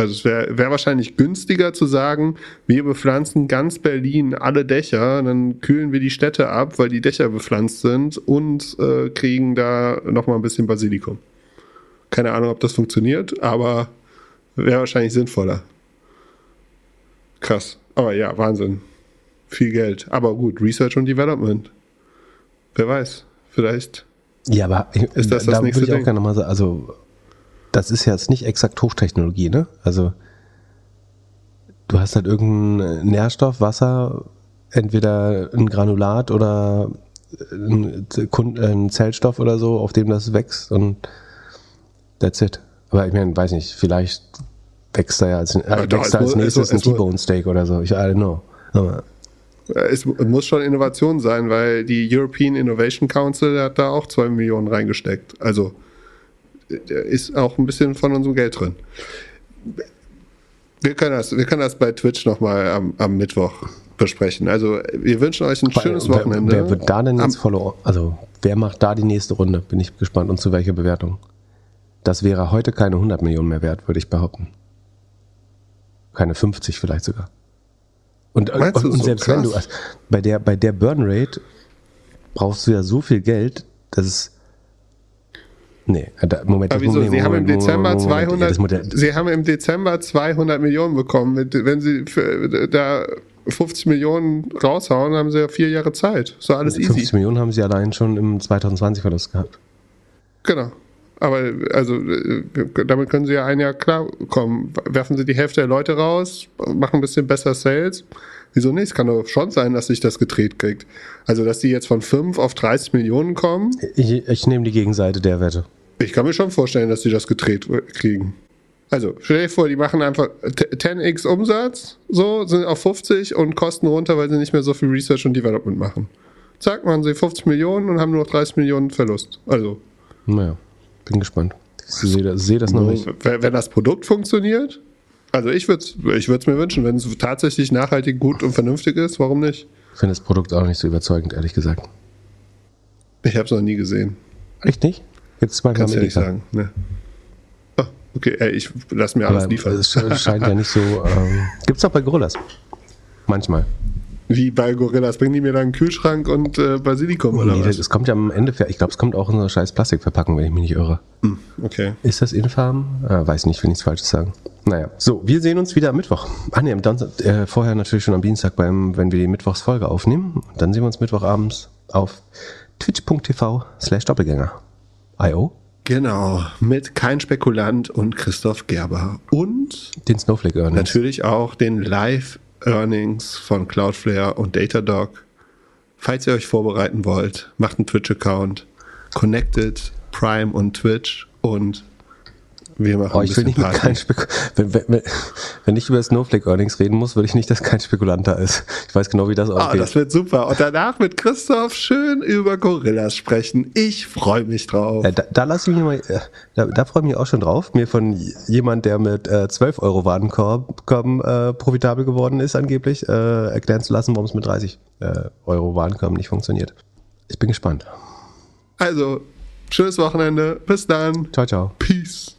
Also es wäre wär wahrscheinlich günstiger zu sagen, wir bepflanzen ganz Berlin alle Dächer, dann kühlen wir die Städte ab, weil die Dächer bepflanzt sind und äh, kriegen da nochmal ein bisschen Basilikum. Keine Ahnung, ob das funktioniert, aber wäre wahrscheinlich sinnvoller. Krass. Aber ja, Wahnsinn. Viel Geld. Aber gut, Research und Development. Wer weiß, vielleicht Ja, aber Ist das das da nächste würde ich auch Ding? gerne mal sagen, also das ist jetzt nicht exakt Hochtechnologie, ne? Also du hast halt irgendeinen Nährstoff, Wasser, entweder ein Granulat oder ein, Zellstoff oder so, auf dem das wächst und that's it. Aber ich meine, weiß nicht, vielleicht wächst da ja als, äh, da als muss- nächstes es ein es T-Bone Steak oder so. Ich I don't know. Aber Es muss schon Innovation sein, weil die European Innovation Council hat da auch zwei Millionen reingesteckt. Also ist auch ein bisschen von unserem Geld drin. Wir können das, wir können das bei Twitch nochmal am, am Mittwoch besprechen. Also wir wünschen euch ein schönes wer, Wochenende. Wer wird da denn jetzt Am- Follow? Also wer macht da die nächste Runde? Bin ich gespannt und zu welcher Bewertung. Das wäre heute keine 100 Millionen mehr wert, würde ich behaupten. Keine 50 vielleicht sogar. Und, Meinst und, und so selbst wenn du krass? bei der bei der Burn Rate brauchst du ja so viel Geld, dass es Nee, Moment, Aber wieso? Moment, Sie haben im Moment, Dezember Moment, Moment, ja, 200, das Modell, Sie haben im Dezember 200 Millionen bekommen. Wenn Sie für, da 50 Millionen raushauen, haben Sie ja vier Jahre Zeit. So alles 50 easy. Millionen haben sie allein schon im 2020 Verlust gehabt. Genau. Aber also äh, damit können Sie ja ein Jahr klarkommen. Werfen Sie die Hälfte der Leute raus, machen ein bisschen besser Sales. Wieso nicht? Es kann doch schon sein, dass sich das gedreht kriegt. Also, dass die jetzt von 5 auf 30 Millionen kommen, Ich, ich nehme die Gegenseite der Wette. Ich kann mir schon vorstellen, dass die das gedreht kriegen. Also, stell dir vor, die machen einfach 10x Umsatz, so, sind auf 50 und Kosten runter, weil sie nicht mehr so viel Research und Development machen. Zack, machen sie 50 Millionen und haben nur noch 30 Millionen Verlust. Also, Naja, bin gespannt. Ich sehe das, sehe das noch nicht. wenn wenn das Produkt funktioniert, also ich würde es ich würd's mir wünschen, wenn es tatsächlich nachhaltig gut und vernünftig ist, warum nicht? Ich finde das Produkt auch nicht so überzeugend, ehrlich gesagt. Ich habe es noch nie gesehen. Echt nicht? Gibt es manchmal Kannst du ja nicht sagen. Ne. Ah, okay, ey, ich lass mir alles Aber liefern. es sch- scheint ja nicht so. Ähm, Gibt es auch bei Gorillas. Manchmal. Wie bei Gorillas, bringen die mir dann einen Kühlschrank und äh, Basilikum oder Nee, was? es kommt ja am Ende, ich glaube, es kommt auch in so einer scheiß Plastikverpackung, wenn ich mich nicht irre. Okay. Ist das infam? Äh, weiß nicht, will nichts Falsches sagen. Naja, so, wir sehen uns wieder am Mittwoch. Ah ne, äh, vorher natürlich schon am Dienstag, beim, wenn wir die Mittwochsfolge aufnehmen. Dann sehen wir uns Mittwochabends auf twitch.tv slash Doppelgänger. IO, Genau, mit Kein Spekulant und Christoph Gerber. Und den Snowflake Earnings. natürlich auch den Live-Earnings von Cloudflare und Datadog. Falls ihr euch vorbereiten wollt, macht einen Twitch-Account, connected Prime und Twitch und wir machen Oh, ich will nicht mit kein Spek wenn, wenn, wenn- wenn ich über Snowflake Earnings reden muss, würde ich nicht, dass kein Spekulant da ist. Ich weiß genau, wie das Ah, ausgeht. das wird super. Und danach mit Christoph schön über Gorillas sprechen. Ich freue mich drauf. Äh, da, da lasse ich mich mal, äh, da, da freue ich mich auch schon drauf, mir von jemand, der mit äh, 12 Euro Warenkorb äh, profitabel geworden ist, angeblich, äh, erklären zu lassen, warum es mit 30 äh, Euro Warenkorb nicht funktioniert. Ich bin gespannt. Also, schönes Wochenende. Bis dann. Ciao, ciao. Peace.